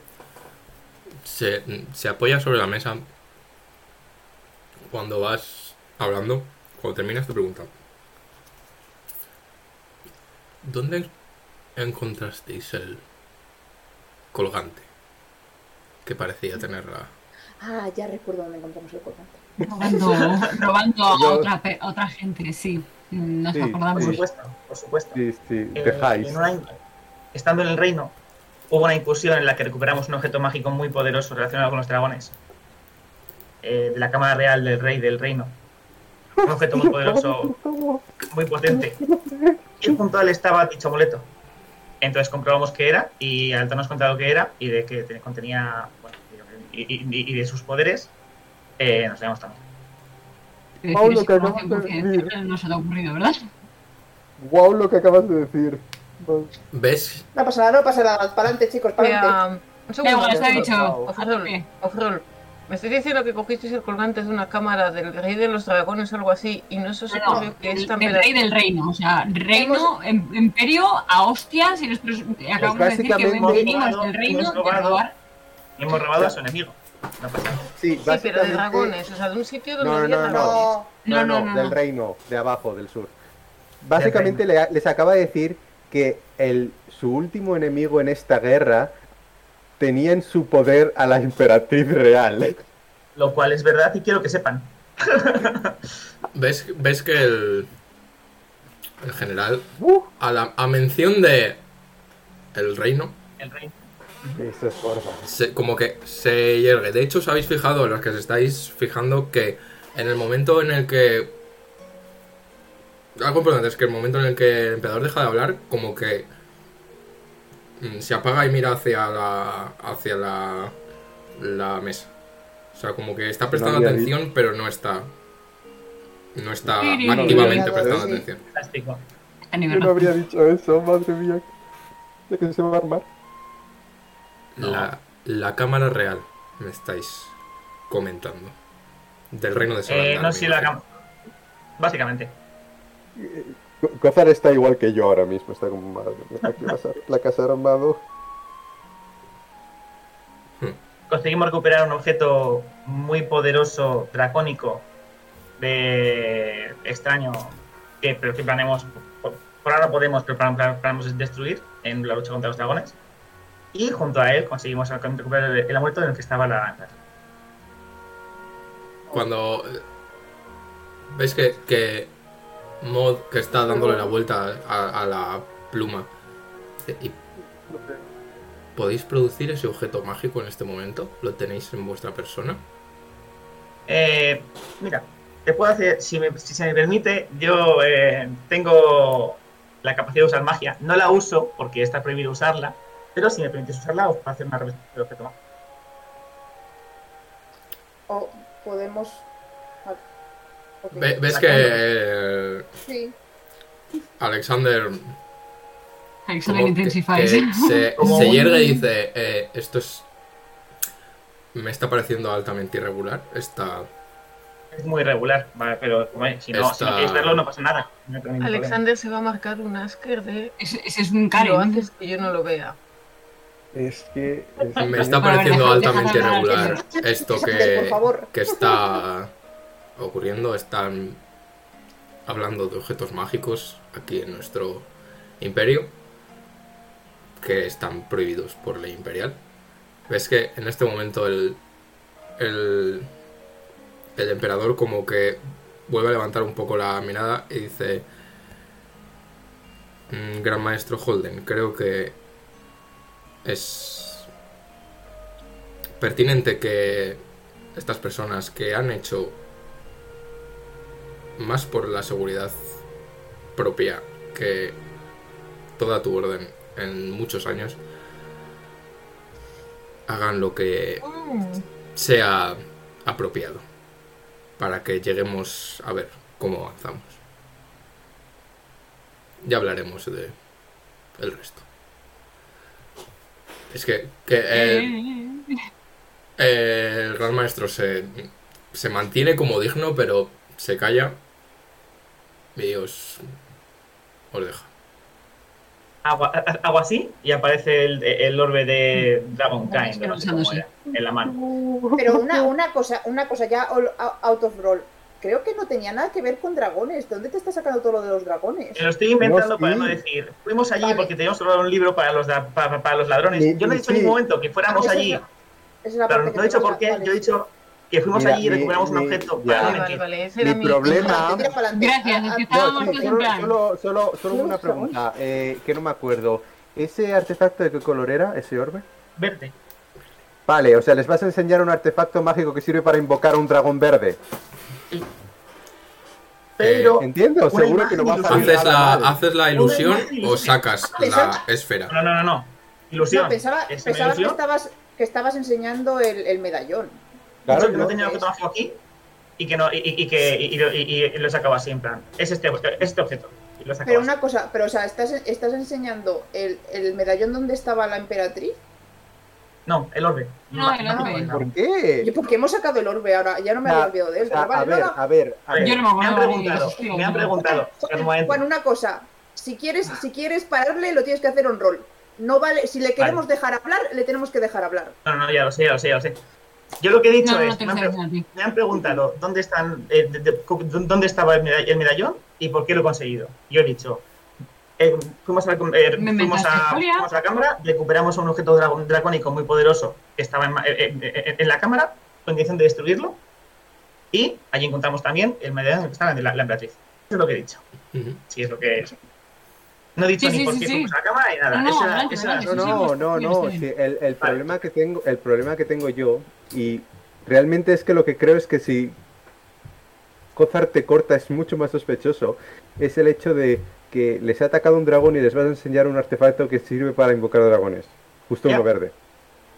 se, se apoya sobre la mesa cuando vas hablando? Cuando terminas te pregunta, ¿dónde encontrasteis el colgante que parecía tener la... Ah, ya recuerdo dónde encontramos el colgante. Robando, robando a otra, pe- a otra gente, sí. Nos Sí, Por acordamos. sí. supuesto, por supuesto. Sí, sí, Eh, en una estando en el reino, hubo una incursión en la que recuperamos un objeto mágico muy poderoso relacionado con los dragones. Eh, de la cámara real del rey del reino. Un objeto muy poderoso, muy potente. Y junto a él estaba dicho amuleto. Entonces comprobamos qué era y al darnos cuenta de lo que era y de que te- contenía bueno, y, y- de sus poderes, eh, nos Pablo, decir, que acabas de decir. No se te ha ocurrido, ¿verdad? Wow, lo que acabas de decir. ¿Ves? No pasa nada, no pasa nada. Para adelante, chicos, para adelante. Un segundo. está dicho. Ofrol, me estás diciendo que cogisteis el colgante de una cámara del rey de los dragones o algo así y no se os No, no, ocurrió que del, esta del rey del reino, o sea, reino, em- imperio, a hostias y nosotros acabamos de decir que básicamente- venimos del reino Hemos de robado. robar. Y hemos robado a su enemigo. No pasa nada. Sí, Sí, pero de dragones, o sea, de un sitio donde No, no, había no, dragones. No, No, no, no. del no. reino, de abajo, del sur. Básicamente le- les acaba de decir que el, su último enemigo en esta guerra tenía en su poder a la emperatriz real. Lo cual es verdad y quiero que sepan. ¿Ves, ves que el, el general, Uh, a, la, a mención de el reino, El rey. eso es gordo. se- como que se hiergue. De hecho, os habéis fijado, los que os estáis fijando, que en el momento en el que... Algo importante es que el momento en el que el emperador deja de hablar, como que mm, se apaga y mira hacia la hacia la, la mesa. O sea, como que está prestando atención, pero no está no está Sí, sí, sí. activamente Sí. prestando Sí. atención. Fantástico. A Yo nivel no habría dicho eso, madre mía. ¿De que se va a armar? La, la cámara real, me estáis comentando. Del reino de Eh, Salandar. no sé si la cam- Básicamente. Go- Gozar está igual que yo ahora mismo, está como madre aquí va a la casa armado. Conseguimos recuperar un objeto muy poderoso, dracónico, de extraño, que, pero que planeamos, por, por ahora podemos, pero plan- plan- planeamos destruir en la lucha contra los dragones. Y junto a él conseguimos recuperar el, el amuleto en el que estaba la... Cuando eh, veis que, que Mod, que está dándole la vuelta a, a la pluma, ¿y podéis producir ese objeto mágico en este momento? ¿Lo tenéis en vuestra persona? Eh, mira, te puedo hacer, si, me- si se me permite, yo eh, tengo la capacidad de usar magia. No la uso porque está prohibido usarla, pero si me permites usarla, os puedo hacer una revisión de objeto mágico. O podemos. Ve- ¿Ves que eh, Sí. Alexander Alexander Intensifies. se, se yergue y dice, eh, esto es... Me está pareciendo altamente irregular. Está... Es muy irregular, vale, pero bueno, si, no, si no Está- queréis verlo no pasa nada. No ningún Alexander se va a marcar un asker de Ese, ese es un lo Karen. haces que yo no lo vea. Es que. es Me que- está pareciendo altamente irregular esto que, favor. que está ocurriendo. Están hablando de objetos mágicos aquí en nuestro imperio que están prohibidos por ley imperial. Ves que en este momento el, el, el emperador como que vuelve a levantar un poco la mirada y dice, "Mm, Gran Maestro Holden, creo que es pertinente que estas personas que han hecho más por la seguridad propia que toda tu orden en muchos años hagan lo que sea apropiado para que lleguemos a ver cómo avanzamos. Ya hablaremos de el resto. Es que, que eh, eh, el gran maestro se, se mantiene como digno, pero se calla y os, os deja. Hago, hago así y aparece el, el orbe de Dragon Vale, Kind, no sé cómo pensándose. era, en la mano. Pero una, una cosa, una cosa ya out of roll. Creo que no tenía nada que ver con dragones. ¿De dónde te estás sacando todo lo de los dragones? Me lo estoy inventando para no decir. Fuimos allí Vale. porque teníamos que robar un libro para los, para, para los ladrones. Yo no he dicho en ningún momento que fuéramos es allí. la- es la parte que no he dicho por qué. Vale. Yo he dicho que fuimos Mira, allí y mi- recuperamos un objeto. ya. para Vale, vale. Ese Mi era mi... problema-. Gracias, Ah, es que No, Estábamos solo, plan. solo, solo, solo Sí, una pregunta, eh, que no me acuerdo. ¿Ese artefacto de qué color era, ese orbe? Verde. Vale, o sea, les vas a enseñar un artefacto mágico que sirve para invocar a un dragón verde. Pero. Entiendo, seguro que no vas a ¿Haces nada la. ¿Haces la ilusión o sacas la esfera? No, no, no, no. Ilusión. No, pensaba, ¿Es pensaba que estabas, que estabas enseñando el, el medallón. Claro, que no tenía es- objeto mágico aquí y que no y, que y, y- y- y lo sacaba así en plan es este este objeto y lo Pero así. una cosa, pero o sea, estás, estás enseñando el, el medallón donde estaba la emperatriz. no el orbe No, el orbe. ¿Por qué? Yo, porque hemos sacado el orbe ahora, ya no me sea, había olvidado de él. a ver, a ver, a ver. Yo no me han preguntado eso, me han preguntado. Juan, una cosa, si quieres, si quieres pararle, lo tienes que hacer on roll. No vale, si le queremos dejar hablar, le tenemos que dejar hablar. no no ya lo sé ya lo sé ya lo sé yo lo que he dicho No, no, no es me, han me han preguntado dónde están eh, de- de- dónde estaba el, meda- el medallón y por qué lo he conseguido yo he dicho eh, fuimos, a, eh, fuimos, a, fuimos a la cámara, recuperamos un objeto dragón- dracónico muy poderoso que estaba en, ma- en- en- en la cámara con intención de destruirlo y allí encontramos también el medallón que estaba en la, la emperatriz. Eso es lo que he dicho. Sí, es lo que es. No he dicho Sí, ni sí, por qué sí. fuimos a la cámara ni nada. No, no, Esa- esa-. No, no, está no, bien, no. está sí, el, el problema que tengo, el problema que tengo yo, y realmente es que lo que creo es que si Cozar te corta es mucho más sospechoso, es el hecho de que les ha atacado un dragón y les vas a enseñar un artefacto que sirve para invocar dragones. Justo Ya. uno verde.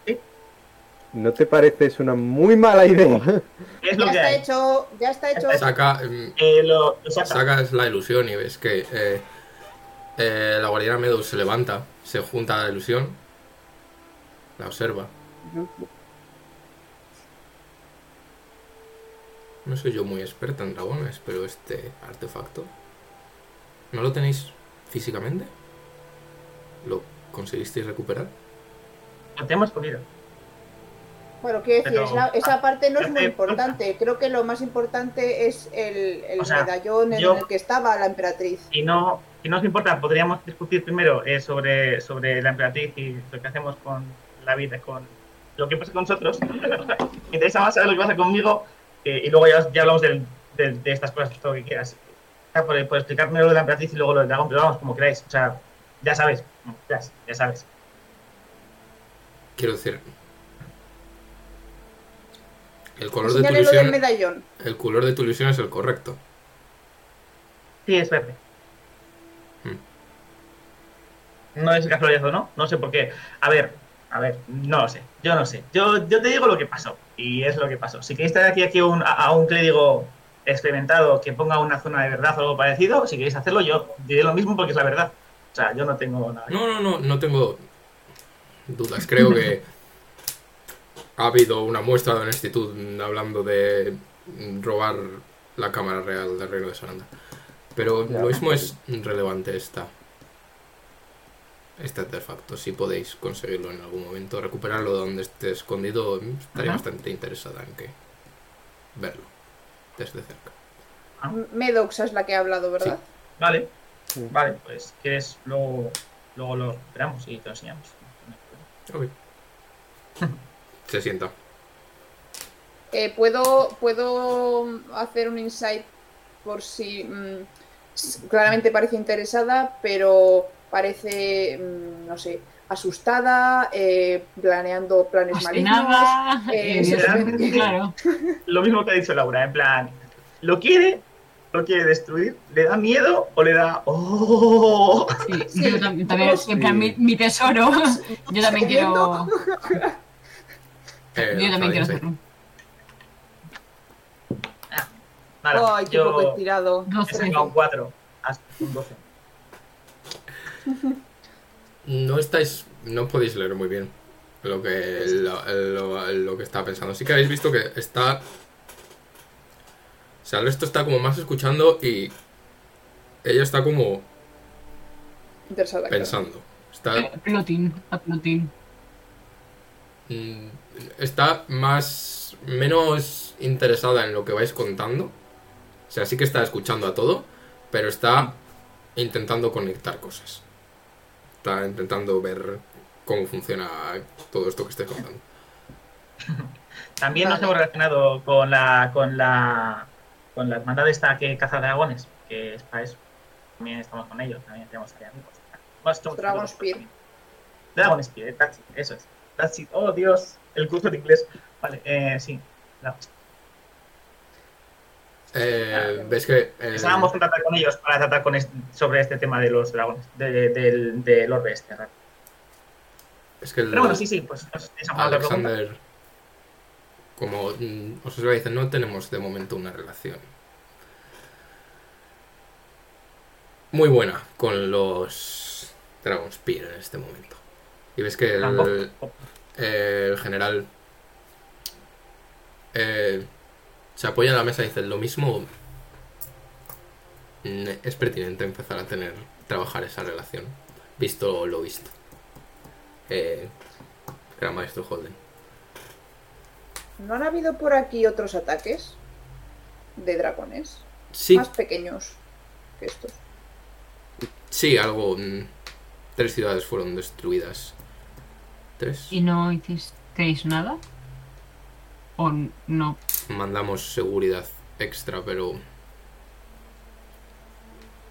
Sí. ¿No te parece? Es una muy mala idea. es lo Ya que está hay. hecho, ya está hecho. Saca, Eh, lo, lo saca. sacas la ilusión y ves que eh, eh, la guardiana Meadows se levanta, se junta a la ilusión, la observa. No soy yo muy experta en dragones, pero este artefacto, ¿no lo tenéis físicamente? ¿Lo conseguisteis recuperar? Lo tenemos escondido. Bueno, quiero decir, Pero- esa, esa parte no es muy Eh, importante. Creo que lo más importante es el, el O sea, medallón en yo- el que estaba la emperatriz. Y no, y no os importa, podríamos discutir primero eh, sobre, sobre la emperatriz y lo que hacemos con la vida, con lo que pasa con nosotros. Me interesa más saber lo que pasa conmigo eh, y luego ya, ya hablamos del- del- de, estas cosas, todo lo que quieras. Por, por explicarme lo de la emperatriz y luego lo del dragón, pero vamos, como queráis. O sea, ya sabes, ya, ya sabes. Quiero decir, el color de tu ilusión, medallón. el color de tu ilusión es el correcto. Sí, es verde. Hmm. No es casualidad o no, no sé por qué. A ver, A ver, no lo sé. Yo no sé. Yo, yo te digo lo que pasó. Y es lo que pasó. Si queréis traer aquí, aquí un- a, a un clérigo experimentado que ponga una zona de verdad o algo parecido, si queréis hacerlo, yo diré lo mismo porque es la verdad. O sea, yo no tengo nada. No, no, no, no tengo dudas. Creo que ha habido una muestra de honestitud hablando de robar la cámara real del reino de Saranda. Pero Ya. lo mismo es relevante esta este artefacto. Si podéis conseguirlo en algún momento, recuperarlo de donde esté escondido, estaría Ajá. bastante interesada en que verlo desde cerca. Medox es la que ha hablado, ¿verdad? Vale, Sí. vale, pues quieres luego, luego lo recuperamos y te lo enseñamos. Ok. Se sienta. Eh, ¿puedo, ¿Puedo hacer un insight por si mm, claramente parece interesada, pero parece, mm, no sé, asustada, eh, planeando planes malignos? Obstinada, eh, eh, claro. Lo mismo que ha dicho Laura, en plan, ¿lo quiere? ¿Lo quiere destruir? ¿Le da miedo o le da... ¡Oh! Sí, Sí, yo tam- también, sí. en plan, mi, mi tesoro. Yo también quiero. Eh, Yo también quiero hacerlo. Nada, Ay, qué poco yo estirado. he 12. sacado un 4 hasta un 12. No estáis. No podéis leer muy bien lo que, lo, lo- lo que está pensando. Sí que habéis visto que está. O sea, el resto está como más escuchando y. Ella está como Interesada. pensando. Está, Plotín, a plotín. mm, está más. menos interesada en lo que vais contando. O sea, sí que está escuchando a todo, pero está intentando conectar cosas. Está intentando ver cómo funciona todo esto que estáis contando. También nos hemos relacionado con la con la con la hermandad esta que caza dragones, que es para eso. También estamos con ellos, también tenemos ahí amigos. Dragon Spear. Dragon Spear, eso es. That's it. Oh Dios, el curso de inglés. Vale, eh, sí. Dragon Spear. Eh, ves que el- Estábamos en tratar con ellos para tratar con sobre este tema de los dragones, de- del, del orbe este. es que el Pero bueno, sí, sí, pues pregunta. Alexander, como mm, os iba a decir, no tenemos de momento una relación muy buena con los Dragon Spear en este momento. Y ves que el, Tampoco. el general eh, se apoya en la mesa y dice lo mismo. mm, Es pertinente empezar a tener, trabajar esa relación, visto lo visto. Eh, Gran Maestro Holden. ¿No han habido por aquí otros ataques de dragones? Sí, Más pequeños que estos. sí, algo. mm, Tres ciudades fueron destruidas. Tres. ¿Y no hicisteis nada? ¿O no? Mandamos seguridad extra, pero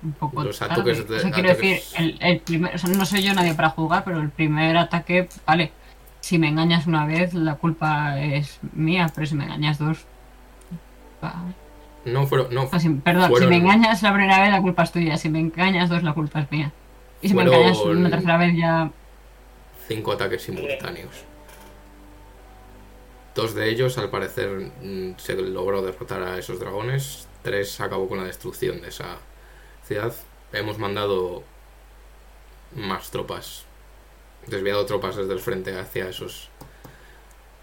Un poco Los ataques de- O sea, quiero ataques- decir, el, el primer, o sea, no soy yo nadie para juzgar, pero el primer ataque, vale, si me engañas una vez, la culpa es mía, pero si me engañas dos... va. no fueron. No, O sea, si- perdón, Fueron- si me engañas la primera vez, la culpa es tuya, si me engañas dos, la culpa es mía. Y si me engañas una tercera vez, ya... cinco ataques simultáneos. Dos de ellos, al parecer, mm, se logró derrotar a esos dragones. Tres acabó con la destrucción de esa ciudad. Hemos mandado más tropas, desviado tropas desde el frente hacia esas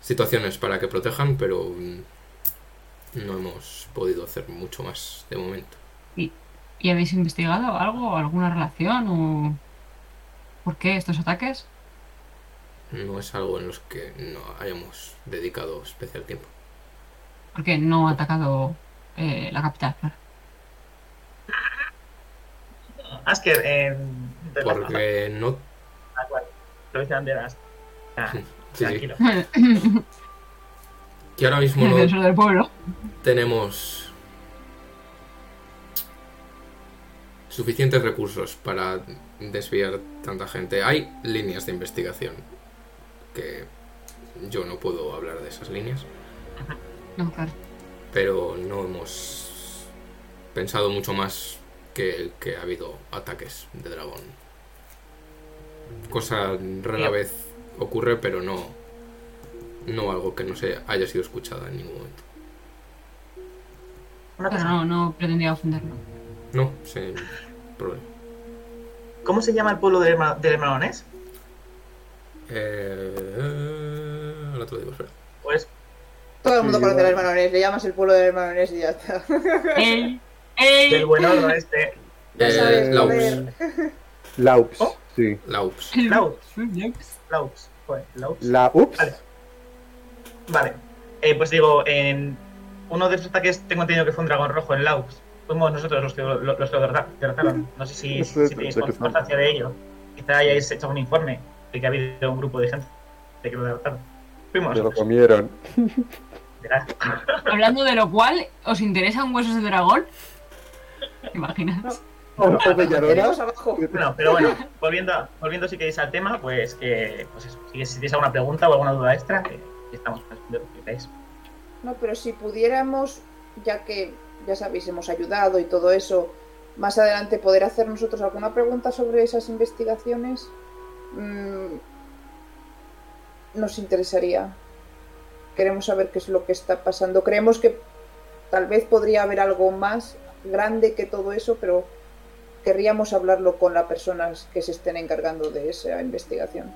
situaciones para que protejan, pero mm, no hemos podido hacer mucho más de momento. ¿Y habéis investigado algo, alguna relación o... ¿Por qué estos ataques? No es algo en los que no hayamos dedicado especial tiempo. Porque no ha atacado eh, la capital, claro. Asker, eh, Porque no... Ah, bueno, Lo dice Anderas. Ah, Sí, sí. Que ahora mismo no Defensor del pueblo. tenemos suficientes recursos para desviar tanta gente. Hay líneas de investigación que yo no puedo hablar de esas líneas, No, claro. pero no hemos pensado mucho más que que ha habido ataques de dragón. Cosa rara vez ocurre, pero no, no algo que no se haya sido escuchada en ningún momento. Pero no, no pretendía ofenderlo. No, sin problema. ¿Cómo se llama el pueblo del hermanonés? Eh, ahora te lo digo, espera. Pues Todo el mundo Sí, conoce igual. al hermanonés, le llamas el pueblo del hermanonés y ya está. ¡Ey! del ¡Ey! buen este. Eh, sabes, Laups. Laups, Oh. sí. Laups. Laups. Laups. Laups. Laups. La ups. Vale. Vale. Eh, pues digo, en uno de esos ataques tengo entendido que fue un dragón rojo en Laups. Fuimos nosotros los que lo, los que derrotaron. No sé si, si tenéis constancia de ello. Quizá hayáis hecho un informe que ha habido un grupo de gente de que lo derrotaron. Fuimos Se lo comieron. Hablando de lo cual, ¿os interesan huesos de dragón? ¿Te imaginas? Tenemos abajo. Bueno, pero bueno, volviendo, volviendo si queréis al tema, pues, eh, pues eso. Si, si tenéis alguna pregunta o alguna duda extra, eh, estamos para responder lo que queráis. No, pero si pudiéramos, ya que ya sabéis, hemos ayudado y todo eso, más adelante poder hacer nosotros alguna pregunta sobre esas investigaciones, mm, nos interesaría. Queremos saber qué es lo que está pasando. Creemos que tal vez podría haber algo más grande que todo eso, pero querríamos hablarlo con las personas que se estén encargando de esa investigación.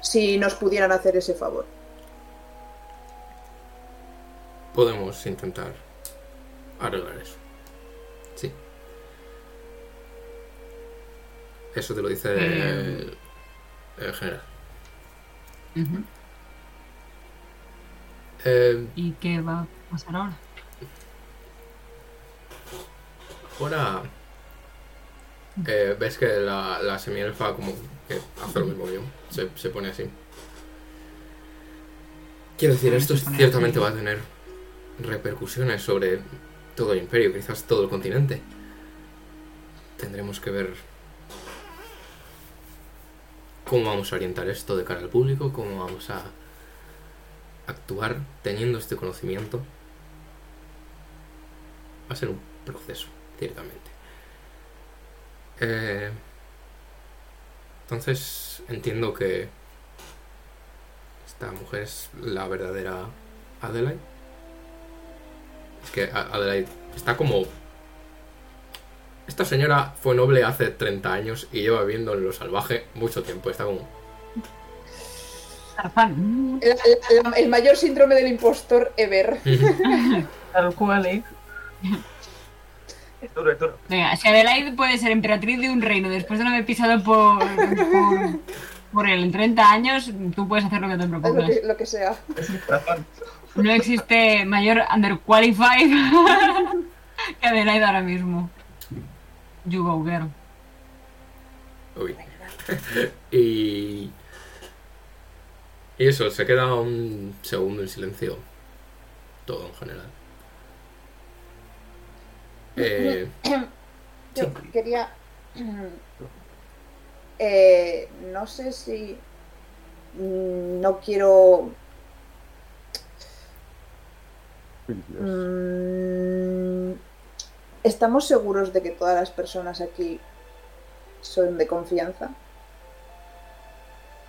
Si nos pudieran hacer ese favor. Podemos intentar arreglar eso. Sí. Eso te lo dice el, el general. Eh, ¿Y qué va a pasar ahora? ahora eh, ves que la, la semielfa como que hace lo mismo que yo. Se, se pone así. Quiero decir, esto ciertamente va a tener repercusiones sobre todo el imperio, quizás todo el continente. Tendremos que ver cómo vamos a orientar esto de cara al público, cómo vamos a actuar teniendo este conocimiento. Va a ser un proceso, ciertamente. Eh, entonces entiendo que esta mujer es la verdadera Adelaide. Es que Adelaide está como... Esta señora fue noble hace 30 años y lleva viviendo en lo salvaje mucho tiempo. Está como... El, el- el mayor síndrome del impostor ever. Tal cual, ¿eh? Es duro, es duro. Venga, si Adelaide puede ser emperatriz de un reino después de no haber pisado por, por, por él en 30 años, tú puedes hacer lo que te Es lo propongas. que, lo que sea. No existe mayor underqualified que Adelaide ahora mismo. You go, girl. Uy. y... Y eso, se queda un segundo en silencio. Todo en general. Eh, Yo quería. Eh, no sé si. mm, No quiero. Mm, ¿Estamos seguros de que todas las personas aquí son de confianza?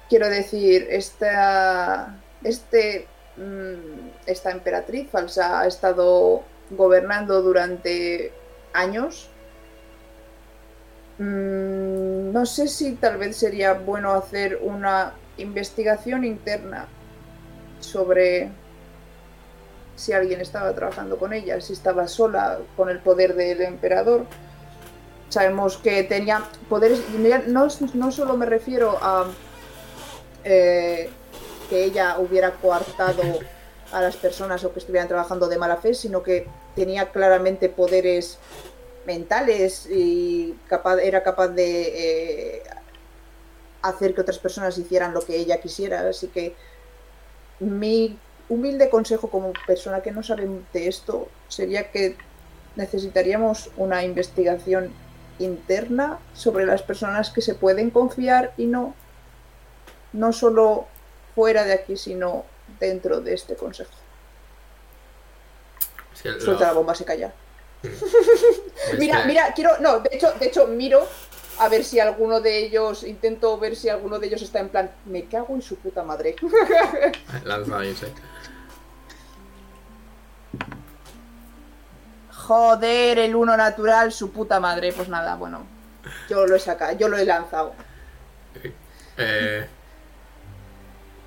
Quiero decir, esta. Este. mm, Esta emperatriz falsa ha estado gobernando durante años. Mm, no sé si tal vez sería bueno hacer una investigación interna sobre si alguien estaba trabajando con ella, si estaba sola con el poder del emperador. Sabemos que tenía poderes, no, no solo me refiero a eh, que ella hubiera coartado a las personas o que estuvieran trabajando de mala fe, sino que tenía claramente poderes mentales y capaz, era capaz de eh, hacer que otras personas hicieran lo que ella quisiera. Así que mi humilde consejo como persona que no sabe de esto sería que necesitaríamos una investigación interna sobre las personas que se pueden confiar y no, no solo fuera de aquí, sino dentro de este consejo. Suelta la bomba, se calla. es Mira, que- mira, quiero. No, de hecho, de hecho, miro a ver si alguno de ellos, intento ver si alguno de ellos está en plan, me cago en su puta madre. Lanza. Joder, el uno natural, su puta madre. Pues nada, bueno, yo lo he sacado, yo lo he lanzado. Eh,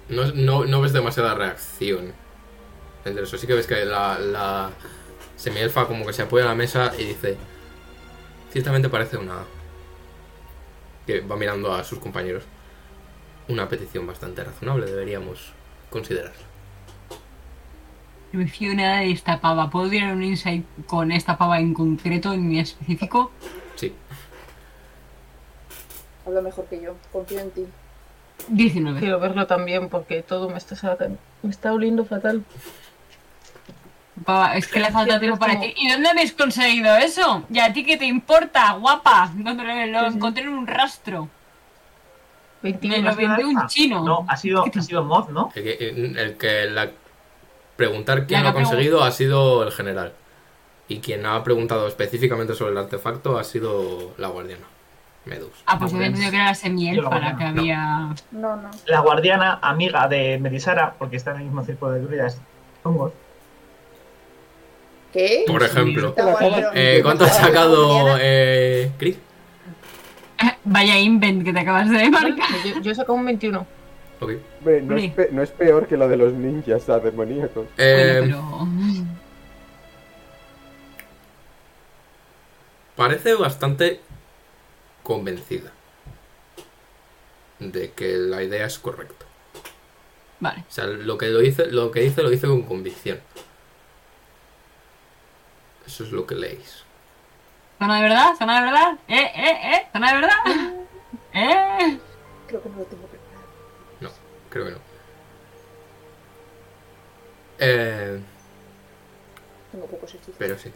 no, ves demasiada reacción entre eso. Sí que ves que la, la semielfa como que se apoya a la mesa y dice... Ciertamente parece una... Que va mirando a sus compañeros. Una petición bastante razonable, deberíamos considerarla. No me fío nada de esta pava. ¿Puedo tirar un insight con esta pava en concreto, en específico? Sí, Habla mejor que yo, confío en ti. 19. Quiero verlo también porque todo me está, sa- me está oliendo fatal. Pava, es que le falta tiempo para ti. ¿Y dónde habéis conseguido eso? ¿Y a ti qué te importa, guapa? ¿Dónde lo, encontré en un rastro? Me 21. lo vendió un Ah, chino. No, ha sido, ha sido Moz, ¿no? el que, el que la... Preguntar quién lo ha conseguido ha sido el general. Y quien ha preguntado específicamente sobre el artefacto ha sido la guardiana. Medus. Ah, pues yo había entendido que era la semielfa la que había. No, no. La guardiana, amiga de Melisara, porque está en el mismo círculo de druidas, hongos. ¿Qué? Por ejemplo. Eh, ¿Cuánto has sacado, eh, Chris? Vaya invent que te acabas de marcar. Yo, yo he sacado un 21. Ok. Hombre, no, es Hombre. pe- no es peor que lo de los ninjas a demoníacos. Eh, Bueno, Parece bastante convencida de que la idea es correcta. pero. Vale. O sea, lo que, lo dice, lo que dice lo dice con convicción. Eso es lo que leéis. ¿Zona de verdad? ¿Zona de verdad? ¿Eh? ¿Eh? ¿Eh? ¿Zona de verdad? ¿Eh? Creo que no lo tengo creo que no. Eh, Tengo pocos hechizos. pero sí.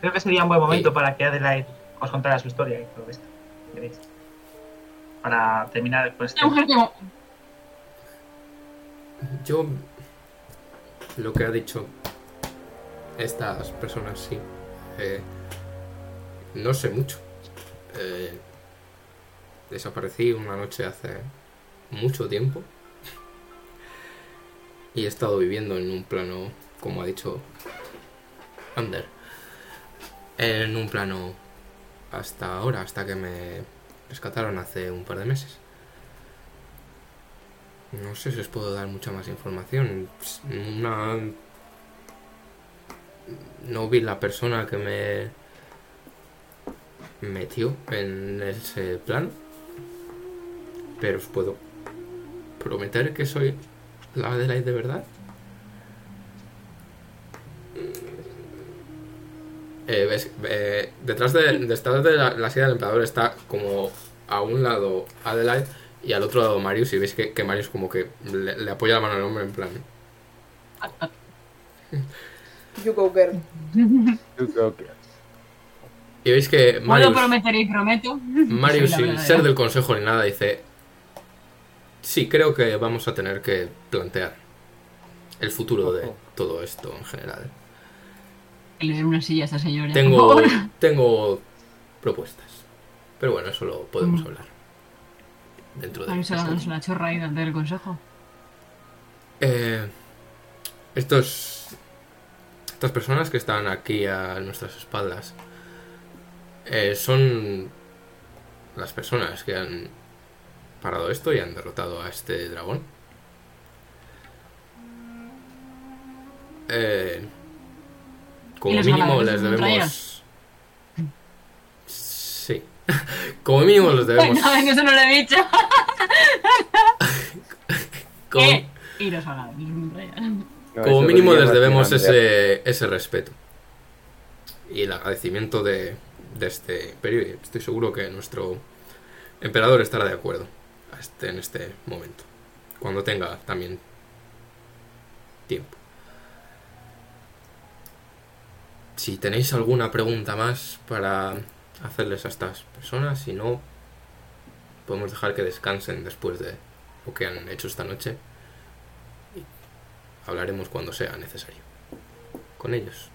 Creo que sería un buen momento para que Adelaide os contara su historia y todo esto. ¿Queréis? Para terminar con este. Que. Yo. Lo que ha dicho estas personas, sí. eh, no sé mucho. Eh, desaparecí una noche hace mucho tiempo. Y he estado viviendo en un plano, como ha dicho Ander. En un plano hasta ahora, hasta que me rescataron hace un par de meses. No sé si os puedo dar mucha más información. No vi la persona que me metió en ese plan. Pero os puedo prometer que soy la Adelaide de verdad. Eh, ves, eh, detrás de, detrás de la, la silla del emperador está como a un lado Adelaide y al otro lado Marius y veis que, que Marius como que le, le apoya la mano al hombre en plan You go, girl. Yo creo que- y veis que Marius, prometer y prometo. Marius sin ser del consejo ni nada dice sí creo que vamos a tener que plantear el futuro de todo esto en general Le den una silla a esta señora. tengo tengo propuestas pero bueno eso lo podemos Mm. hablar dentro de sacándose la chorra ahí delante del consejo. Eh, estos, estas personas que están aquí a nuestras espaldas eh, son las personas que han parado esto y han derrotado a este dragón. Eh, como ¿Y los mínimo les debemos... Sí. como mínimo les debemos... No, eso no lo he dicho. como- Y los ganadores son trayeros. no, Como mínimo les debemos ese, ese respeto. Y el agradecimiento de, de este imperio. Y estoy seguro que nuestro emperador estará de acuerdo a este- en este momento. Cuando tenga también tiempo. Si tenéis alguna pregunta más para hacerles a estas personas, si no, podemos dejar que descansen después de lo que han hecho esta noche. Hablaremos cuando sea necesario. Con ellos.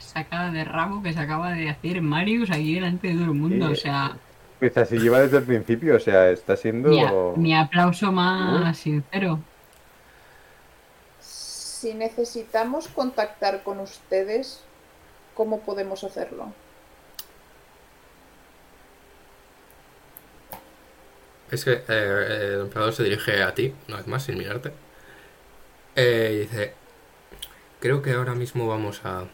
Sacada de rabo que se acaba de hacer Marius aquí delante de todo el mundo. Eh, O sea, Pues así lleva desde el principio, o sea, está siendo... Mi, a- mi aplauso más sincero. Si necesitamos contactar con ustedes, ¿cómo podemos hacerlo? Es que eh, el emperador se dirige a ti, una vez más, sin mirarte. Eh, y dice, creo que ahora mismo vamos a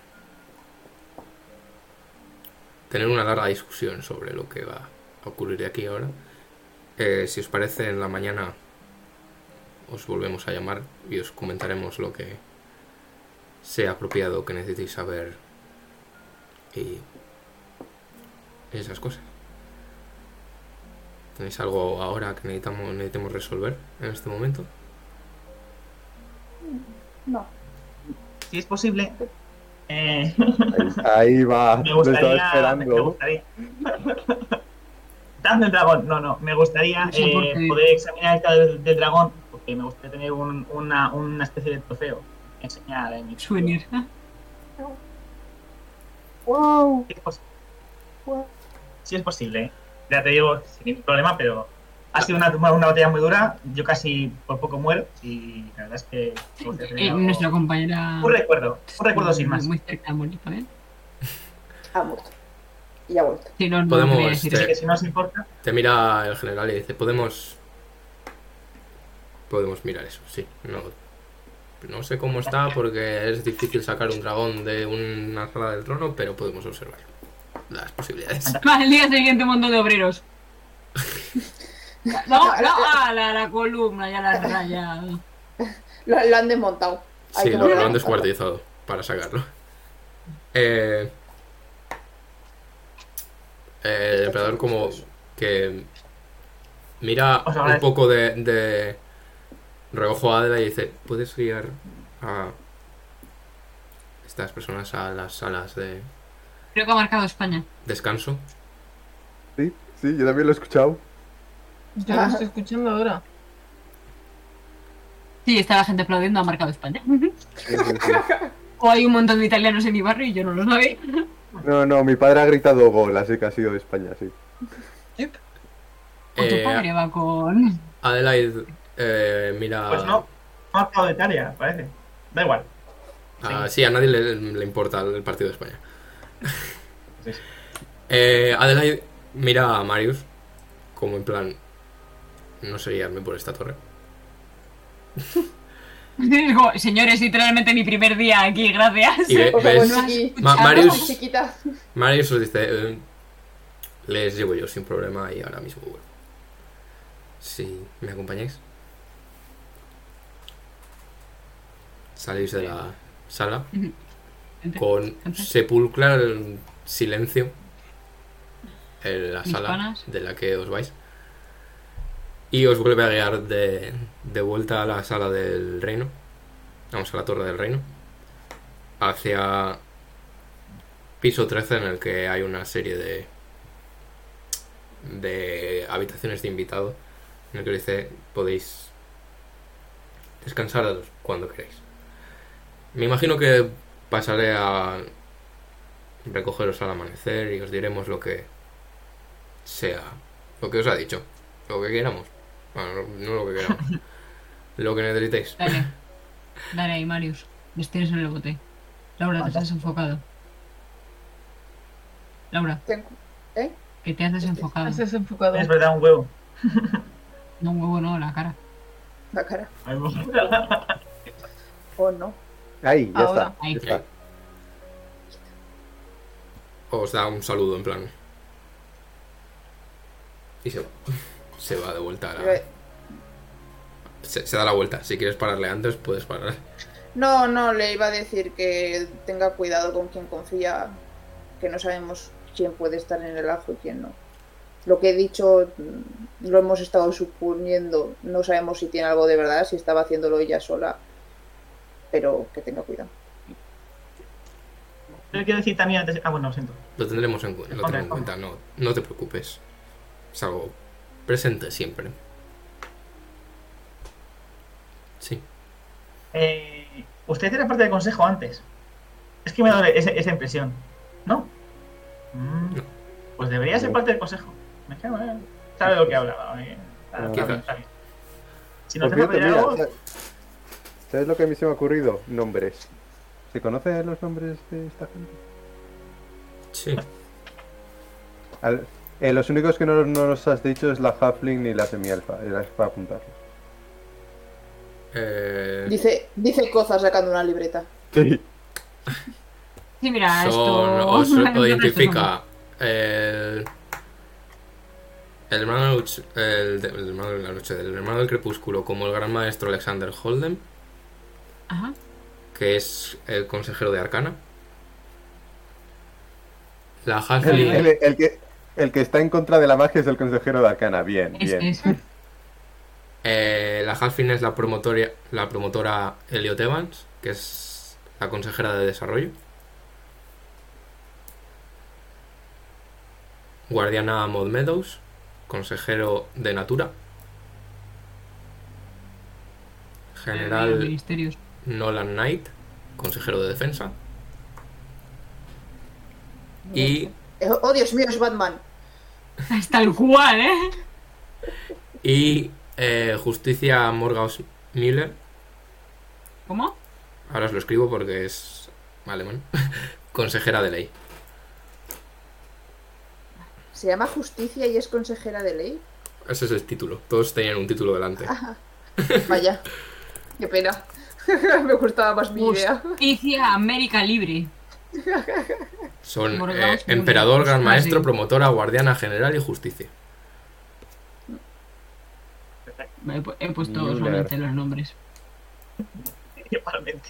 tener una larga discusión sobre lo que va a ocurrir de aquí ahora. Eh, si os parece, en la mañana os volvemos a llamar y os comentaremos lo que sea apropiado que necesitéis saber y esas cosas. ¿Tenéis algo ahora que necesitamos, necesitemos resolver en este momento? No. Si es posible, eh, Ahí, ahí va, me lo estaba gustaría. Me esperando. gustaría. Dame el dragón. No, no. Me gustaría No sé por eh, poder examinar el cadáver del, del dragón porque me gustaría tener un- una, una especie de trofeo. que Enseñar en mi Souvenir. ¡Wow! Si es posible. Si es posible. ¿eh? Ya te digo, sin ningún problema, pero ha sido una, una batalla muy dura. Yo casi por poco muero y la verdad es que. Eh, algo- nuestra compañera. Un recuerdo, un recuerdo sin más. Muy cerca. Ha muerto. Y ha vuelto. Sí, no, no Podemos, decir este, que si no os importa, Te mira el general y dice, podemos... Podemos mirar eso, sí. No, no sé cómo está porque es difícil sacar un dragón de una sala del trono, pero podemos observar las posibilidades. El día siguiente un montón de obreros. No, no, ah, la, la columna ya la rayado. Lo, lo han desmontado. Hay Sí, que lo, han descuartizado para sacarlo. Eh, eh, el emperador como que mira un poco de, de reojo a Adela y dice, ¿puedes guiar a estas personas a las salas de Creo que ha marcado España. descanso? Sí, sí, yo también lo he escuchado. Yo lo estoy escuchando ahora. Sí, está la gente aplaudiendo, ha marcado España. Sí, sí, sí. O hay un montón de italianos en mi barrio y yo no lo sabía. No, no, mi padre ha gritado gol, así que ha sido de España, sí. O tu Eh, padre va con. Adelaide eh, mira... pues no. No ha acabado de Italia, parece. Da igual. Ah, sí, a nadie le, le importa el partido de España. Sí, sí. Eh, Adelaide mira a Marius como en plan, no sé guiarme por esta torre. Digo, señores, literalmente mi primer día aquí, gracias. Y ve- ves, no. Ma- Marius- no, chiquita. Marius os dice, eh, les llevo yo sin problema y ahora mismo vuelvo. Si me acompañáis. Salís de la sala con sepulcral silencio en la sala panas. de la que os vais. Y os vuelve a guiar de, de vuelta a la sala del reino. Vamos a la torre del reino. Hacia piso 13 en el que hay una serie de de habitaciones de invitado en el que dice podéis descansar cuando queráis. Me imagino que pasaré a recogeros al amanecer y os diremos lo que sea, lo que os ha dicho, lo que queramos. Bueno, no, no lo que queramos, lo que necesitéis. Dale. Dale ahí, Marius. Les tienes en el bote. Laura, te has desenfocado. Laura, Tengo- ¿Eh? que te has desenfocado. Has desenfocado. Es verdad, un huevo. No, un huevo, no, la cara. La cara. ¿O no? Ahí, ya Ahora. está. Ahí. ya está. Os da un saludo en plan. Y se va. Se va de vuelta a la... Se, se da la vuelta. Si quieres pararle antes, puedes parar. No, no, le iba a decir que tenga cuidado con quien confía, que no sabemos quién puede estar en el ajo y quién no. Lo que he dicho mm, lo hemos estado suponiendo, no sabemos si tiene algo de verdad, si estaba haciéndolo ella sola, pero que tenga cuidado. Pero quiero decir también antes. Ah, bueno, lo siento. Lo tendremos en, cuenta. No, no te preocupes. Es algo presente siempre. Sí. Eh, usted era parte del consejo antes. Es que me ha dado esa, esa impresión. ¿No? Mm, No. Pues debería ser No. parte del consejo. Me dije, bueno, sabe lo que hablaba. eh, está- está Quizás. bien, está bien. Si cierto, mira, algo, ¿sabes- ¿sabes lo que a mí se me ha ocurrido? Nombres. ¿Se conocen los nombres de esta gente? Sí. Al- eh, los únicos que no, no nos has dicho es la Halfling y la semielfa. Era para apuntarlos. Eh, Dice, dice Coza sacando una libreta. Sí. Sí, mira, son, esto. os, identifica el, el hermano, de la noche- el, hermano de la noche, el hermano del crepúsculo como el gran maestro Alexander Holden, Ajá. que es el consejero de Arcana. La El, Halfling, el- el que, el que está en contra de la magia es el consejero de Arcana. Bien, Es, bien. es. eh, la Halfling es la promotoria, la promotora Elliot Evans, que es la consejera de desarrollo. Guardiana Maud Meadows, consejero de Natura. General. Nolan Knight, consejero de defensa. Y, Oh, Dios mío, es Batman. Es tal cual, ¿eh? y eh, Justicia Morgaus Müller. ¿Cómo? Ahora os lo escribo porque es alemán. consejera de ley. Se llama Justicia y es consejera de ley. Ese es el título. Todos tenían un título delante. Vaya. Qué pena. Me gustaba más mi idea. Justicia América Libre. Son eh, emperador, gran maestro, promotora, guardiana general y justicia. He, pu- he puesto Müller. solamente los nombres. igualmente.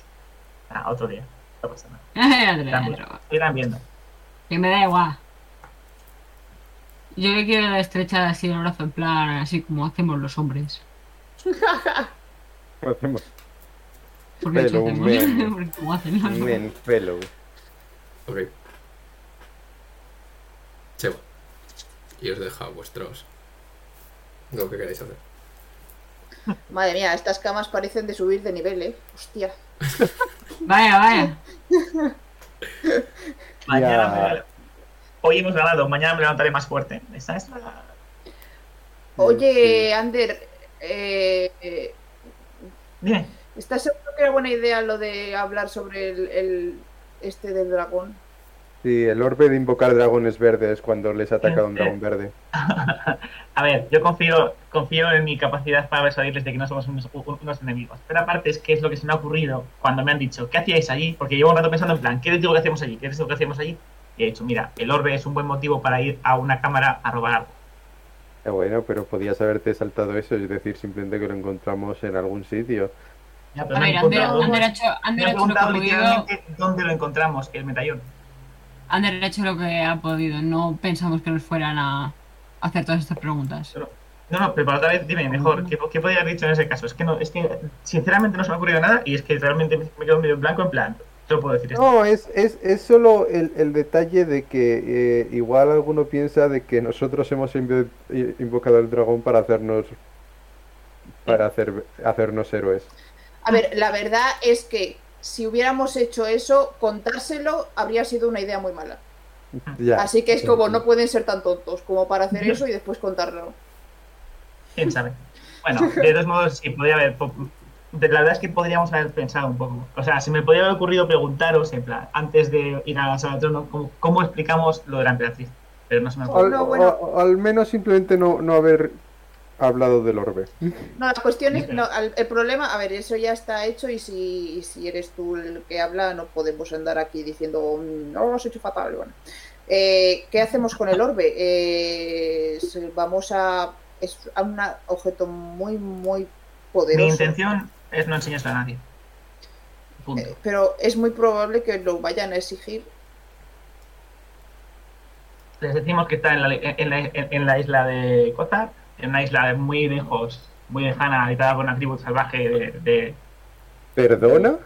Ah, otro día. No pasa nada. Irán viendo. Que me da igual. Yo le quiero estrechar así el brazo en plan, así como hacemos los hombres. Hacemos Porque Fellow hacemos. men. Porque como hacen los hombres. men fellow. Ok. Se va. Y os deja vuestros. Lo que queráis hacer. Madre mía, estas camas parecen de subir de nivel, eh. Hostia. Vaya, vaya. Mañana me- Hoy hemos ganado, mañana me levantaré más fuerte. Esa es la. Oye, Ander, eh, eh, Dime. ¿estás seguro que era buena idea lo de hablar sobre el, el- este del dragón? Sí, el orbe de invocar dragones verdes cuando les ataca un Eh, dragón verde. A ver, yo confío, confío en mi capacidad para persuadirles de que no somos unos, unos enemigos. Pero aparte es que es lo que se me ha ocurrido cuando me han dicho, ¿qué hacíais allí? Porque llevo un rato pensando en plan, ¿qué les digo que hacemos allí? ¿Qué les digo que hacemos allí? Y he dicho, mira, el orbe es un buen motivo para ir a una cámara a robar algo. Eh, bueno, pero podías haberte saltado eso, es decir, simplemente que lo encontramos en algún sitio. Ya, pero A ver, Ander, ha hecho, ha hecho ha literalmente dónde lo encontramos, el medallón. Ander ha hecho lo que ha podido. No pensamos que nos fueran a hacer todas estas preguntas. No, no, pero para otra vez, dime mejor, ¿qué, qué podría haber dicho en ese caso? Es que no, es que sinceramente no se me ha ocurrido nada y es que realmente me quedo medio en blanco en plan, yo puedo decir esto. No, es, es, es solo el, el detalle de que eh, igual alguno piensa de que nosotros hemos invocado al dragón para hacernos para hacer, hacernos héroes. A ver, la verdad es que si hubiéramos hecho eso, contárselo habría sido una idea muy mala. Ya. Así que es como no pueden ser tan tontos como para hacer eso y después contarlo. ¿Quién sabe? Bueno, de todos modos, sí, podría haber. La verdad es que podríamos haber pensado un poco. O sea, se me podría haber ocurrido preguntaros, en plan, antes de ir a la sala de trono, cómo, cómo explicamos lo de la emperatriz. Pero no se me ocurrió. Al, No, bueno. al menos simplemente no, no haber hablado del orbe. No, la cuestión es, no, el problema, a ver, eso ya está hecho y si, y si eres tú el que habla, no podemos andar aquí diciendo, "Mm, no, lo has hecho fatal. Bueno, Eh, ¿qué hacemos con el orbe? Eh, vamos a, es a un objeto muy, muy poderoso. Mi intención es no enseñárselo a nadie. Punto. Eh, pero es muy probable que lo vayan a exigir. Les decimos que está en la, en la, en la isla de Kotar, en una isla muy lejos, muy lejana, habitada por una tribu salvaje de, de- ¿Perdona?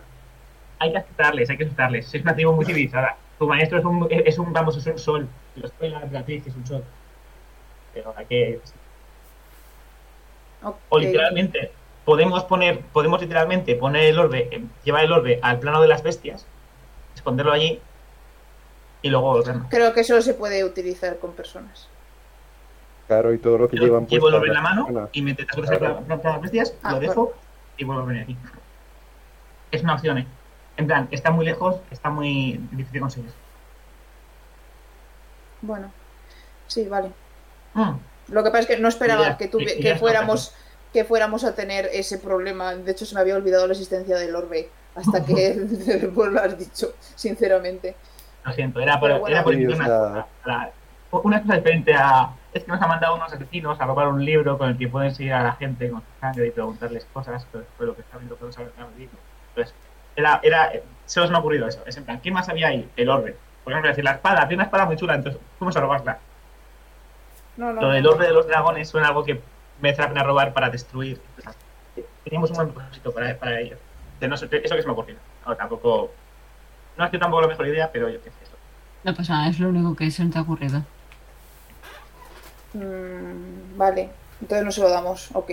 Hay que aceptarles, hay que aceptarles. Es una tribu muy civilizada. Tu maestro es un, es un vamos, es un sol. Lo estoy la emperatriz, es un sol. Pero hay que... O literalmente, podemos poner, podemos literalmente poner el orbe, eh, llevar el orbe al plano de las bestias, esconderlo allí y luego volvernos. Creo que eso se puede utilizar con personas. Claro, y todo lo que Yo llevan llevo el orbe en la mano y mientras transcurre Claro. las las bestias, Ah, lo dejo y vuelvo a venir aquí. Es una opción, ¿eh? En plan, está muy lejos, está muy difícil de conseguir. Bueno, sí, vale. Mm, Lo que pasa es que no esperaba Ya, que, y que fuéramos que fuéramos a tener ese problema. De hecho, se me había olvidado la existencia del orbe hasta que después lo has dicho, sinceramente. Lo siento, era por, bueno, era por sí, incluir o una, sea- una cosa diferente a. Es que nos ha mandado unos asesinos a robar un libro con el que pueden seguir a la gente con su sangre y preguntarles cosas, pero después lo que está viendo podemos saber. Entonces, era, era, se os me ha ocurrido eso. Es en plan, ¿quién más había ahí? El orbe. Por ejemplo, decir, la espada, tiene una espada muy chula, entonces fuimos a robarla. No, no. Lo del orbe de los dragones suena algo que merece la pena robar para destruir. Teníamos un buen propósito para, para ello. De no sé, eso que se me ha ocurrido. No, tampoco. No ha sido tampoco la mejor idea, pero yo qué sé. Eso. No pasa nada, es lo único que se te ha ocurrido. Mm, vale, entonces no se lo damos. Ok.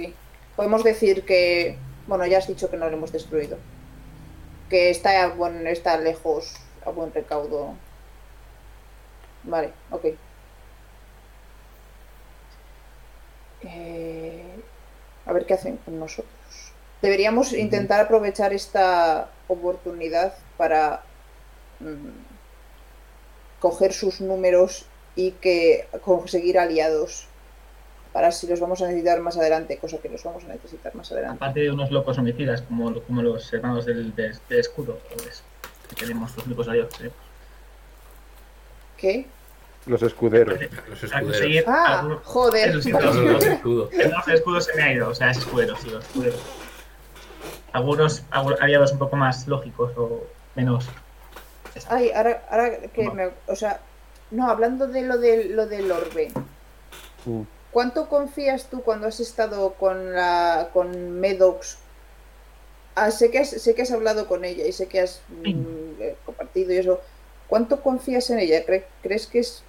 Podemos decir que. Bueno, ya has dicho que no lo hemos destruido. Que está, a buen- está lejos, a buen recaudo. Vale, ok. Eh, a ver qué hacen con nosotros. Deberíamos intentar aprovechar esta oportunidad para mm, coger sus números y que conseguir aliados para si los vamos a necesitar más adelante, cosa que los vamos a necesitar más adelante. Aparte de unos locos homicidas como, como los hermanos del, de, de escudo, pues, que tenemos los únicos aliados. ¿eh? ¿Qué? Los escuderos. Los Para escuderos. Ah, algunos- joder. Los escudos. El hermano del escudo se me ha ido, o sea, es escudero, sí, los escuderos. Algunos algu- aliados un poco más lógicos o menos. Ay, ahora, ahora que No. me, o sea, no, hablando de lo de lo del orbe. Mm. ¿Cuánto confías tú cuando has estado con la con Medox? Ah, sé que has, sé que has hablado con ella y sé que has mm, eh, compartido y eso. ¿Cuánto confías en ella? ¿Cre- ¿Crees que es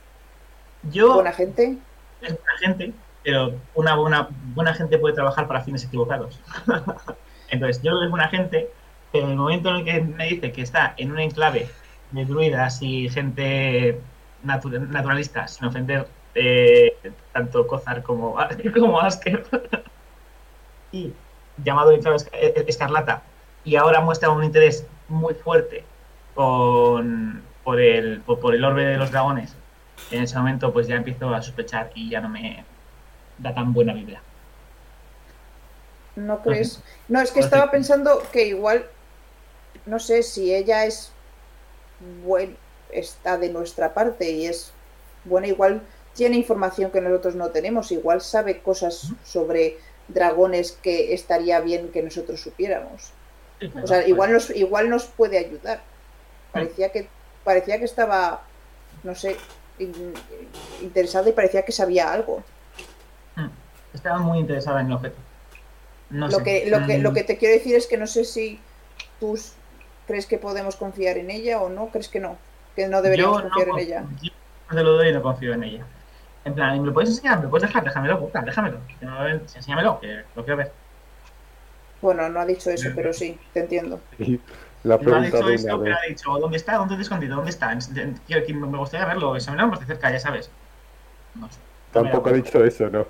Yo, buena gente? es buena gente, pero una buena, buena gente puede trabajar para fines equivocados. Entonces, yo creo que es buena gente, pero en el momento en el que me dice que está en un enclave de druidas y gente natu- naturalista, sin ofender eh, tanto Cozar como, como Asker, y llamado enclave eh, Escarlata, y ahora muestra un interés muy fuerte con, por, el, por, el orbe de los dragones, en ese momento pues ya empiezo a sospechar y ya no me da tan buena vibra. ¿No crees? No, es que estaba pensando que igual, no sé, si ella es buen, está de nuestra parte y es buena, igual tiene información que nosotros no tenemos, igual sabe cosas sobre dragones que estaría bien que nosotros supiéramos. O sea, igual nos, igual nos puede ayudar. Parecía que, parecía que estaba, no sé, in- interesada y parecía que sabía algo. Estaba muy interesada en el objeto. No lo sé. que, lo que, Mm, lo que te quiero decir es que no sé si tú crees que podemos confiar en ella o no, crees que no, que no deberíamos yo no confiar en ella. Yo no te lo doy y no confío en ella. En plan, ¿me lo puedes enseñar? ¿Me lo puedes dejar? Déjamelo, puta, déjamelo. Que no enséñamelo, que lo quiero ver. Bueno, no ha dicho eso, pero sí, te entiendo. La No ha dicho de eso, pero ha dicho, ¿dónde está? ¿Dónde te he escondido? ¿Dónde está? Quiero- que me gustaría verlo, examinarlo más de cerca, ya sabes. No sé. Tampoco ha dicho eso, ¿no?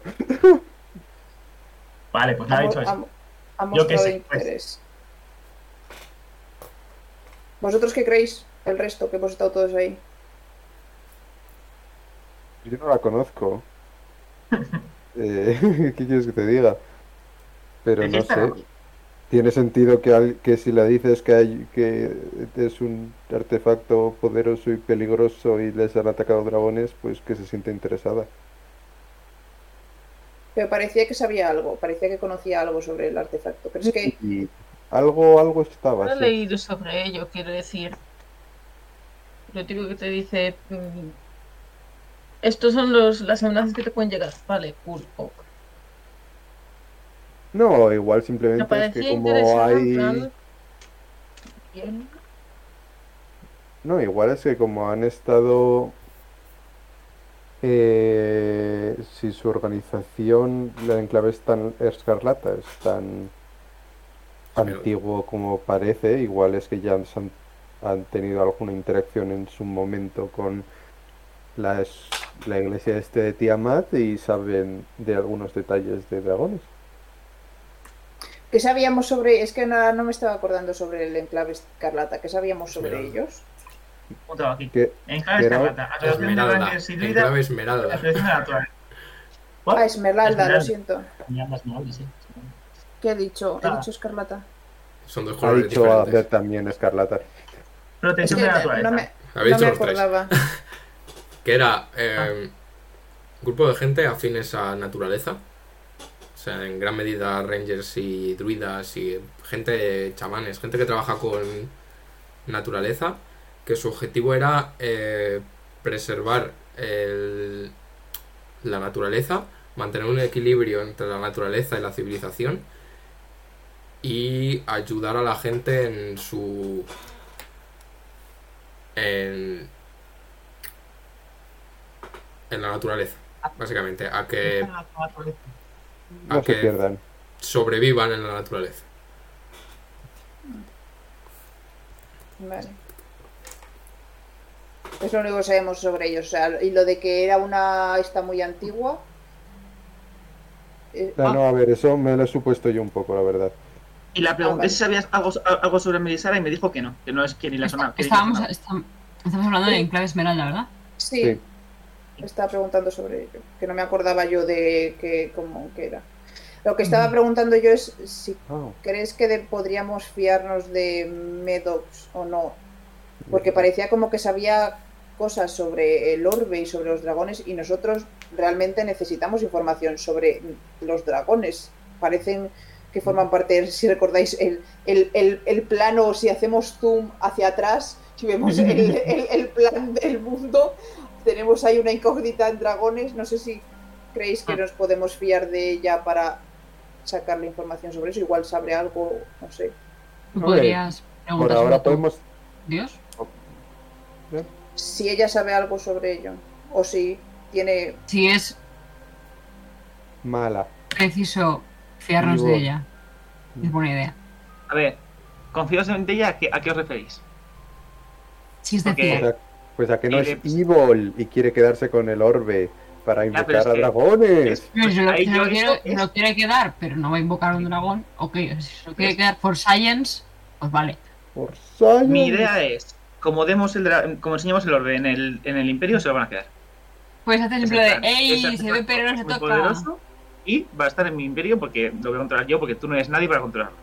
Vale, pues no ha dicho eso. ha- ha Yo qué sé, pues. interés. ¿Vosotros qué creéis? El resto, que hemos estado todos ahí. Yo no la conozco. Eh, ¿Qué quieres que te diga? Pero ¿De qué no sé. Tiene sentido que, al- que si le dices que, hay, que es un artefacto poderoso y peligroso y les han atacado dragones, pues que se siente interesada. Pero parecía que sabía algo, parecía que conocía algo sobre el artefacto. Pero es que Y algo, algo estaba. No he sí. leído sobre ello, quiero decir. Lo típico que te dice. mm, estos son los, las amenazas que te pueden llegar. Vale, cool, ok. No, igual Me simplemente es que como hay... plan, Bien. No, igual es que como han estado... eh, si su organización, la enclave es tan escarlata, es tan antiguo como parece, igual es que ya han, han tenido alguna interacción en su momento con las la iglesia este de Tiamat y saben de algunos detalles de dragones. ¿Qué sabíamos sobre.? Es que no, no me estaba acordando sobre el enclave escarlata. ¿Qué sabíamos sobre ellos? Punto aquí. Que, En clave que era- escarlata. De Esmeralda. Druida. la. Ah, Esmeralda, lo siento. Esmeralda, Esmeralda, sí. ¿Qué he dicho? He Ah. dicho escarlata. Son dos ha colores dicho a diferentes. ver también Escarlata. Es Protección que de la no naturaleza. me, Habéis no me dicho los tres. acordaba. Que era eh, grupo de gente afines a naturaleza. O sea, en gran medida rangers y druidas y gente chamanes, gente que trabaja con naturaleza. Que su objetivo era eh, preservar el- la naturaleza, mantener un equilibrio entre la naturaleza y la civilización y ayudar a la gente en su en en la naturaleza básicamente a que No a se que pierdan. sobrevivan en la naturaleza Vale. Es lo único que sabemos sobre ellos. O sea, y lo de que era una esta muy antigua. eh, No, no, a ver, eso me lo he supuesto yo un poco, la verdad. Y la Ah, pregunté vale. si sabías algo, algo sobre Melisara y me dijo que no, que no es que ni la zona. Estábamos, estamos hablando de enclave esmeralda, ¿verdad? sí, Sí. estaba preguntando sobre ello. Que no me acordaba yo de que, cómo que era. Lo que Mm. estaba preguntando yo es si Ah, crees que de- podríamos fiarnos de Medox o no. Porque parecía como que sabía cosas sobre el orbe y sobre los dragones y nosotros realmente necesitamos información sobre los dragones. Parecen que forman parte, si recordáis, el, el, el, el plano, si hacemos zoom hacia atrás, si vemos el, el, el plan del mundo, tenemos ahí una incógnita en dragones. No sé si creéis que nos podemos fiar de ella para sacar la información sobre eso. Igual sabe algo, no sé. Hombre, podrías Por ahora podemos... Dios. Si ella sabe algo sobre ello. O si tiene Si es Mala. preciso fiarnos Digo- de ella. Es buena idea. A ver, confíos en ella, ¿a qué, a qué os referís? Si es decir, sea, pues a que no es le- evil y quiere quedarse con el orbe para invocar a que- dragones. es- No, si, lo, yo lo si es- lo quiere quedar, pero no va a invocar un dragón, ok. Si se lo quiere quedar por science, pues vale. Por Zion. Mi idea es, como demos el dra- como enseñamos el orden en el, en el imperio, se lo van a quedar. Puedes hacer Ese siempre de, ¡ey! Se ve, pero no se toca. poderoso Y va a estar en mi imperio porque lo voy a controlar yo, porque tú no eres nadie para controlarlo.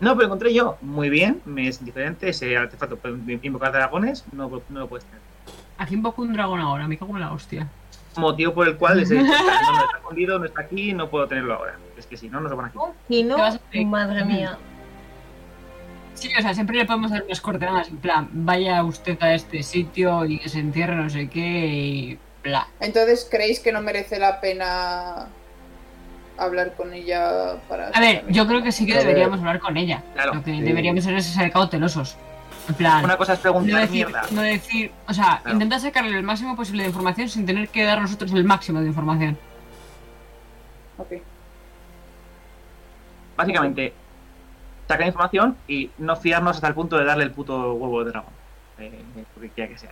No, pero lo encontré yo. Muy bien, me es diferente. Ese artefacto invocar dragones, no, no lo puedes tener. Aquí invoco un dragón ahora, me cago en la hostia. Motivo por el cual les he dicho, no, no está escondido, no está aquí, no puedo tenerlo ahora. Es que si no, nos lo van a quitar. No, ¿Qué vas a hacer? madre mía. Sí, o sea, siempre le podemos dar unas coordenadas, en plan, vaya usted a este sitio y que se entierre no sé qué y bla. Entonces, ¿creéis que no merece la pena hablar con ella para... A ver, yo creo que sí que A ver. deberíamos hablar con ella. Claro. Lo que Sí. deberíamos hacer es ser cautelosos. En plan, Una cosa es no preguntar decir, mierda. no decir, o sea, Claro. intentar sacarle el máximo posible de información sin tener que dar nosotros el máximo de información. Ok. Básicamente, sacar información y no fiarnos hasta el punto de darle el puto huevo de dragón. Eh, porque quiera que sea.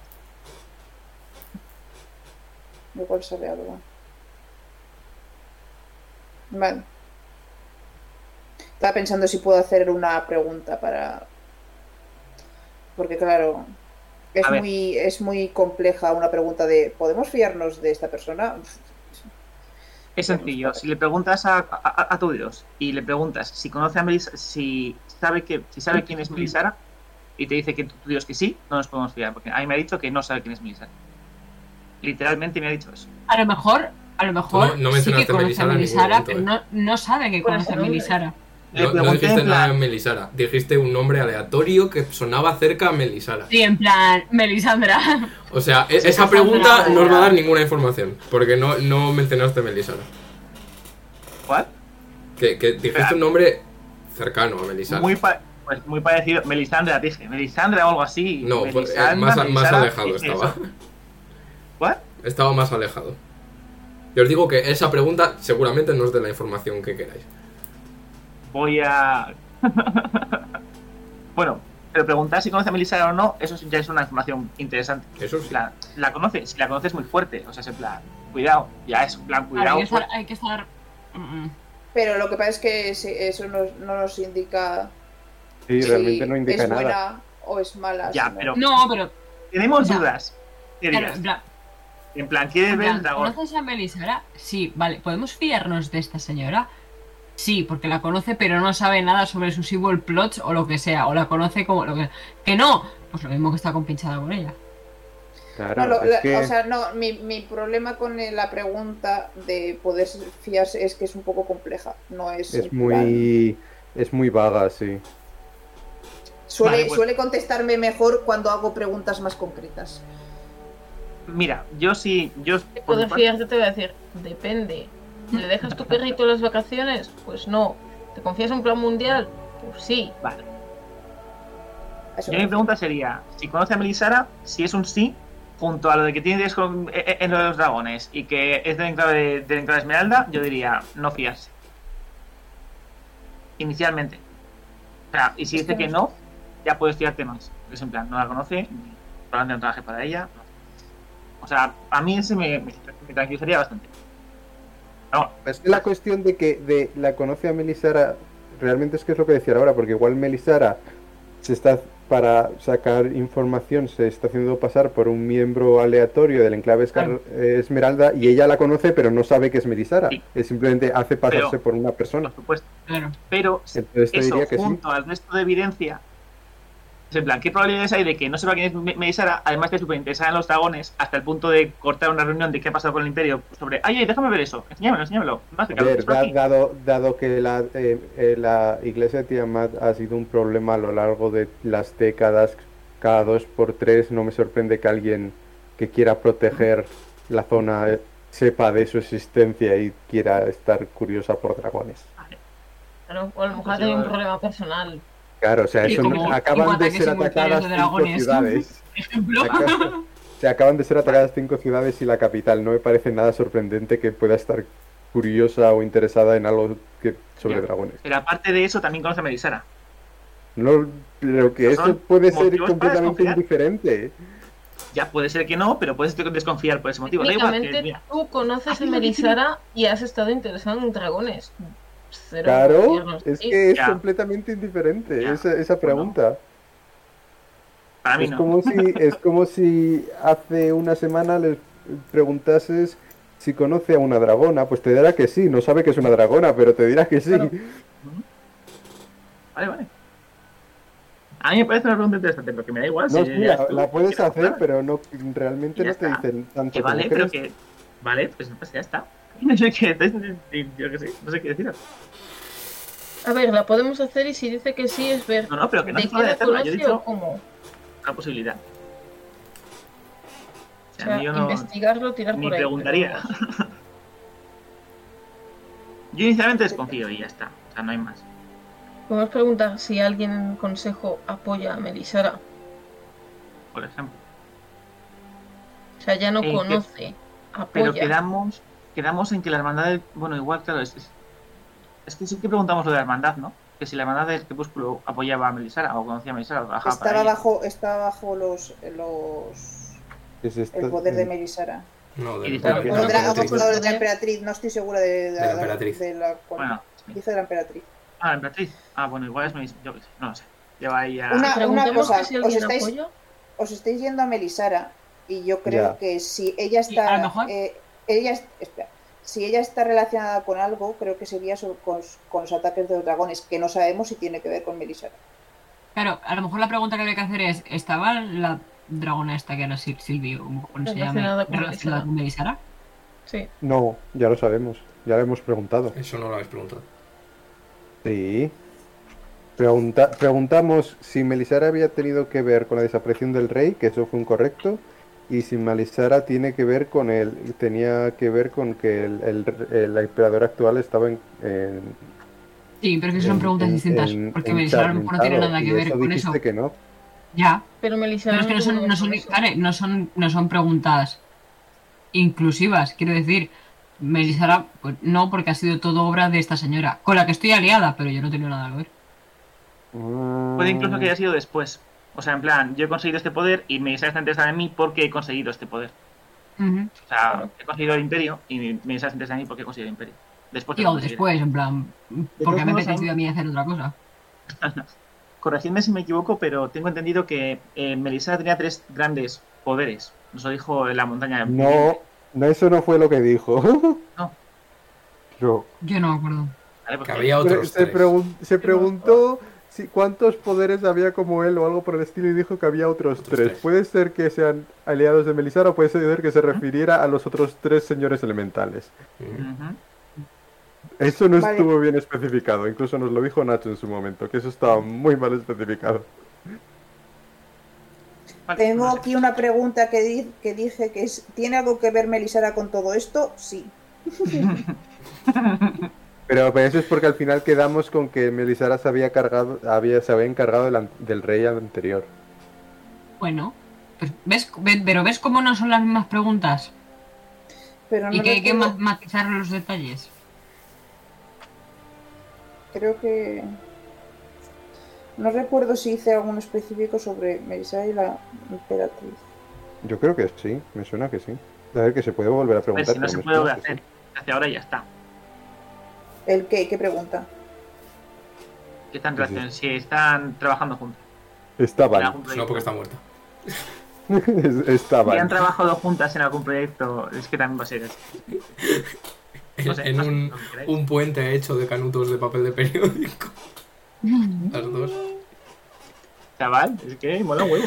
Igual sabe algo. Vale. Estaba pensando si puedo hacer una pregunta para... Porque claro, es A ver. muy, es muy compleja una pregunta de ¿podemos fiarnos de esta persona? Es sencillo. Si le preguntas a, a- a tu dios y le preguntas si conoce a Melisara, si sabe que si sabe quién es Melisara y te dice que tu, tu dios que sí, no nos podemos fiar porque a mí me ha dicho que no sabe quién es Melisara. Literalmente me ha dicho eso. A lo mejor, a lo mejor no sí que mencionaste conoce a Melisara pero ¿eh? no, no sabe que conoce a. Melisara. Le No, no pregunté dijiste nada en Melisara, dijiste un nombre aleatorio que sonaba cerca a Melisara. Sí, en plan, Melisandra. O sea, e- Sí, esa Cassandra pregunta no os va a dar ninguna información, porque no, no mencionaste Melisara. ¿Cuál? Que, que dijiste un nombre cercano a Melisara. Muy, pa- pues muy parecido. Melisandra, dije. Melisandra o algo así. No, pues, eh, Melisandra, más, más alejado estaba. eso. ¿What? Estaba más alejado. Yo os digo que esa pregunta seguramente no es de la información que queráis. Voy a. bueno, Pero preguntar si conoce a Melisara o no, eso ya es una información interesante. Eso sí. Plan, la conoce, si la conoce es muy fuerte. O sea, es en plan, cuidado, ya es en plan, cuidado. hay que estar. fuerte. Hay que estar mm, mm. Pero lo que pasa es que eso no nos indica Sí, si realmente no indica es nada. buena o es mala. Ya, sino- pero No, pero. tenemos dudas. Claro, en plan, ¿quieres ver el dragón? ¿Conoces a Melisara? Sí, vale. ¿Podemos fiarnos de esta señora? Sí, porque la conoce, pero no sabe nada sobre sus evil plots o lo que sea. O la conoce como lo que. ¡Que no! Pues lo mismo que está compinchada con ella. Claro, No, lo- es la- que O sea, no, mi, mi problema con la pregunta de poder fiarse es que es un poco compleja. No es. es plan- muy es muy vaga, sí. Suele, Vale, pues- suele contestarme mejor cuando hago preguntas más concretas. Mira, yo sí, yo poder parte- fiarte te voy a decir, depende. ¿Le dejas tu perrito en las vacaciones? Pues no. ¿Te confías en un plan mundial? Pues sí. Vale. Yo mi pregunta sería, si conoce a Melisara, si es un sí, junto a lo de que tiene con- e- e- en lo de los dragones y que es del enclave, de- del enclave Esmeralda, yo diría no fiarse. Inicialmente. O sea, y si dice que no, ya puedes fiarte más. Es en plan, no la conoce, probablemente no trabaje para ella. O sea, a mí ese me, me, me tranquilizaría bastante. No, Es que la cuestión de que de la conoce a Melisara, realmente es que es lo que decía ahora, porque igual Melisara se está para sacar información, se está haciendo pasar por un miembro aleatorio del enclave Escar- eh, Esmeralda y ella la conoce pero no sabe que es Melisara. Sí. Es simplemente hace pasarse Pero- por una persona. por supuesto. Pero Entonces eso diría que sí. junto al resto de evidencia en plan, ¿qué probabilidades hay de que no sepa quién es Me- Melisara, además de súper interesada en los dragones, hasta el punto de cortar una reunión de qué ha pasado con el imperio sobre, ay, ay, déjame ver eso, enséñamelo, enséñamelo. Más A ver, da- dado, dado que la, eh, eh, la iglesia de Tiamat ha sido un problema a lo largo de las décadas, cada dos por tres, no me sorprende que alguien que quiera proteger la zona eh, sepa de su existencia y quiera estar curiosa por dragones. Claro, o a lo mejor Pues tiene un problema personal. Claro, o sea, eso no- como acaban de ser atacadas de cinco dragones. ciudades. Ejemplo. Acaban de ser atacadas cinco ciudades y la capital. No me parece nada sorprendente que pueda estar curiosa o interesada en algo que, sobre dragones. Pero aparte de eso, también conoce a Melisara. No, pero que eso puede ser completamente indiferente. Ya puede ser que no, pero puedes desconfiar por ese motivo. Da igual, que, Técnicamente mira, tú conoces a Melisara y has estado interesado en dragones. Cero Claro, es que es Ya. completamente indiferente esa, esa pregunta. para mí Es no. como si es como si hace una semana les preguntases si conoce a una dragona, pues te dirá que sí, no sabe que es una dragona, pero te dirá que sí. Claro. Vale, vale. A mí me parece una pregunta interesante, porque me da igual. No, si sí, la, tú la puedes hacer, pero no realmente no te dicen tanto Que como vale, pero que. Vale, pues, pues ya está. No sé qué, entonces, yo qué sé, no sé qué deciros. A ver, la podemos hacer y si dice que sí es ver No, no, pero que no de puede la hacerla. Yo he dicho cómo. una posibilidad. O O sea, sea, yo no investigarlo, tirar ni por ahí. preguntaría. pero. Yo inicialmente desconfío y ya está. O sea, no hay más. Podemos preguntar si alguien en el consejo apoya a Melisara. Por ejemplo. O sea, ya no Eh, que- conoce, Pero apoya. quedamos, quedamos en que la hermandad del... Bueno, igual, claro, es, es, es que sí que preguntamos lo de la hermandad, ¿no? Que si la hermandad del crepúsculo apoyaba a Melisara o conocía a Melisara o trabajaba para Estaba ella. bajo, está bajo los, los Es esta- el poder de Melisara. No, de, dice- de- de O la de la, de la emperatriz, no estoy segura de, de, De la emperatriz. de la cual- Bueno, sí. Dije de la emperatriz. Ah, la emperatriz. Ah, bueno, igual es Melisara. Yo qué sé, no lo sé. Lleva ahí a... Una- Preguntemos cosa, si ¿os estáis-. Os estáis yendo a Melisara y yo creo Ya. que si ella Sí, a está, lo mejor. eh, ella, es- espera, si ella está relacionada con algo, creo que sería sobre- con, con los ataques de los dragones, que no sabemos si tiene que ver con Melisara. Claro, a lo mejor la pregunta que habría que hacer es: ¿estaba la dragona esta que era Sil- Silvio, como se llama, Relacionada con relacionada con Melisara? Sí. No, ya lo sabemos, ya lo hemos preguntado. Eso no lo habéis preguntado. Sí. Pregunta- preguntamos si Melisara había tenido que ver con la desaparición del rey, que eso fue incorrecto, y si Melisara tiene que ver con el, tenía que ver con que el, el- el emperador actual estaba en, en- Sí, pero es que son en- preguntas en- distintas. en- porque Melisara a lo mejor no tiene nada que ver eso con eso. que no. Ya, Pero Melisara pero es que no son, no son, vale, no son, no son preguntas inclusivas. Quiero decir, Melisara, pues no, porque ha sido todo obra de esta señora, con la que estoy aliada, pero yo no tengo nada que ver. Puede incluso que haya sido después. O sea, en plan, yo he conseguido este poder y Melisara está interesada en mí porque he conseguido este poder. O sea, he conseguido el imperio y Melisara está interesada en mí porque he conseguido el imperio. Después conseguir. después, en plan, porque me modos, apetecido a mí hacer otra cosa. Corregidme si me equivoco, pero tengo entendido que eh, tenía tres grandes poderes. Nos lo dijo en la montaña. No, no, eso no fue lo que dijo. No. No. Yo no me acuerdo. Vale, pues Que había otros se, tres. pregun- se preguntó si, cuántos poderes había como él o algo por el estilo y dijo que había otros, Otros tres. tres. Puede ser que sean aliados de Melisara o puede ser que se refiriera a los otros tres señores elementales. Eso no Vale. estuvo bien especificado, incluso nos lo dijo Nacho en su momento, que eso estaba muy mal especificado. Vale, Tengo aquí una pregunta que, di- que dije que es, ¿tiene algo que ver Melisara con todo esto? Sí. Pero, pero eso es porque al final quedamos con que Melisara se había cargado, había, se había encargado del, del rey anterior. Bueno, pues ves, ve- pero ves cómo no son las mismas preguntas Pero no y que hay que ma- matizar los detalles. Creo que... No recuerdo si hice algún específico sobre Melisara y la emperatriz. Yo creo que sí, me suena que sí. A ver, que se puede volver a A ver, preguntar. si no se puede hacer. Hace ahora ya está. ¿El qué? ¿Qué pregunta? Que están, Sí, sí. relacion- si están trabajando juntos. Estaban. No, porque está muerta. Si Estaban. han trabajado juntas en algún proyecto, es que también va a ser eso. No sé, en no sé, un, puente hecho de canutos de papel de periódico. Las dos. Chaval, es que mola un huevo.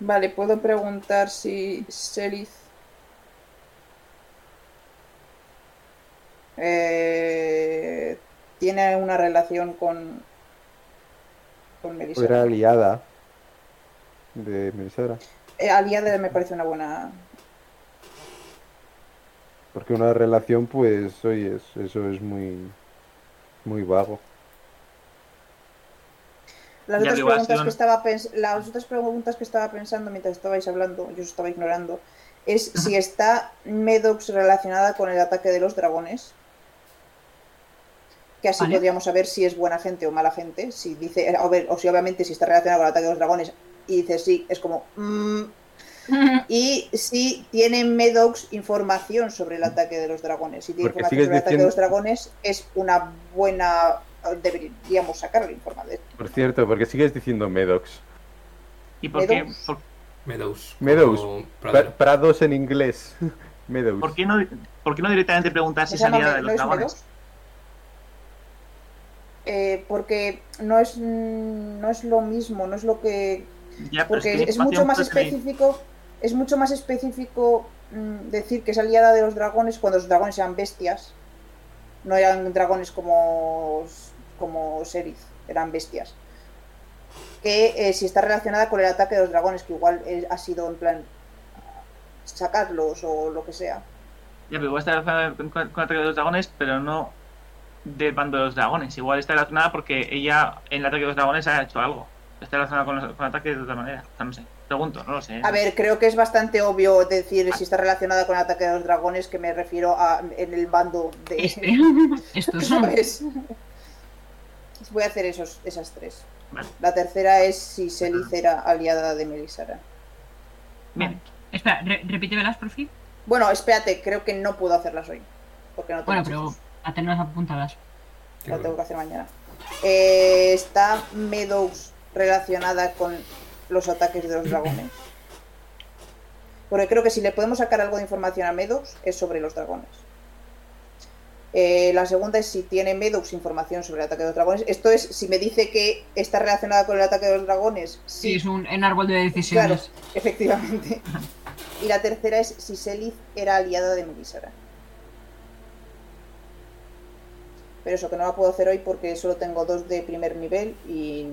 Vale, puedo preguntar si Selith eh, tiene una relación con con O Melisara. Era aliada de Melisara. Eh, aliada me parece una buena. Porque una relación, pues, oye, es- eso es muy, muy vago. Las otras preguntas que estaba pens- las otras preguntas que estaba pensando mientras estabais hablando, yo os estaba ignorando, es si está Medox relacionada con el ataque de los dragones. Que así Vale. podríamos saber si es buena gente o mala gente. Si dice, a ver, o si obviamente si está relacionada con el ataque de los dragones y dice sí, es como. mm. Y si tiene Medox información sobre el ataque de los dragones. Si tiene Porque información sobre el ataque de los dragones, es una buena. Deberíamos sacarle información. Por cierto, porque sigues diciendo Medox. ¿Y por qué, Meadows. por, Meadows. Meadows. prados en inglés. Meadows. por qué no, por qué no directamente preguntar si ¿No es se llama aliada Me- de los es dragones? Eh, porque no es mm, no es lo mismo, no es lo que Ya, porque es, que es, mucho más específico, es mucho más específico mm, decir que es aliada de los dragones cuando los dragones eran bestias. No eran dragones como como Serith, eran bestias. Que eh, si está relacionada con el ataque de los dragones, que igual eh, ha sido en plan sacarlos o lo que sea. Ya, pero igual está relacionada con, con, con el ataque de los dragones, pero no del bando de los dragones. Igual está relacionada porque ella en el ataque de los dragones ha hecho algo. Está relacionada con, los- con el ataque de otra manera. O sea, no sé. Pregunto, no lo sé. A ver, creo que es bastante obvio decir si está relacionada con el ataque de los dragones, que me refiero a en el bando de. Este. Estos son. ¿Sabes? Voy a hacer esos, esas tres. Vale. La tercera es si Selith era aliada de Melisara. Bien. Espera, re- repítemelas, por fin. Bueno, espérate, creo que no puedo hacerlas hoy. Porque no tengo Bueno, pero. A tenerlas apuntadas. Lo tengo que hacer mañana. Eh, está Meadows relacionada con los ataques de los dragones. Porque creo que si le podemos sacar algo de información a Meadows es sobre los dragones. Eh, la segunda es si tiene Meadows información sobre el ataque de los dragones. Esto es si me dice que está relacionada con el ataque de los dragones. Sí, Sí, es un en árbol de claro, decisiones. efectivamente. Y la tercera es si Selith era aliada de Melisara. Pero eso que no la puedo hacer hoy porque solo tengo dos de primer nivel y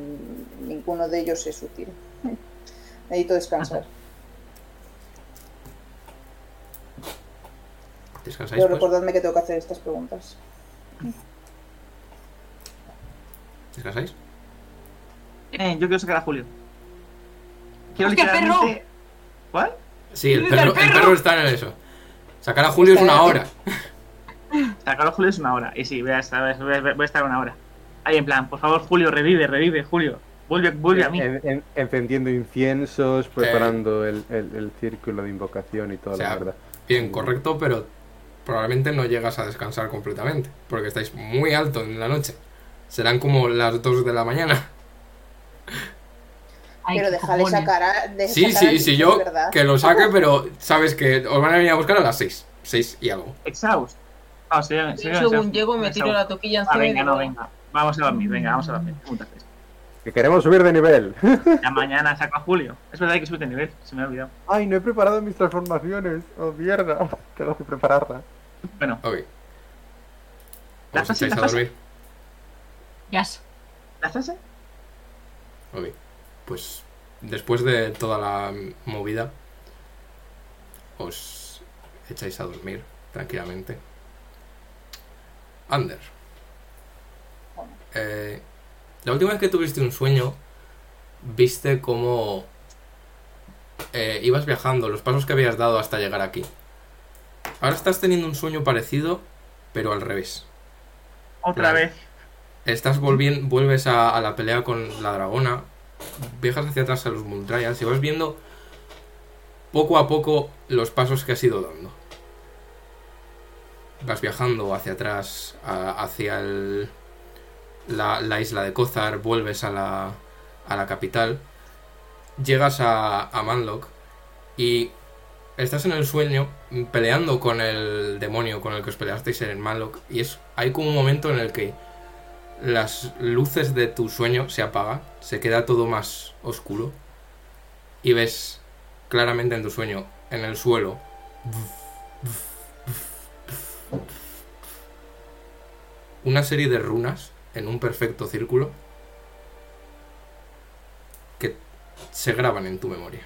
ninguno de ellos es útil. Necesito descansar. ¿Descansáis? Pero Pues? recordadme que tengo que hacer estas preguntas. ¿Descansáis? Eh, yo quiero sacar a Julio. Quiero ¡Hostia, literalmente. ¿Cuál? Sí, el ¡Mira, perro, el el perro! perro está en eso. Sacar a Julio es una hora. Sacar a Julio es una hora. Y sí, voy a estar, voy a- a estar una hora. Ahí en plan, por favor, Julio, revive, revive, Julio. Vuelve, vuelve a mí. En- en- encendiendo inciensos, preparando el, el- el círculo de invocación y toda O sea, la verdad. Bien, correcto, pero probablemente no llegas a descansar completamente, porque estáis muy alto en la noche. Serán como las 2 de la mañana. Ay, Pero déjale sacar a. de- Sí, sacar sí, al sí, yo verdad. que lo saque, pero sabes que os van a venir a buscar a las 6. 6 y algo. Exhaust. Ah, sí, sí, según sí. llego me tiro la toquilla Ah, encima y venga, no, venga. Vamos a dormir, venga, vamos a dormir. Que queremos subir de nivel. Ya mañana saco a Julio. Es verdad que hay que subir de nivel, se me ha olvidado. Ay, no he preparado mis transformaciones. Oh, mierda. Tengo que prepararlas. Bueno, Ok. ¿La ¿Os fase, echáis la a fase? dormir? Yes. ¿la fase? Ok. Pues después de toda la movida, os echáis a dormir tranquilamente. Ander. eh, la última vez que tuviste un sueño, viste cómo eh, ibas viajando, los pasos que habías dado hasta llegar aquí. Ahora estás teniendo un sueño parecido, pero al revés. Otra vez. Estás volviendo, vuelves a, a la pelea con la dragona, viajas hacia atrás a los Multrials y vas viendo poco a poco los pasos que has ido dando. Vas viajando hacia atrás, hacia el, la, la isla de Kozar, vuelves a la, a la capital, llegas a, a Manlock y estás en el sueño peleando con el demonio con el que os peleasteis en Manlock y es hay como un momento en el que las luces de tu sueño se apagan, se queda todo más oscuro y ves claramente en tu sueño, en el suelo, una serie de runas en un perfecto círculo que se graban en tu memoria.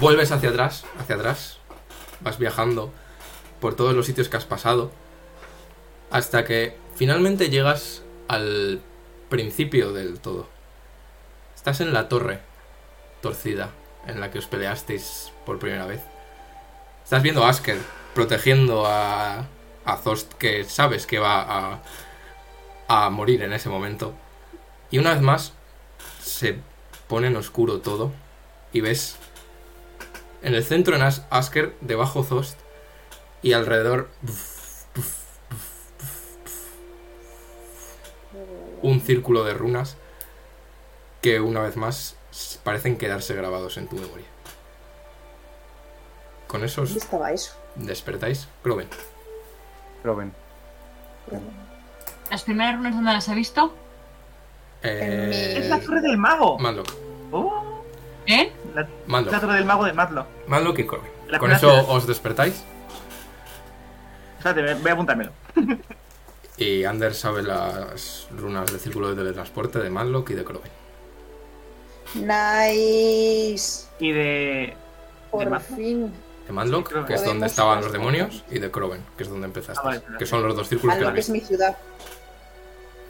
Vuelves hacia atrás, hacia atrás, vas viajando por todos los sitios que has pasado, hasta que finalmente llegas al principio del todo. Estás en la torre torcida en la que os peleasteis por primera vez. Estás viendo a Asker protegiendo a, a Zost, que sabes que va a, a morir en ese momento. Y una vez más se pone en oscuro todo y ves en el centro en As- Asker, debajo Zost y alrededor un círculo de runas que una vez más parecen quedarse grabados en tu memoria. Con eso os ¿Dónde estaba eso? Despertáis. Groven. Robin. ¿Las primeras runas dónde las ha visto? Eh, ¡Es la torre del mago! Manlock. ¡Oh! ¿Eh? La, la torre del mago de Matlock. Manlock y Groven. La Con eso os despertáis. Espérate, voy- a apuntármelo. Y Ander sabe las runas del círculo de teletransporte de Manlock y de Groven. Nice. Y de. Por Matlock? fin. De Sí, Groven. que es donde estaban los demonios, y de Groven, que es donde empezaste. Ah, vale, que son los dos círculos habéis que es mi ciudad.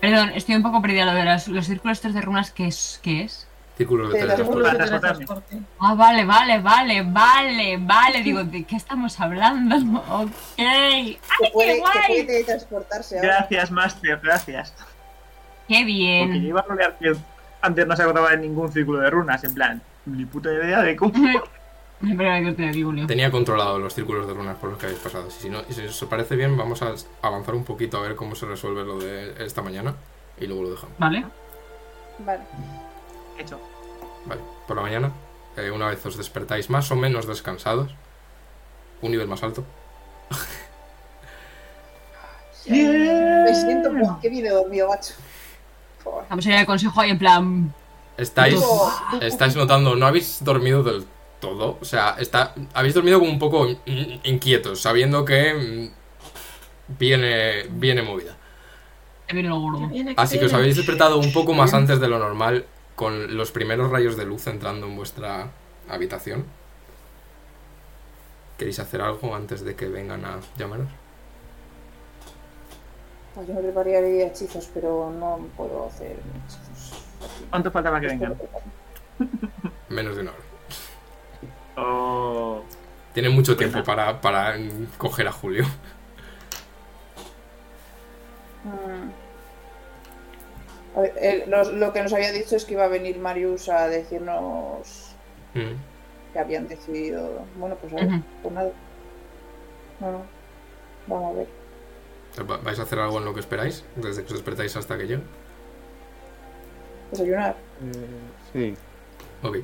Perdón, estoy un poco perdida lo de los, los círculos estos de runas, ¿qué es? ¿Qué es? Círculos de Pero teletransporte. Ah, vale, vale, vale, vale, vale. Digo, ¿de qué estamos hablando? Ok. ¡Ay, Que puede, qué que guay! puede teletransportarse ahora. Gracias, Master, gracias. ¡Qué Porque yo bien! iba a rolear que antes no se acordaba de ningún círculo de runas, en plan, ni puta idea de cómo. Que. Tenía controlado los círculos de runas por los que habéis pasado. Y si, no, y si os parece bien, vamos a avanzar un poquito a ver cómo se resuelve lo de esta mañana. Y luego lo dejamos. Vale. Vale. Hecho. Vale, por la mañana, eh, una vez os despertáis más o menos descansados, un nivel más alto, Me siento. Buah, qué video dormido, macho. Vamos a ir al consejo ahí en plan. estáis, Oh. estáis notando, no habéis dormido del todo, o sea, está, habéis dormido como un poco in- inquietos, sabiendo que mm, viene, viene movida. Viene lo gordo. Así que os habéis despertado un poco más antes de lo normal, con los primeros rayos de luz entrando en vuestra habitación. ¿Queréis hacer algo antes de que vengan a llamaros? Pues yo me prepararía hechizos, pero no puedo hacer hechizos. ¿Cuánto falta para que vengan? Menos de una hora. Tiene mucho pues tiempo para, para coger a Julio. Mm. Lo, que nos había dicho es que iba a venir Marius a decirnos mm. que habían decidido. Bueno, pues a ver, pues nada. No, no. Vamos a ver. ¿Vais a hacer algo en lo que esperáis? Desde que os despertáis hasta que yo. Desayunar. Eh, sí. Ok.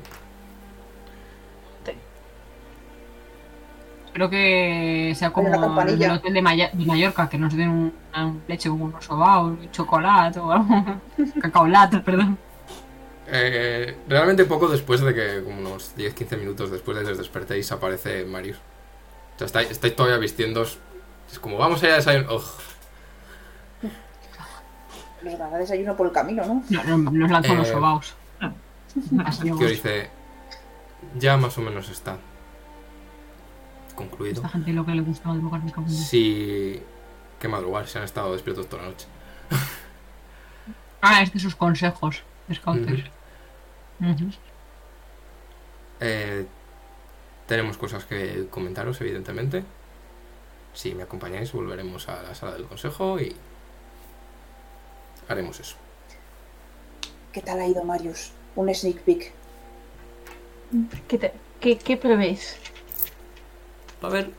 Espero que sea como el hotel de, Maya- de Mallorca, que nos den un, un leche con unos sobaos, chocolate o algo. Cacaolato, perdón. Eh, realmente poco después de que, como unos 10-15 minutos después de que os despertéis, aparece Marius. O sea, estáis, estáis todavía vistiéndoos. Es como, vamos a ir a desayunar. Ugh. Nos dará desayuno por el camino, ¿no? No, no, nos lanzó los Eh, sobaos. Así dice, ya más o menos está concluido. esta gente lo que le gusta madrugar. Sí, que madrugar, se han estado despiertos toda la noche. Ah, es de sus consejos, Scouters. Eh, tenemos cosas que comentaros, evidentemente. Si me acompañáis, volveremos a la sala del consejo y haremos eso. ¿Qué tal ha ido Marius? Un sneak peek. ¿Qué, te- qué, qué prevéis? A ver.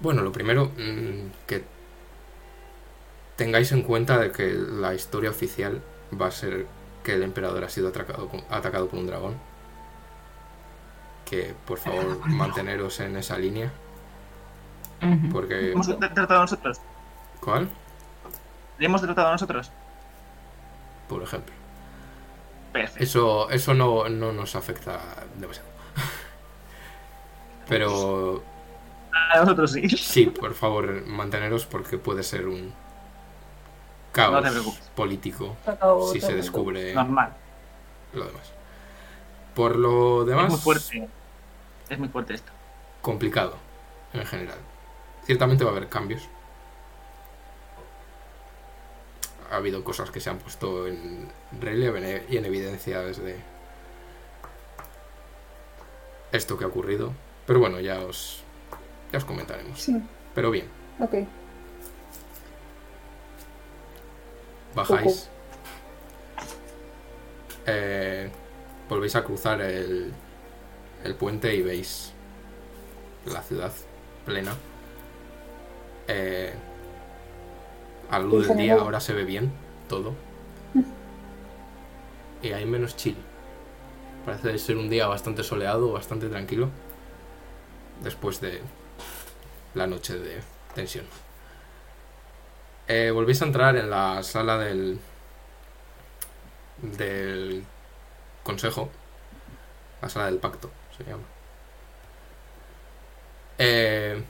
Bueno, lo primero, mm, que tengáis en cuenta de que la historia oficial va a ser que el emperador ha sido atracado con- atacado por un dragón. Que por favor manteneros en esa línea. Porque. ¿Hemos tratado a nosotros? ¿Cuál? ¿Le hemos tratado a nosotros? Por ejemplo. Eso, eso no, no nos afecta demasiado. Pero A nosotros sí. Sí, por favor, manteneros porque puede ser un No caos te preocupes. político Acabo si se descubre Normal. lo demás. Por lo Es demás, muy fuerte. Es muy fuerte esto. complicado en general. Ciertamente va a haber cambios. Ha habido cosas que se han puesto en relieve y en evidencia desde esto que ha ocurrido. Pero bueno, ya os, ya os comentaremos. Sí, Pero bien, ok. bajáis. Eh, volvéis a cruzar el, el puente y veis la ciudad plena. Eh, a la luz del día ahora se ve bien todo. Y hay menos chill. Parece ser un día bastante soleado, bastante tranquilo. Después de la noche de tensión. Eh, volvéis a entrar en la sala del. del consejo. La sala del pacto, se llama. Eh,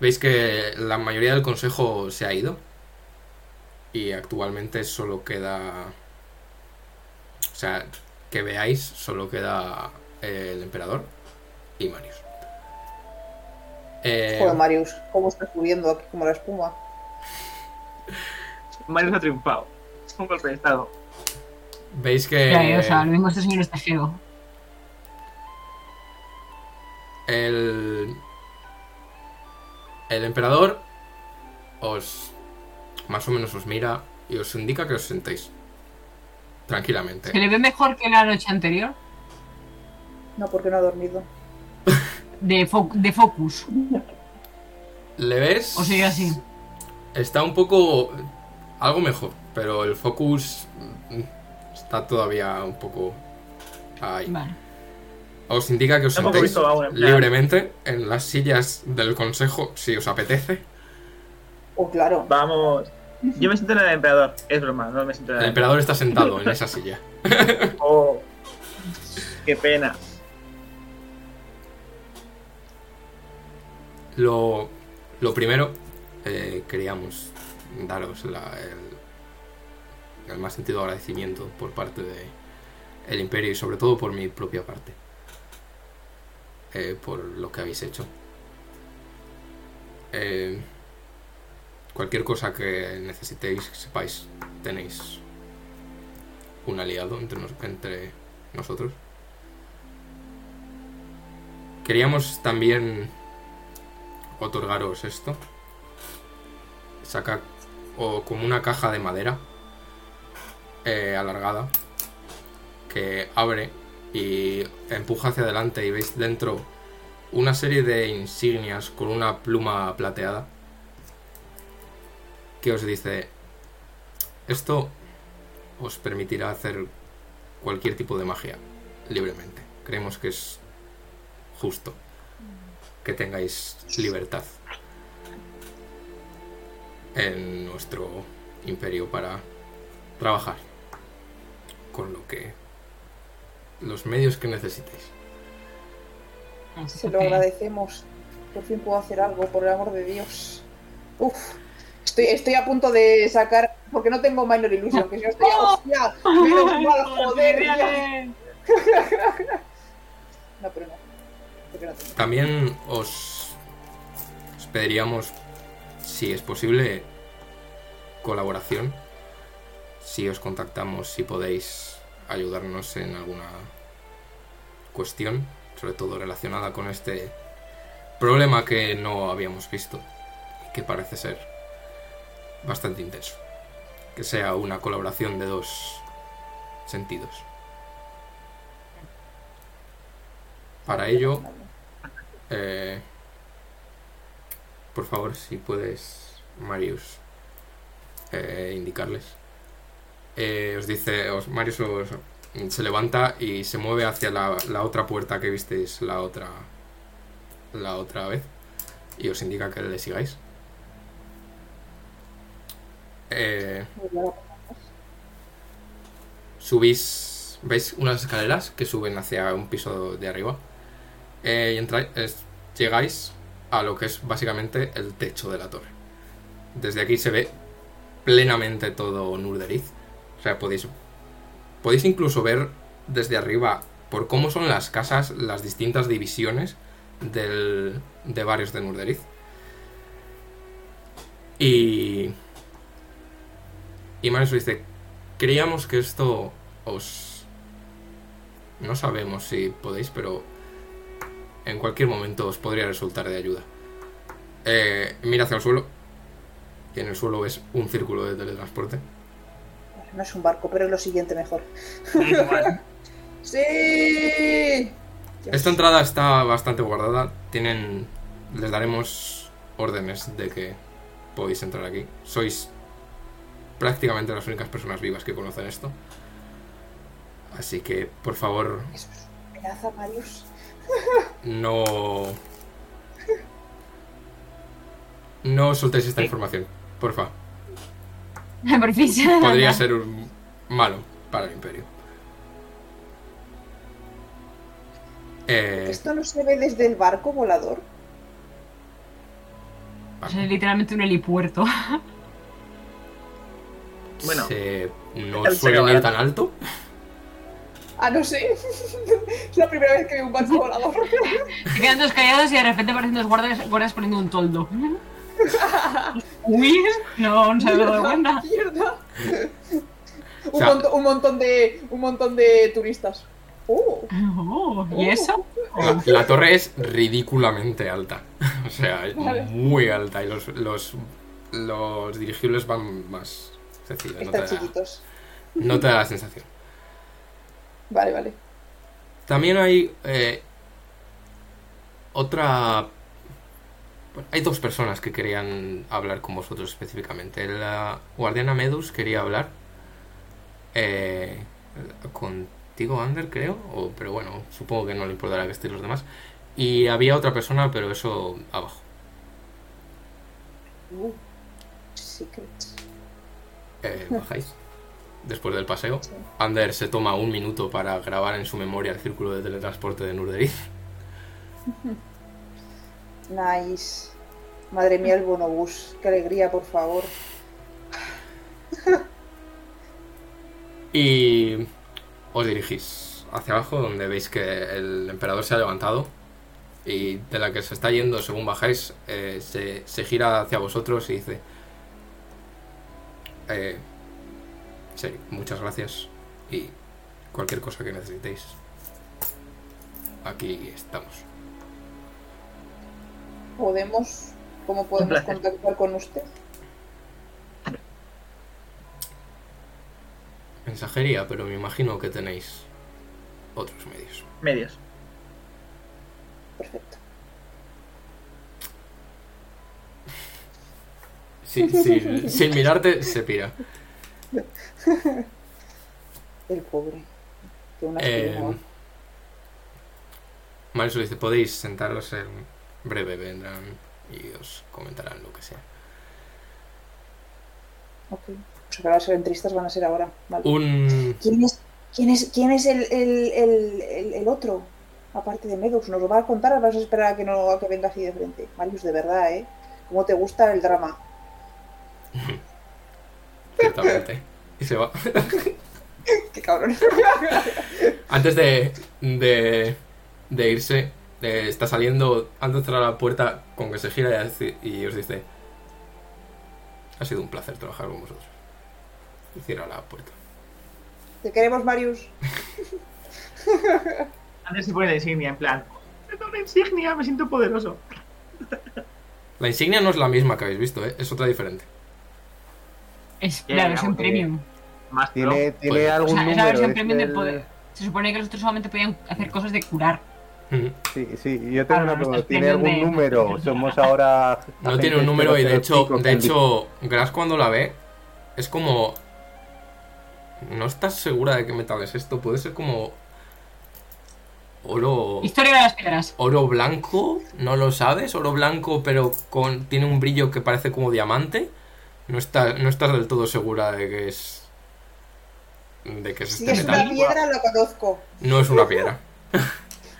Veis que la mayoría del consejo se ha ido. Y actualmente solo queda. O sea, que veáis, solo queda el emperador y Marius. Eh, Joder, Marius, cómo está subiendo aquí como la espuma. Mario ha triunfado. Es un golpe de estado. Veis que. Ya, eh, o sea, lo mismo este señor está feo. El. El emperador os. Más o menos os mira y os indica que os sentéis. Tranquilamente. ¿Se le ve mejor que la noche anterior? No, porque no ha dormido. De, fo- de Focus. ¿Le ves? O sigue así. Está un poco. Algo mejor, pero el focus. mm, Está todavía un poco. Ahí. Vale. Os indica que os sentéis libremente en las sillas del consejo si os apetece. Oh, claro. Vamos. Yo me siento en el emperador. Es broma, no me siento en El el emperador está sentado en esa silla. Oh, qué pena. Lo, lo primero, eh, queríamos daros la- el, el más sentido agradecimiento por parte de el imperio y sobre todo por mi propia parte. eh, por lo que habéis hecho. Eh, cualquier cosa que necesitéis, sepáis, tenéis un aliado entre, nos- entre nosotros. Queríamos también otorgaros esto. Saca o como una caja de madera eh, alargada que abre y empuja hacia adelante y veis dentro una serie de insignias con una pluma plateada que os dice esto os permitirá hacer cualquier tipo de magia libremente. Creemos que es justo que tengáis libertad en nuestro imperio para trabajar con lo que los medios que necesitéis. Se lo agradecemos. Por fin puedo hacer algo, por el amor de Dios. Uf. Estoy, estoy a punto de sacar. Porque no tengo Minor Illusion, que si no estoy. ¡Hostia! Menos mal, joder. No, pero no. Porque no tengo. También os, os pediríamos, si es posible, colaboración. Si os contactamos, si podéis ayudarnos en alguna cuestión, sobre todo relacionada con este problema que no habíamos visto y que parece ser bastante intenso. Que sea una colaboración de dos sentidos. Para ello, eh, por favor, si puedes, Marius, eh, indicarles. Eh, os dice, Marius os- se levanta y se mueve hacia la, la otra puerta que visteis la otra, la otra vez y os indica que le sigáis. Eh, subís, veis unas escaleras que suben hacia un piso de arriba eh, y entráis, llegáis a lo que es básicamente el techo de la torre. Desde aquí se ve plenamente todo Nurderiz. O sea, podéis, podéis incluso ver desde arriba por cómo son las casas, las distintas divisiones del, de barrios de Nurderiz. Y... Y Marius dice, creíamos que esto os... No sabemos si podéis, pero en cualquier momento os podría resultar de ayuda. Eh, mira hacia el suelo. Y en el suelo ves un círculo de teletransporte. No es un barco, pero es lo siguiente mejor. ¡Sí! Esta entrada está bastante guardada. Tienen. Les daremos órdenes de que podéis entrar aquí. Sois prácticamente las únicas personas vivas que conocen esto. Así que, por favor, Eso es amenaza, Marius. no. No soltéis esta información, porfa. Por fin se da Podría ser un malo para el imperio. Eh, ¿Esto no se ve desde el barco volador? Es literalmente un helipuerto. Bueno. se- no suelen ir tan alto. Ah, no sé. es la primera vez que veo un barco volador. Se quedan dos callados y de repente aparecen dos guardias, guardias poniendo un toldo. Uy, no, no se había dado cuenta. Mierda. O un, sea- un montón de un montón de turistas. Oh, Oh, ¿Y eso? La, la torre es ridículamente alta. O sea, es Vale. muy alta. Y los, los, los dirigibles van más sencillos. No te, están da, chiquitos. no te da la sensación. Vale, vale. También hay eh, otra... hay dos personas que querían hablar con vosotros específicamente. La guardiana Medus quería hablar eh, contigo, Ander, creo. O, pero bueno, supongo que no le importará que estén los demás. Y había otra persona, pero eso abajo. Uh, secrets. Eh, bajáis. Después del paseo. Sí. Ander se toma un minuto para grabar en su memoria el círculo de teletransporte de Nurderiz. Nice. Madre mía, el bonobús. Qué alegría, por favor. Y os dirigís hacia abajo donde veis que el emperador se ha levantado y de la que se está yendo según bajáis eh, se, se gira hacia vosotros y dice eh, sí, muchas gracias y cualquier cosa que necesitéis, aquí estamos. ¿Podemos, cómo podemos contactar con usted? Mensajería, pero me imagino que tenéis otros medios. Medios. Perfecto. Sin mirarte, se pira. El pobre. Que una Eh. Marisu dice, podéis sentaros en breve, vendrán y os comentarán lo que sea. Ok. Que ahora ser entristas van a ser ahora. Vale. Un... ¿Quién es, quién es, quién es el, el, el, el, otro? Aparte de Medux, ¿nos lo va a contar o vas a esperar a que, no, a que venga así de frente? Marius, de verdad, ¿eh? ¿Cómo te gusta el drama? Ciertamente. Y se va. Qué cabrón. Antes de, de, de irse, eh, está saliendo, antes de cerrar la puerta, con que se gira y os dice, ha sido un placer trabajar con vosotros. Y cierra la puerta. Te queremos, Marius. Antes se pone la insignia, en plan. Tengo una insignia, me siento poderoso. La insignia no es la misma que habéis visto, ¿eh? es otra diferente. Es ya, versión porque- premium. Más pro. Tiene, tiene O algún es número. la versión es premium poder. Se supone que los otros solamente podían hacer cosas de curar. Sí, sí, yo tengo Ah, una no, pregunta. ¿Tiene algún número? Somos ahora. No tiene un número y de hecho, 005 de hecho, Grass cuando la ve es como... No estás segura de qué metal es esto, puede ser como... Oro... Historia de las piedras. Oro blanco, no lo sabes, oro blanco pero con tiene un brillo que parece como diamante. No estás, no estás del todo segura de que es de que es Si este es una metal. piedra, lo conozco. No es una piedra.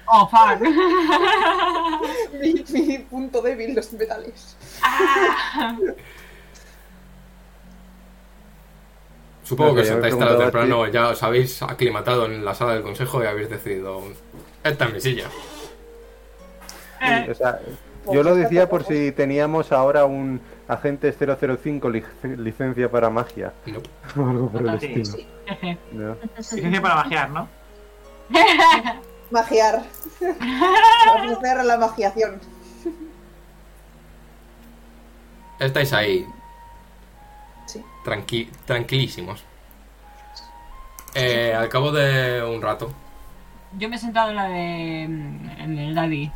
Oh, fuck. Mi, mi punto débil, los metales. Supongo No que os sentáis tarde o temprano, ya os habéis aclimatado en la sala del consejo y habéis decidido esta es mi silla. Sí, o sea, yo lo decía por si teníamos ahora un agente 005 lic- licencia para magia No. o algo por el Sí, estilo. sí. ¿no? Licencia para magiar, ¿no? Magiar. La magiación. Estáis ahí Sí. tranqui- tranquilísimos. Eh, al cabo de un rato, Yo me he sentado en la de. mm, en el Daddy.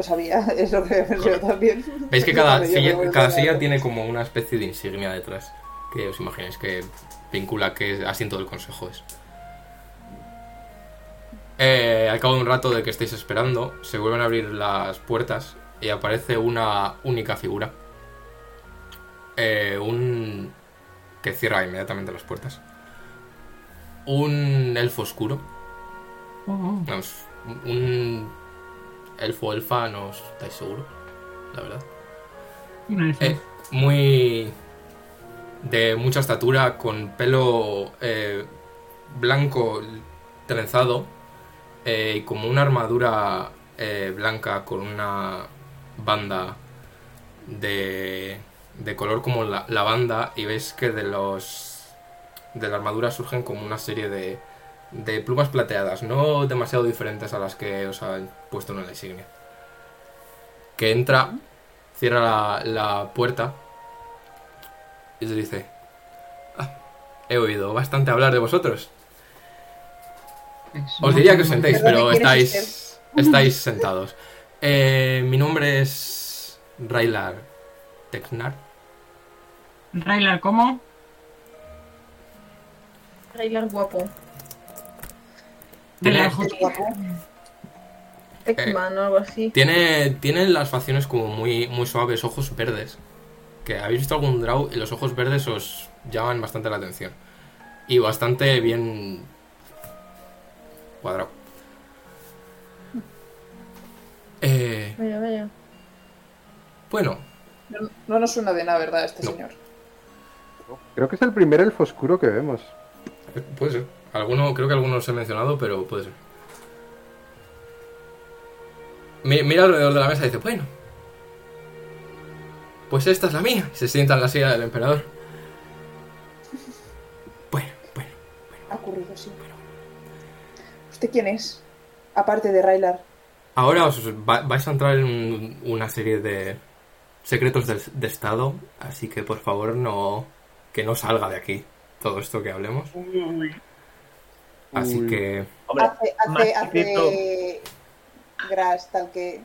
Lo sabía, es lo que pensé yo también. Veis que cada silla tiene como una especie de insignia detrás. Que os imagináis que vincula que asiento del consejo es. Eh, al cabo de un rato de que estáis esperando, se vuelven a abrir las puertas y aparece una única figura. Eh, un... que cierra inmediatamente las puertas. Un elfo oscuro. Oh, Vamos, un elfo elfa, no estáis seguro, la verdad. Eh, muy de mucha estatura, con pelo eh, blanco trenzado eh, y como una armadura blanca con una banda de, de color como la, lavanda y veis que de los de la armadura surgen como una serie de, de plumas plateadas, no demasiado diferentes a las que os han puesto en la insignia. Que entra cierra la, la puerta y os dice, "Ah, he oído bastante hablar de vosotros. Os diría que os sentéis, pero ¿quién es estáis, estáis sentados. Eh, mi nombre es Railar Tecnar. Railar, ¿cómo? Railar guapo. Tiene- o algo así. Tiene, tiene las facciones como muy, muy suaves, ojos verdes. Que habéis visto algún draw y los ojos verdes os llaman bastante la atención. Y bastante bien cuadrado. Eh, Vaya, vaya. bueno, No, no nos suena de nada, ¿verdad? Este No. señor. Creo que es el primer elfo oscuro que vemos. Eh, Puede ser. Alguno, creo que algunos he mencionado, pero puede ser. Mi- Mira alrededor de la mesa y dice, bueno. Pues esta es la mía. Y se sienta en la silla del emperador. Bueno, bueno. Ha ocurrido, sí. ¿Usted quién es? Aparte de Railar. Ahora os va- vais a entrar en un- una serie de secretos del- de, Estado, así que por favor no que no salga de aquí todo esto que hablemos. Uy. Así Uy. que Hombre, Hace, hace, hace Gras, tal que.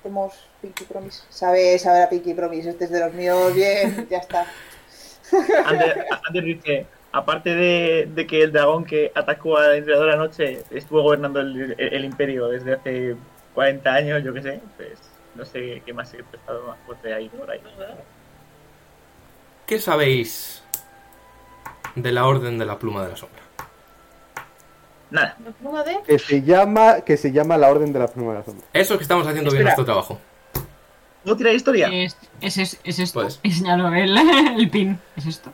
Hacemos Pinky Promise. Sabe, sabe la Pinky Promise. Este es de los míos. Bien, ya está. Ander, Ander dice, aparte de, de que el dragón que atacó al emperador anoche estuvo gobernando el, el- el imperio desde hace 40 años, yo qué sé, pues no sé qué más secreto ha estado más fuerte ahí por ahí. ¿qué sabéis de la Orden de la Pluma de la Sombra? Nada, La pluma de. Que se llama, que se llama la Orden de la Pluma de la Sombra. Eso que estamos haciendo bien nuestro trabajo. ¿puedo tirar historia? Es, es, es, es esto. Señalo el, el pin. Es esto.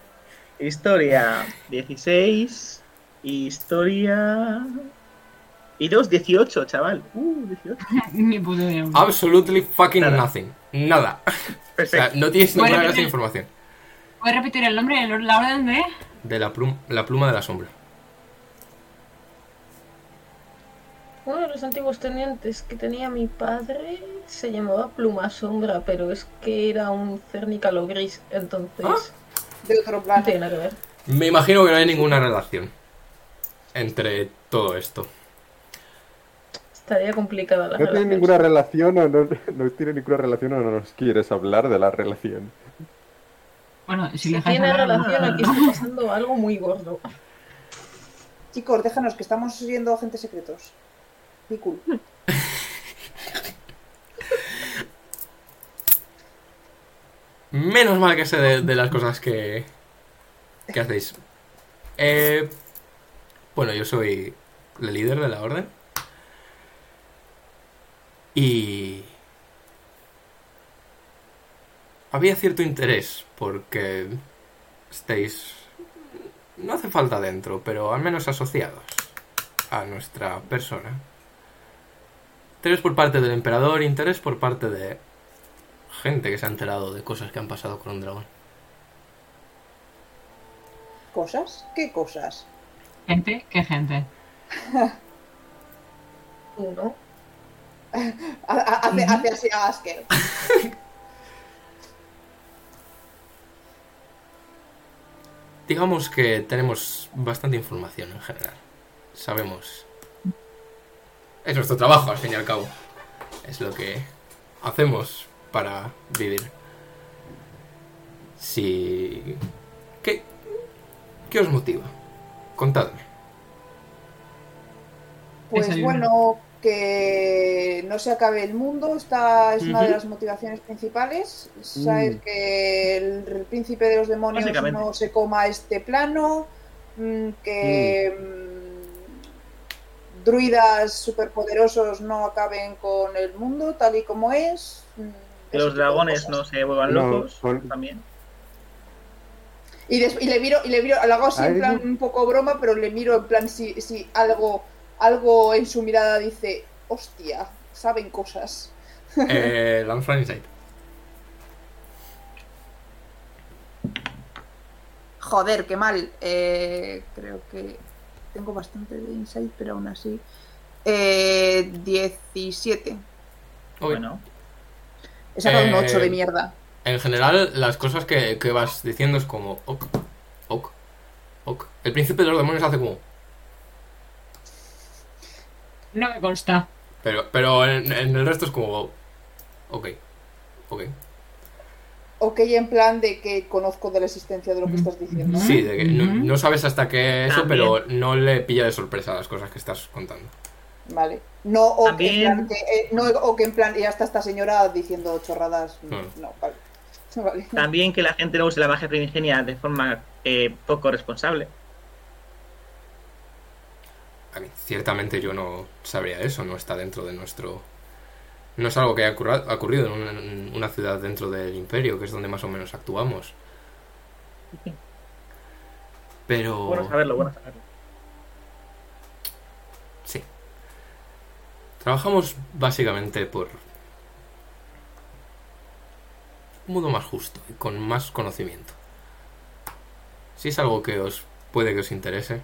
Historia 16, historia... Y dos, 18, chaval. Uh, 18. Ni puta idea. Absolutely fucking Nada. nothing. Nada. O sea, Perfecto. no tienes ninguna de información. ¿Puedes repetir el nombre de la orden de.? De la, plum- la pluma de la sombra. Uno de los antiguos tenientes que tenía mi padre se llamaba Pluma Sombra, pero es que era un cernícalo gris, entonces Ah. De otro no plano. tiene nada que ver. Me imagino que no hay ninguna relación entre todo esto. Estaría complicada la No tiene relación. ninguna relación o no, no tiene ninguna relación o no nos quieres hablar de la relación. Bueno, si Si tiene hablar, relación, no- aquí está pasando algo muy gordo. Chicos, déjanos que estamos siendo agentes secretos. Menos mal que sé de, de las cosas que, que hacéis. Eh, bueno, yo soy el líder de la orden. Y... Había cierto interés porque estáis... No hace falta dentro, pero al menos asociados a nuestra persona. Interés por parte del emperador, interés por parte de gente que se ha enterado de cosas que han pasado con un dragón. ¿Cosas? ¿Qué cosas? Gente, ¿qué gente? Uno. Ha- ha- Hace, hace así a Asker. Digamos que tenemos bastante información en general. Sabemos. Es nuestro trabajo, al fin y al cabo. Es lo que hacemos para vivir. Si... ¿Qué, ¿Qué os motiva? Contadme. Pues bueno, que no se acabe el mundo, esta es una de las motivaciones principales. Saber Mm. que el, el príncipe de los demonios no se coma este plano, mm, que mm, druidas superpoderosos no acaben con el mundo tal y como es. mm, Que los dragones no se vuelvan No, locos con- también. Y, des- y le miro, y le miro, lo hago así en plan un poco broma, pero le miro en plan si, si algo, algo en su mirada dice, hostia, saben cosas. Eh, lanza insight. Joder, qué mal. Eh, creo que tengo bastante de insight, pero aún así. Eh, 17. Ok. Bueno, He sacado un Eh, 8 de mierda. En general, las cosas que, que vas diciendo es como... Ok, ok, ok. El príncipe de los demonios hace como... No me consta. Pero, pero en, en el resto es como... Ok, ok. Ok, en plan de que conozco de la existencia de lo que estás diciendo. Sí, de que no, sabes hasta qué eso, También. pero no le pilla de sorpresa las cosas que estás contando. Vale. No, o que, en plan, que, eh, no, o que en plan, ya está esta señora diciendo chorradas. Mm. No, vale. Vale. también que la gente no use la magia primigenia de forma eh, poco responsable. A mí, ciertamente yo no sabría eso, no está dentro de nuestro... No es algo que haya ocurra- ocurrido en una, en una ciudad dentro del imperio, que es donde más o menos actuamos. Pero... Bueno saberlo, bueno saberlo. Sí. Trabajamos básicamente por un modo más justo y con más conocimiento. Si es algo que os puede que os interese.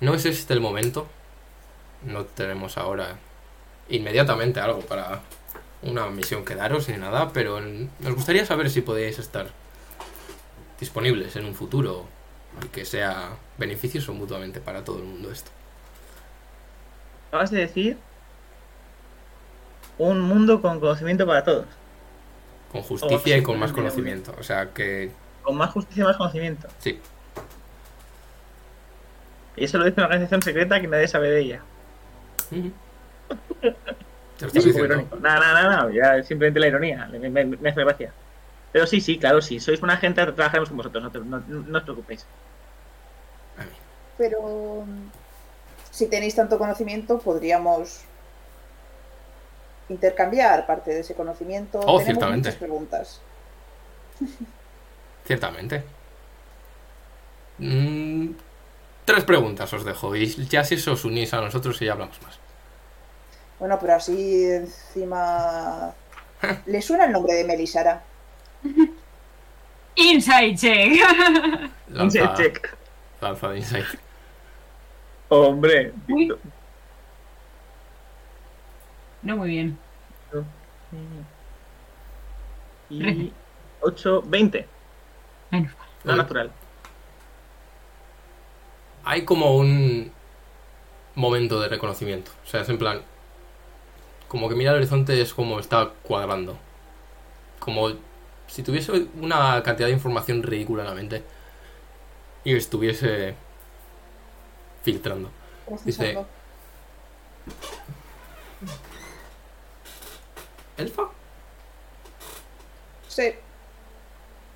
No es este el momento. No tenemos ahora inmediatamente algo para una misión que daros ni nada, pero nos gustaría saber si podéis estar disponibles en un futuro y que sea beneficioso mutuamente para todo el mundo esto. Acabas de decir un mundo con conocimiento para todos. Con justicia y con más conocimiento. O sea que Con más justicia y más conocimiento. sí. Y eso lo dice una organización secreta que nadie sabe de ella. Sí, irónico. No, no, no, no, ya simplemente la ironía. Me, me- me hace gracia. Pero sí, sí, claro, sí. Sois buena gente, trabajaremos con vosotros. No, te- no- no os preocupéis. Pero mm, si tenéis tanto conocimiento, podríamos intercambiar parte de ese conocimiento. Oh, Tenemos ciertamente. muchas preguntas. Ciertamente. Mm, tres preguntas os dejo y ya si os unís a nosotros y ya hablamos más. Bueno, pero así encima. ¿Le suena el nombre de Melisara? Inside check. Lanza, Check. lanza de insight. Hombre. Uy. No muy bien. Y 8, 20. Menos mal. No natural. Hay como un momento de reconocimiento. O sea, es en plan. Como que mira el horizonte es como está cuadrando. Como si tuviese una cantidad de información ridícula en la mente. Y estuviese filtrando. Procesando. ¿Elfa? Sí.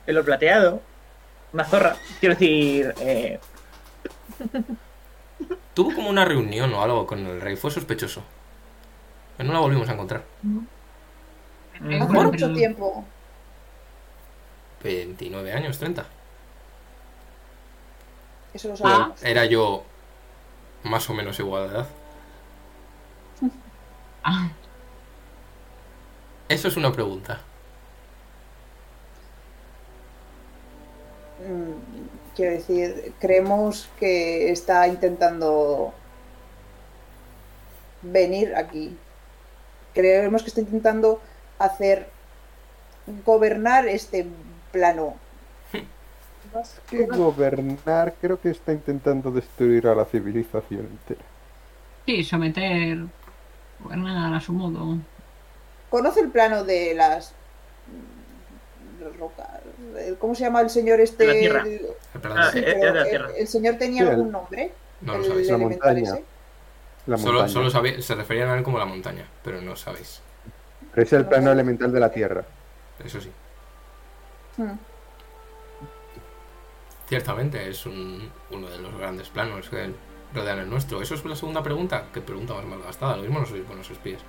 Pelo plateado. Una zorra. Quiero decir. Eh, Tuvo como una reunión o algo con el rey. Fue sospechoso. No la volvimos a encontrar. Hace mucho tiempo. 29 años, 30. Eso lo sabemos. Era yo más o menos igual de edad. Ah, Eso es una pregunta. Mm, Quiero decir, creemos que está intentando venir aquí. Creemos que está intentando hacer gobernar este plano. Más que gobernar, creo que está intentando destruir a la civilización entera. sí, someter. Gobernar a su modo. ¿Conoce el plano de las las rocas? ¿Cómo se llama el señor este? La tierra. El, Perdón, Ah, sí, eh, el- tierra. el señor tenía Sí, algún nombre. no lo sabéis. La montaña. ese. La Solo, se referían a él como la montaña, pero no sabéis. Pero es el plano elemental de la Tierra. Eso sí. Hmm. Ciertamente es un- uno de los grandes planos que rodean el nuestro. Eso es la segunda pregunta. ¿Qué pregunta más mal gastada? Lo mismo no sois buenos espías.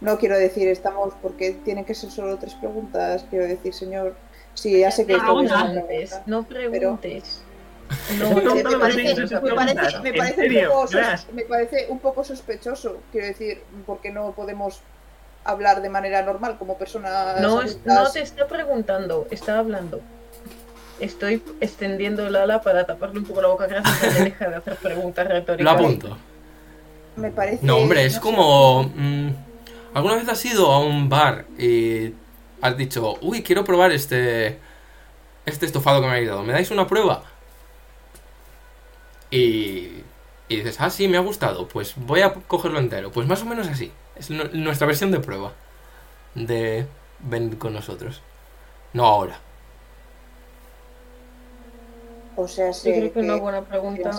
No quiero decir, estamos, porque tienen que ser solo tres preguntas. Quiero decir, señor, sí, ya sé que No una preguntes, pregunta. no preguntes. No, Me- no, me, no, parece, me parece- me un poco sos- Crash. me parece un poco sospechoso. Quiero decir, porque no podemos hablar de manera normal como personas. No, es- no te está preguntando, está hablando. Estoy extendiendo el ala para taparle un poco la boca gracias a que deja de hacer preguntas Lo retóricas. apunto. Me parece. No, hombre, es no como... mm, ¿Alguna vez has ido a un bar y has dicho, uy, quiero probar este... Este estofado que me habéis dado. ¿Me dais una prueba? Y... Y dices, ah, sí, me ha gustado. Pues voy a cogerlo entero. Pues más o menos así. Es nu- nuestra versión de prueba. De venir con nosotros. No ahora. O sea, Yo sé creo que una buena pregunta.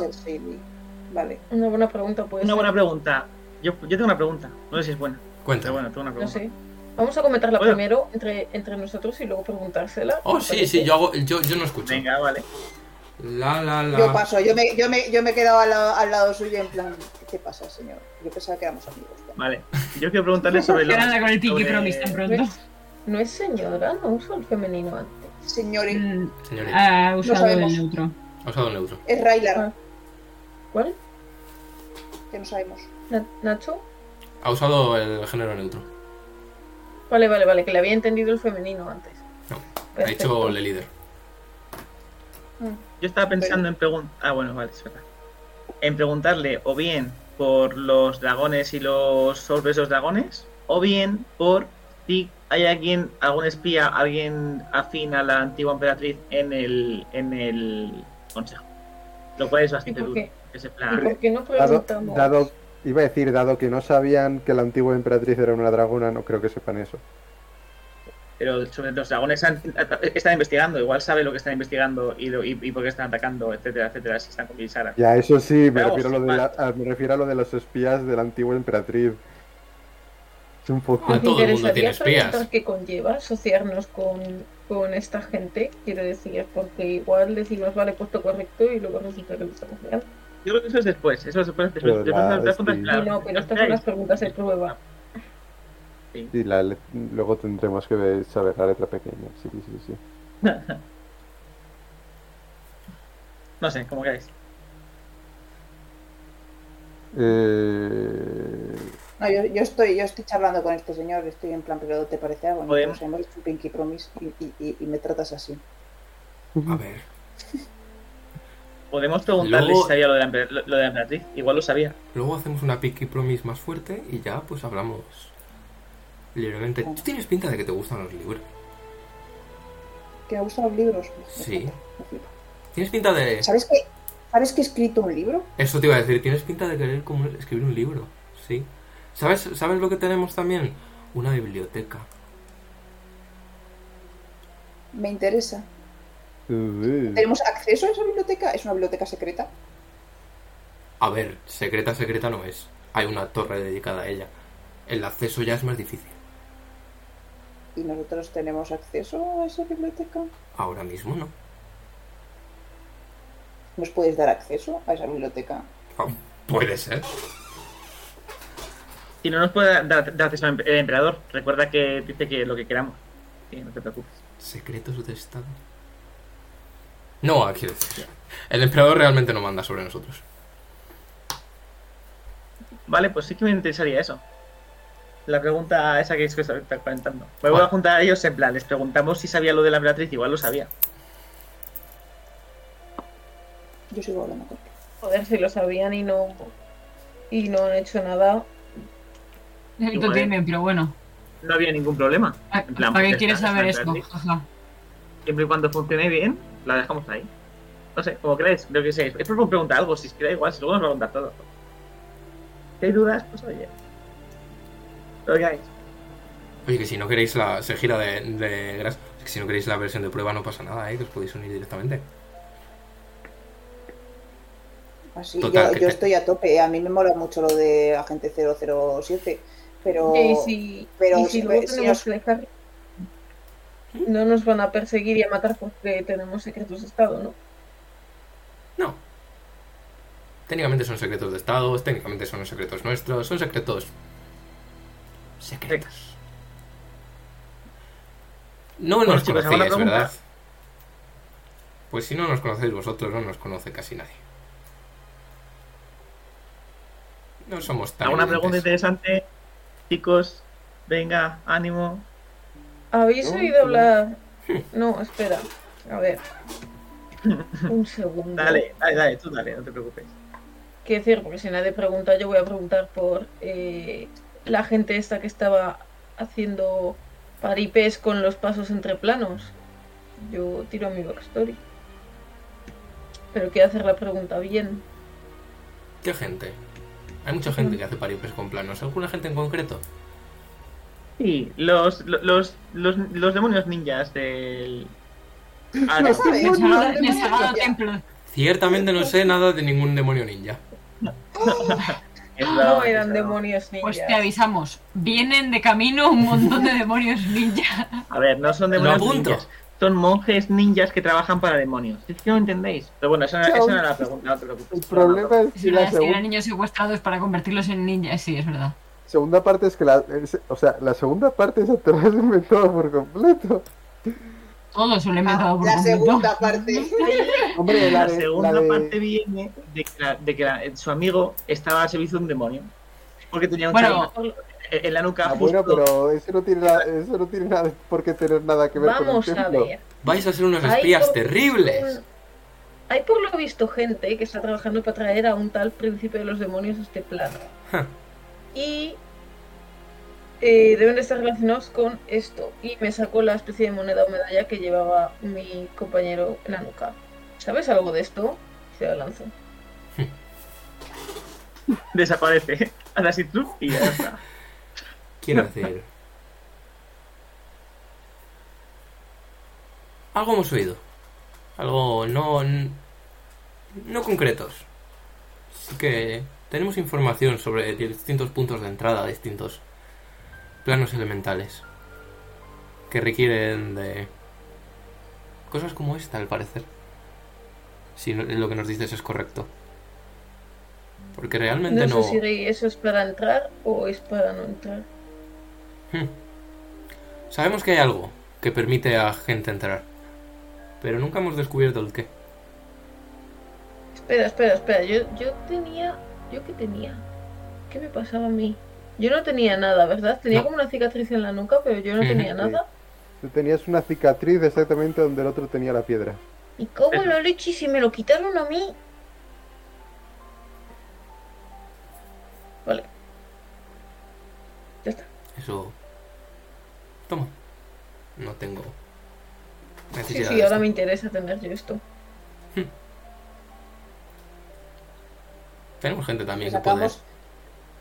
Vale. una buena pregunta puede Una ser, buena pregunta. Yo, yo tengo una pregunta. No sé si es buena. Cuéntame. bueno, tengo una no pregunta. sé. Vamos a comentarla Bueno. primero entre, entre nosotros y luego preguntársela. Oh, ¿te sí, sí, yo, hago, yo, yo no escucho. Venga, vale. La, la, la. Yo paso, yo me, yo me, yo me he quedado al, lado- al lado suyo en plan, ¿qué te pasa, señor? Yo pensaba que éramos amigos. Vale. Yo quiero preguntarle sobre lo. nada con el Pinky sobre- Promise tan No pronto. es, no es señora, no uso el femenino antes. Señor, Mm, Señorita, Ha usado el neutro. ha usado neutro. es Railar, Ah. ¿Cuál? que no sabemos. Na- ¿Nacho? Ha usado el género neutro. Vale, vale, vale, que le había entendido el femenino antes. No, ha dicho el líder. Yo estaba pensando en preguntar. Ah, bueno, vale, es verdad. En preguntarle o bien por los dragones y los orbes de los dragones, o bien por si ¿Hay alguien, algún espía, alguien afín a la antigua emperatriz en el, en el consejo? Lo cual es bastante ¿Y por duro. por qué no Dado, dado, iba a decir, dado que no sabían que la antigua emperatriz era una dragona, no creo que sepan eso. Pero sobre los dragones han- están investigando, igual sabe lo que están investigando y, lo- y, y por qué están atacando, etcétera, etcétera, si están con Visara. Ya, eso sí, me Pero refiero, a lo de la- a, me refiero a lo de los espías de la antigua emperatriz. Es un poco... Ah, ¿Te todo el mundo tiene espías. qué conlleva asociarnos con, con esta gente? Quiero decir, porque igual decimos, vale, puesto correcto y luego resulta que lo estamos mirando. Yo creo que eso es después, eso es después. después, Pero después la- de las preguntas, sí. claro. Y no, pero la le- luego tendremos que ver- saber la letra pequeña. Sí, sí, sí. No sé, como queráis. Eh, No, yo, yo estoy, yo estoy charlando con este señor, estoy en plan, pero ¿te parece algo? No, hemos hecho un Pinky Promise y, y- y- y me tratas así. A ver. Podemos preguntarle Luego- si sabía lo de, la, lo, lo de la emperatriz. Igual lo sabía. Luego hacemos una picky promise más fuerte y ya pues hablamos libremente. Tú tienes pinta de que te gustan los libros. ¿Que me gustan los libros? Me Sí. flipa, me flipa. Tienes pinta de... ¿Sabes que, ¿Sabes que he escrito un libro? Eso te iba a decir, tienes pinta de querer como escribir un libro. Sí. ¿Sabes, ¿Sabes lo que tenemos también? Una biblioteca. Me interesa. ¿Tenemos acceso a esa biblioteca? ¿Es una biblioteca secreta? A ver, secreta, secreta no es. Hay una torre dedicada a ella. El acceso ya es más difícil. ¿Y nosotros tenemos acceso a esa biblioteca? Ahora mismo no. ¿Nos puedes dar acceso a esa biblioteca? Ah, Puede ser. Si no nos puede dar, dar acceso al em- el emperador, recuerda que dice que lo que queramos. Sí, no te preocupes. Secretos de Estado. No, ah, quiero decir. El emperador realmente no manda sobre nosotros. Vale, pues sí que me interesaría eso. La pregunta esa que es que está comentando. Me voy a juntar a ellos en plan, les preguntamos si sabía lo de la emperatriz, igual lo sabía. Yo sigo hablando con. Joder, si lo sabían y no y no han hecho nada. Igual. tienen, pero bueno. No había ningún problema. ¿Para En plan, para qué quieres está, saber está esto? Siempre y cuando funcione bien, la dejamos ahí. No sé, como queráis, lo que sé. Es por preguntar algo, si es que da igual, si luego nos va a contar todo. Si hay dudas, pues oye. Oye, que si no queréis la. Se gira de, de gras. Que si no queréis la versión de prueba no pasa nada, ¿eh? Que os podéis unir directamente. Así, Total, yo, que yo te- estoy a tope. A mí me mola mucho lo de Agente 007. Pero. y si, pero y si si- luego si tenemos nos- que dejar. No nos van a perseguir y a matar porque tenemos secretos de Estado, ¿no? No. Técnicamente son secretos de Estado, técnicamente son secretos nuestros, son secretos. Secretos. No nos chicos, ¿alguna conocéis? ¿verdad? Pues si no nos conocéis vosotros, no nos conoce casi nadie. No somos tan. ¿Alguna pregunta interesante? Chicos, venga, ánimo. ¿Habéis No, oído hablar? No, espera. A ver. Un segundo. Dale, dale, dale, tú dale, no te preocupes. Quiero decir, porque si nadie pregunta, yo voy a preguntar por eh, la gente esta que estaba haciendo paripés con los pasos entre planos. Yo tiro mi backstory. Pero quiero hacer la pregunta bien. ¿Qué gente? Hay mucha gente que hace paripes con planos. ¿Alguna gente en concreto? Sí, los, los, los, los demonios ninjas del. Ah, No. Ciertamente no sé nada de ningún demonio ninja. es No eran demonios Pues ninjas. te avisamos. Vienen de camino un montón de demonios ninja. A ver, no son demonios ninjas. Son monjes ninjas que trabajan para demonios. Es que no entendéis. Pero bueno, esa no, esa no era la pregunta, no te preocupes. El problema es Es que verdad, la es que eran niños secuestrados para convertirlos en ninjas. Sí, es verdad. segunda parte es que la, es- o sea, la segunda parte esa te la has inventado por completo. Todo se lo he inventado por Ah, la completo. segunda parte. Hombre, La, la, de, segunda la de- parte viene de que, la- de que la- su amigo estaba al servicio de un demonio. Porque tenía un Bueno, en la nuca Ah, justo. bueno, pero eso no tiene, nada- eso no tiene nada por qué tener nada que ver Vamos con el a ver. Vais a ser unos espías por- terribles. Hay por lo visto gente que está trabajando para traer a un tal príncipe de los demonios a este plano. Y eh, deben de estar relacionados con esto. Y me sacó la especie de moneda o medalla que llevaba mi compañero en la nuca. ¿Sabes algo de esto? Se la lanzo. Desaparece. Así tú y ya está. Quiero decir. Algo hemos oído. Algo no. no concretos. Sí que tenemos información sobre distintos puntos de entrada, distintos planos elementales. Que requieren de. cosas como esta, al parecer. Si lo que nos dices es correcto. Porque realmente No no. sé si eso es para entrar o es para no entrar. Hmm. Sabemos que hay algo que permite a gente entrar, pero nunca hemos descubierto el qué. Espera, espera, espera. Yo, yo tenía. ¿Yo qué tenía? ¿Qué me pasaba a mí? Yo no tenía nada, ¿verdad? Tenía No. como una cicatriz en la nuca, pero yo no tenía nada. Tú tenías una cicatriz exactamente donde el otro tenía la piedra. ¿Y cómo lo leche si me lo quitaron a mí? Vale. Ya está. Eso. Toma. No tengo. Sí, Necesidad sí, de ahora esto. me interesa tener yo esto. Tenemos gente también que puede.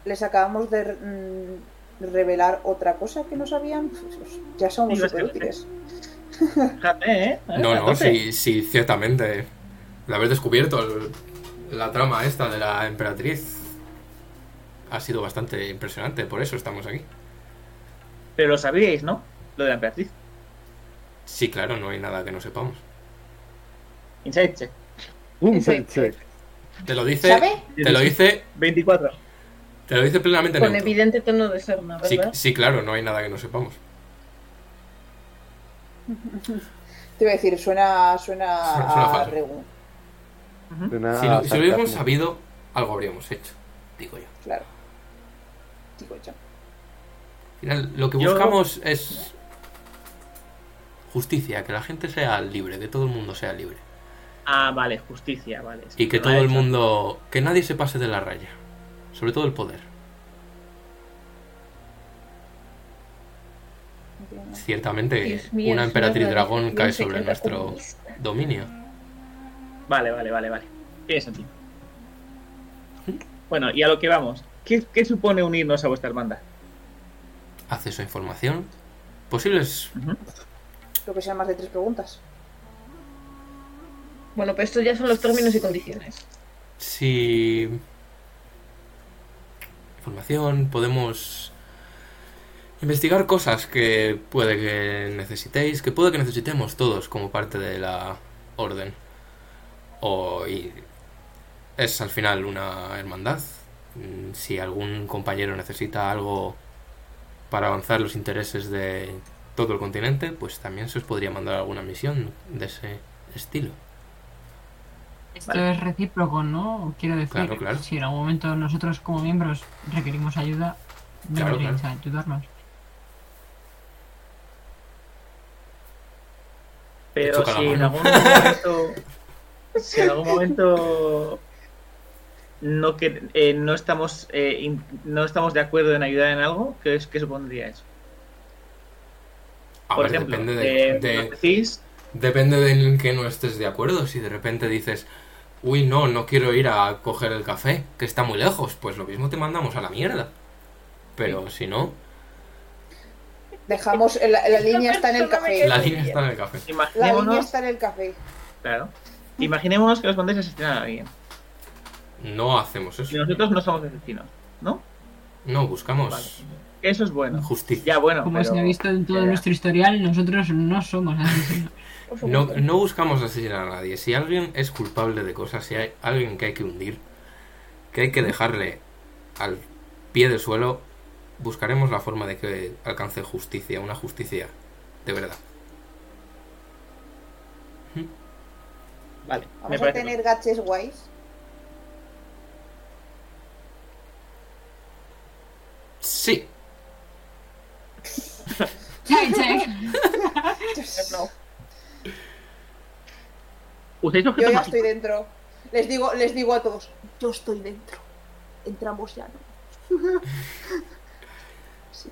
Les acabamos de mm, revelar otra cosa que no sabían. Pues, Ya somos súper útiles. Fíjate, ¿eh? No, A no, sí, sí, ciertamente. El haber descubierto el- la trama esta de la emperatriz ha sido bastante impresionante, por eso estamos aquí. Pero lo sabíais, ¿no? Lo de la emperatriz. Sí, claro, no hay nada que no sepamos. Inside check. Un Insight check. Te lo dice. ¿Sabe? Te lo dice. 24. Te lo dice plenamente Con neutro. evidente tono de serna, Sí, ¿verdad? sí, claro, no hay nada que no sepamos. Te iba a decir, suena, suena, Suena- suena a Si lo, si lo hubiéramos sabido, algo habríamos hecho, digo yo. claro. Digo yo. Al final, lo que Yo- buscamos es justicia, que la gente sea libre, que todo el mundo sea libre. Ah, vale, justicia, vale. Y que todo el mundo, que nadie se pase de la raya. Sobre todo el poder. Ciertamente, mío, una emperatriz dragón cae sobre nuestro comunista. dominio. Vale, vale, vale, vale. Tiene sentido. Bueno, y a lo que vamos. ¿Qué, qué supone unirnos a vuestra hermandad? Acceso a información. Posibles. Creo que sean más de tres preguntas. Bueno, pues estos ya son los términos y condiciones. Si. Información, podemos. Investigar cosas que puede que necesitéis, que puede que necesitemos todos como parte de la orden. O. y es al final una hermandad. Mm, Si algún compañero necesita algo para avanzar los intereses de todo el continente, pues también se os podría mandar alguna misión de ese estilo. Esto Vale. es recíproco, ¿no? Quiero decir, Claro, claro. si en algún momento nosotros como miembros requerimos ayuda, Claro, deberíais claro. ayudarnos. Pero si en algún momento. si en algún momento. No, que, eh, no, estamos, eh, in- no estamos de acuerdo en ayudar en algo, ¿qué, es- qué supondría eso? A Por ver, ejemplo, depende de, eh, de- decís Depende de en que no estés de acuerdo. Si de repente dices, uy, no, no quiero ir a coger el café, que está muy lejos, pues lo mismo te mandamos a la mierda. Pero si no, Dejamos, la, línea está en el café. la línea está en el café. La línea Imaginémonos, está en el café. claro, imaginémonos que os mandéis a asesinar a alguien. No hacemos Y eso. nosotros no somos asesinos, ¿no? No, buscamos Vale. Eso es bueno. justicia. Ya, bueno, Como pero... se ha visto en todo ya, ya. nuestro historial, nosotros no somos asesinos. No, no buscamos asesinar a nadie. Si alguien es culpable de cosas, si hay alguien que hay que hundir, que hay que dejarle al pie del suelo, buscaremos la forma de que alcance justicia, una justicia de verdad. Vale, Vamos a tener gaches guays. Sí, Check, check. No. ¿Usáis Yo ya mágicos? estoy dentro. Les digo, les digo a todos, yo estoy dentro. Entramos ya, ¿no? Sí.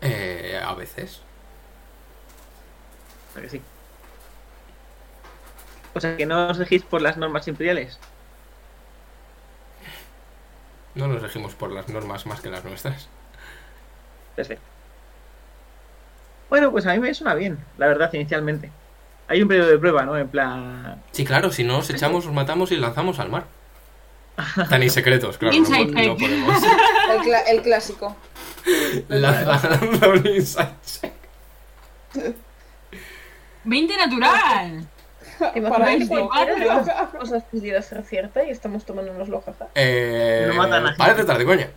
Eh, a veces. ¿A que sí? O sea, que no os regís por las normas imperiales. No nos regimos por las normas más que las nuestras. Perfecto. Bueno, pues a mí me suena bien, la verdad, inicialmente. Hay un periodo de prueba, ¿no? En plan... Sí, claro, si no nos echamos, os matamos y lanzamos al mar. Tan secretos, claro. No, Inside no check. podemos. El, clásico. Lanza un inside check. 20 natural. ¿Te Para eso, cosas pudiera ser cierta y estamos tomándonos lo jaja? Eh, No matan a parece gente. estar de coña.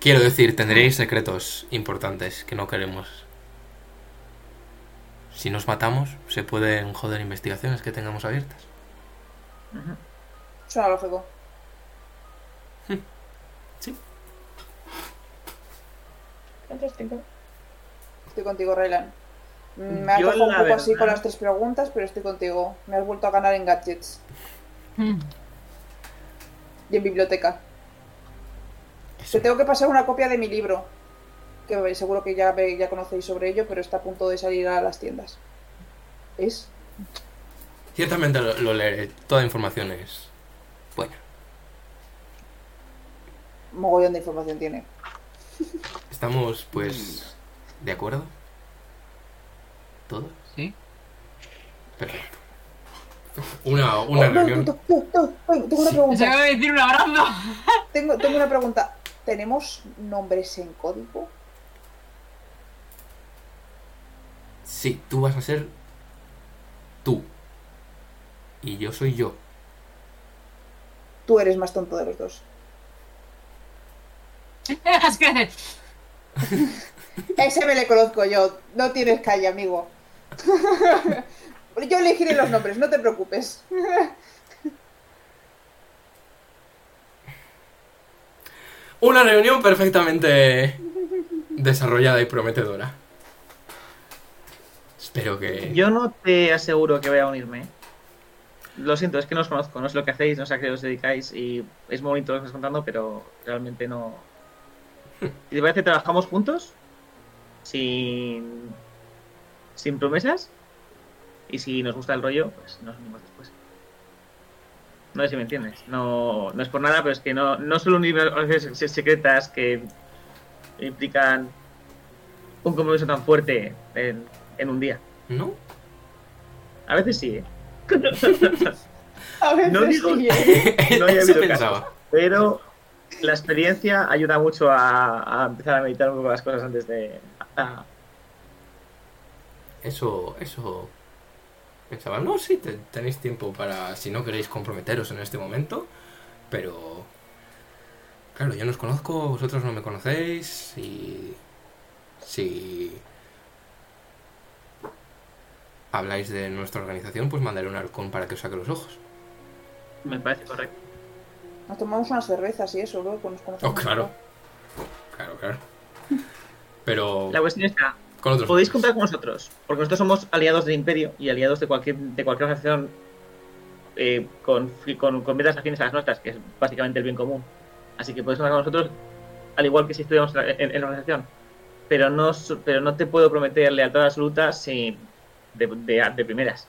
Quiero decir, tendréis secretos importantes que no queremos. Si nos matamos, se pueden joder investigaciones que tengamos abiertas. Suena lógico. Fantástico. Estoy contigo, Raylan. Mm, Me ha Yo, dejado un poco así con las tres preguntas, pero estoy contigo. Me has vuelto a ganar en gadgets Hmm. y en biblioteca. Eso. Te tengo que pasar una copia de mi libro, que seguro que ya, ve- ya conocéis sobre ello, pero está a punto de salir a las tiendas. ¿Es? Ciertamente lo, lo leeré. Toda información es buena. Mogollón de información tiene. ¿Estamos, pues, de acuerdo? ¿Todos? Sí. Perfecto. Una, una Oh, no, reunión. no, no, no, oye, tengo una Se pregunta. acaba de decir un abrazo. Tengo, tengo una pregunta. ¿Tenemos nombres en código? Sí, tú vas a ser tú. Y yo soy yo. Tú eres más tonto de los dos. Ese me le conozco yo. No tienes calle, amigo. yo elegiré los nombres, no te preocupes. Una reunión perfectamente desarrollada y prometedora. Yo no te aseguro que voy a unirme. Lo siento, es que no os conozco, no sé lo que hacéis, no sé a qué os dedicáis y es muy bonito lo que estás contando, pero realmente no. ¿Y te parece trabajamos juntos? Sin. sin promesas. Y si nos gusta el rollo, pues nos unimos después. No sé si me entiendes. No, no es por nada, pero es que no, no solo organizaciones secretas que implican un compromiso tan fuerte en, en un día. ¿No? A veces sí, ¿eh? A veces No digo- sí, ¿eh? No haya Eso habido casos, pero la experiencia ayuda mucho a, a empezar a meditar un poco las cosas antes de... a- Eso, eso... Pensaba, no, sí, te- tenéis tiempo para... Si no queréis comprometeros en este momento, pero... Claro, yo no os conozco, vosotros no me conocéis y... Si... Habláis de nuestra organización, pues mandaré un halcón para que os saque los ojos. me parece correcto. Nos tomamos unas cervezas y eso, luego nos conocemos. Oh, claro. Claro, claro. Pero La cuestión está, con otros podéis contar con nosotros, porque nosotros somos aliados del Imperio y aliados de cualquier, de cualquier organización eh, con, con, con metas afines a las nuestras, que es básicamente el bien común. Así que podéis contar con nosotros, al igual que si estuviéramos en, en- en la organización. Pero no, pero no te puedo prometer lealtad absoluta si, de, de, de primeras.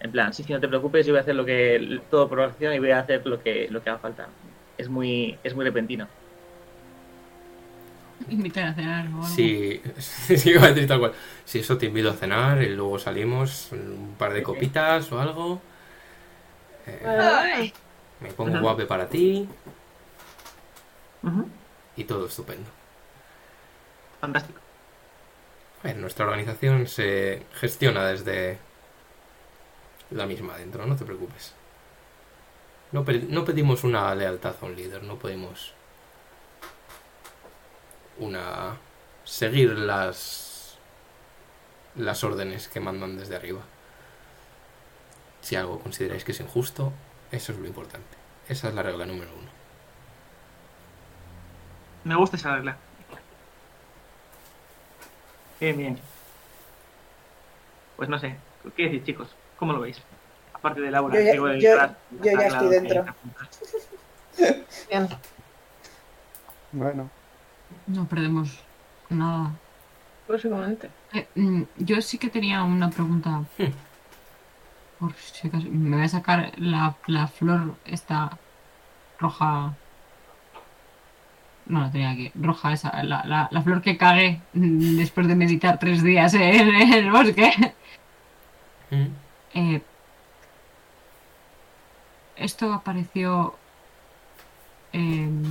En plan, sí, sí, no te preocupes, yo voy a hacer lo que todo por organización y voy a hacer lo que, lo que haga falta. Es muy, es muy repentino. Invitar a cenar o algo. Sí, a decir tal cual. Si eso te invito a cenar y luego salimos un par de copitas o algo. Eh, me pongo Ujú. guape para ti y todo estupendo. Fantástico. Ver, nuestra organización se gestiona desde la misma dentro, no te preocupes. No, pe- no pedimos una lealtad a un líder, no pedimos una seguir las las órdenes que mandan desde arriba. Si algo consideráis que es injusto, eso es lo importante. Esa es la regla número uno. Me gusta esa regla. Bien, bien. Pues no sé, ¿qué decís, chicos? ¿Cómo lo veis? Aparte de Laura, Yo ya- digo, de yo- ya estoy dentro. bien. Bueno, No perdemos nada. Básicamente. Eh, mm, yo sí que tenía una pregunta. Hmm. Por si acaso. Me voy a sacar la, la flor esta roja. No la tenía aquí. Roja esa. La, la, la flor que cagué después de meditar tres días en, el bosque. Mm. Eh, esto apareció en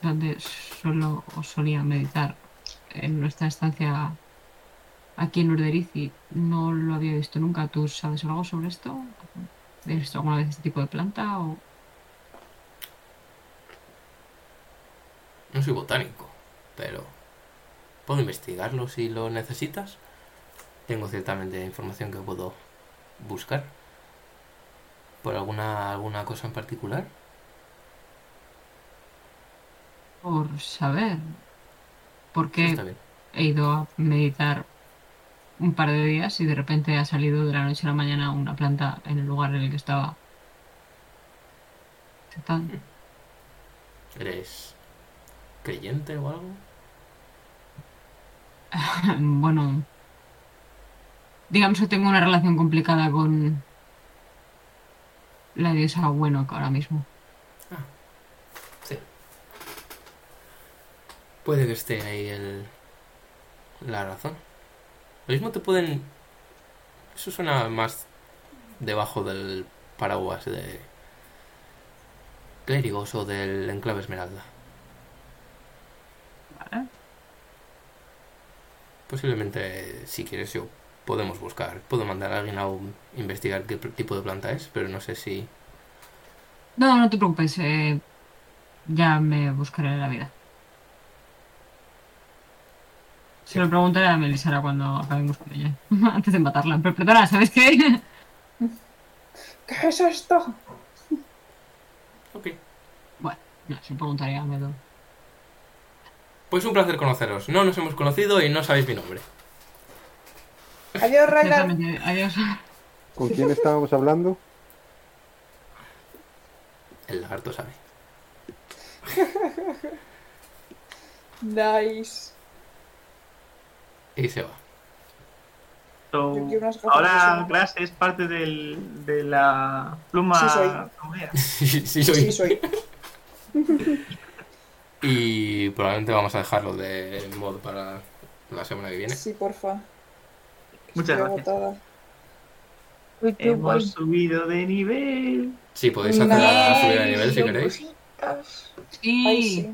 donde solo os solía meditar en nuestra estancia aquí en Urderiz y no lo había visto nunca. ¿Tú sabes algo sobre esto? ¿Has visto alguna vez este tipo de planta? O... No soy botánico, pero puedo investigarlo si lo necesitas. Tengo ciertamente información que puedo buscar. ¿Por alguna, alguna cosa en particular? Por saber. Porque he ido a meditar un par de días y de repente ha salido de la noche a la mañana una planta en el lugar en el que estaba. ¿Qué tal? ¿Eres creyente o algo? bueno, digamos que tengo una relación complicada con la diosa bueno ahora mismo. Sí. Puede que esté ahí el... la razón. Lo mismo te pueden... Eso suena más debajo del paraguas de clérigos o del enclave esmeralda. ¿Vale? Posiblemente, si quieres, yo podemos buscar. Puedo mandar a alguien a un- investigar qué tipo de planta es, pero no sé si... No, no te preocupes. eh, ya me buscaré la vida. Se lo preguntaré a Melisara cuando acabemos con ella. Antes de matarla. Pero perdona, ¿sabes qué? ¿Qué es esto? Ok. bueno, no, se lo preguntaré a Medo. Pues un placer conoceros. No nos hemos conocido y no sabéis mi nombre. Adiós. Ciertamente, Adiós. ¿Con quién estábamos hablando? El lagarto sabe. Nice. Y se va. So, ahora. Glass es parte del, de la pluma Sí, soy. sí, sí, soy. Sí, soy. Y probablemente vamos a dejarlo de mod para la semana que viene. Sí, porfa. Muchas Estoy gracias. agotada. Hemos subido de nivel. Sí, podéis hacer la subida de nivel si queréis. Sí. Ay, sí.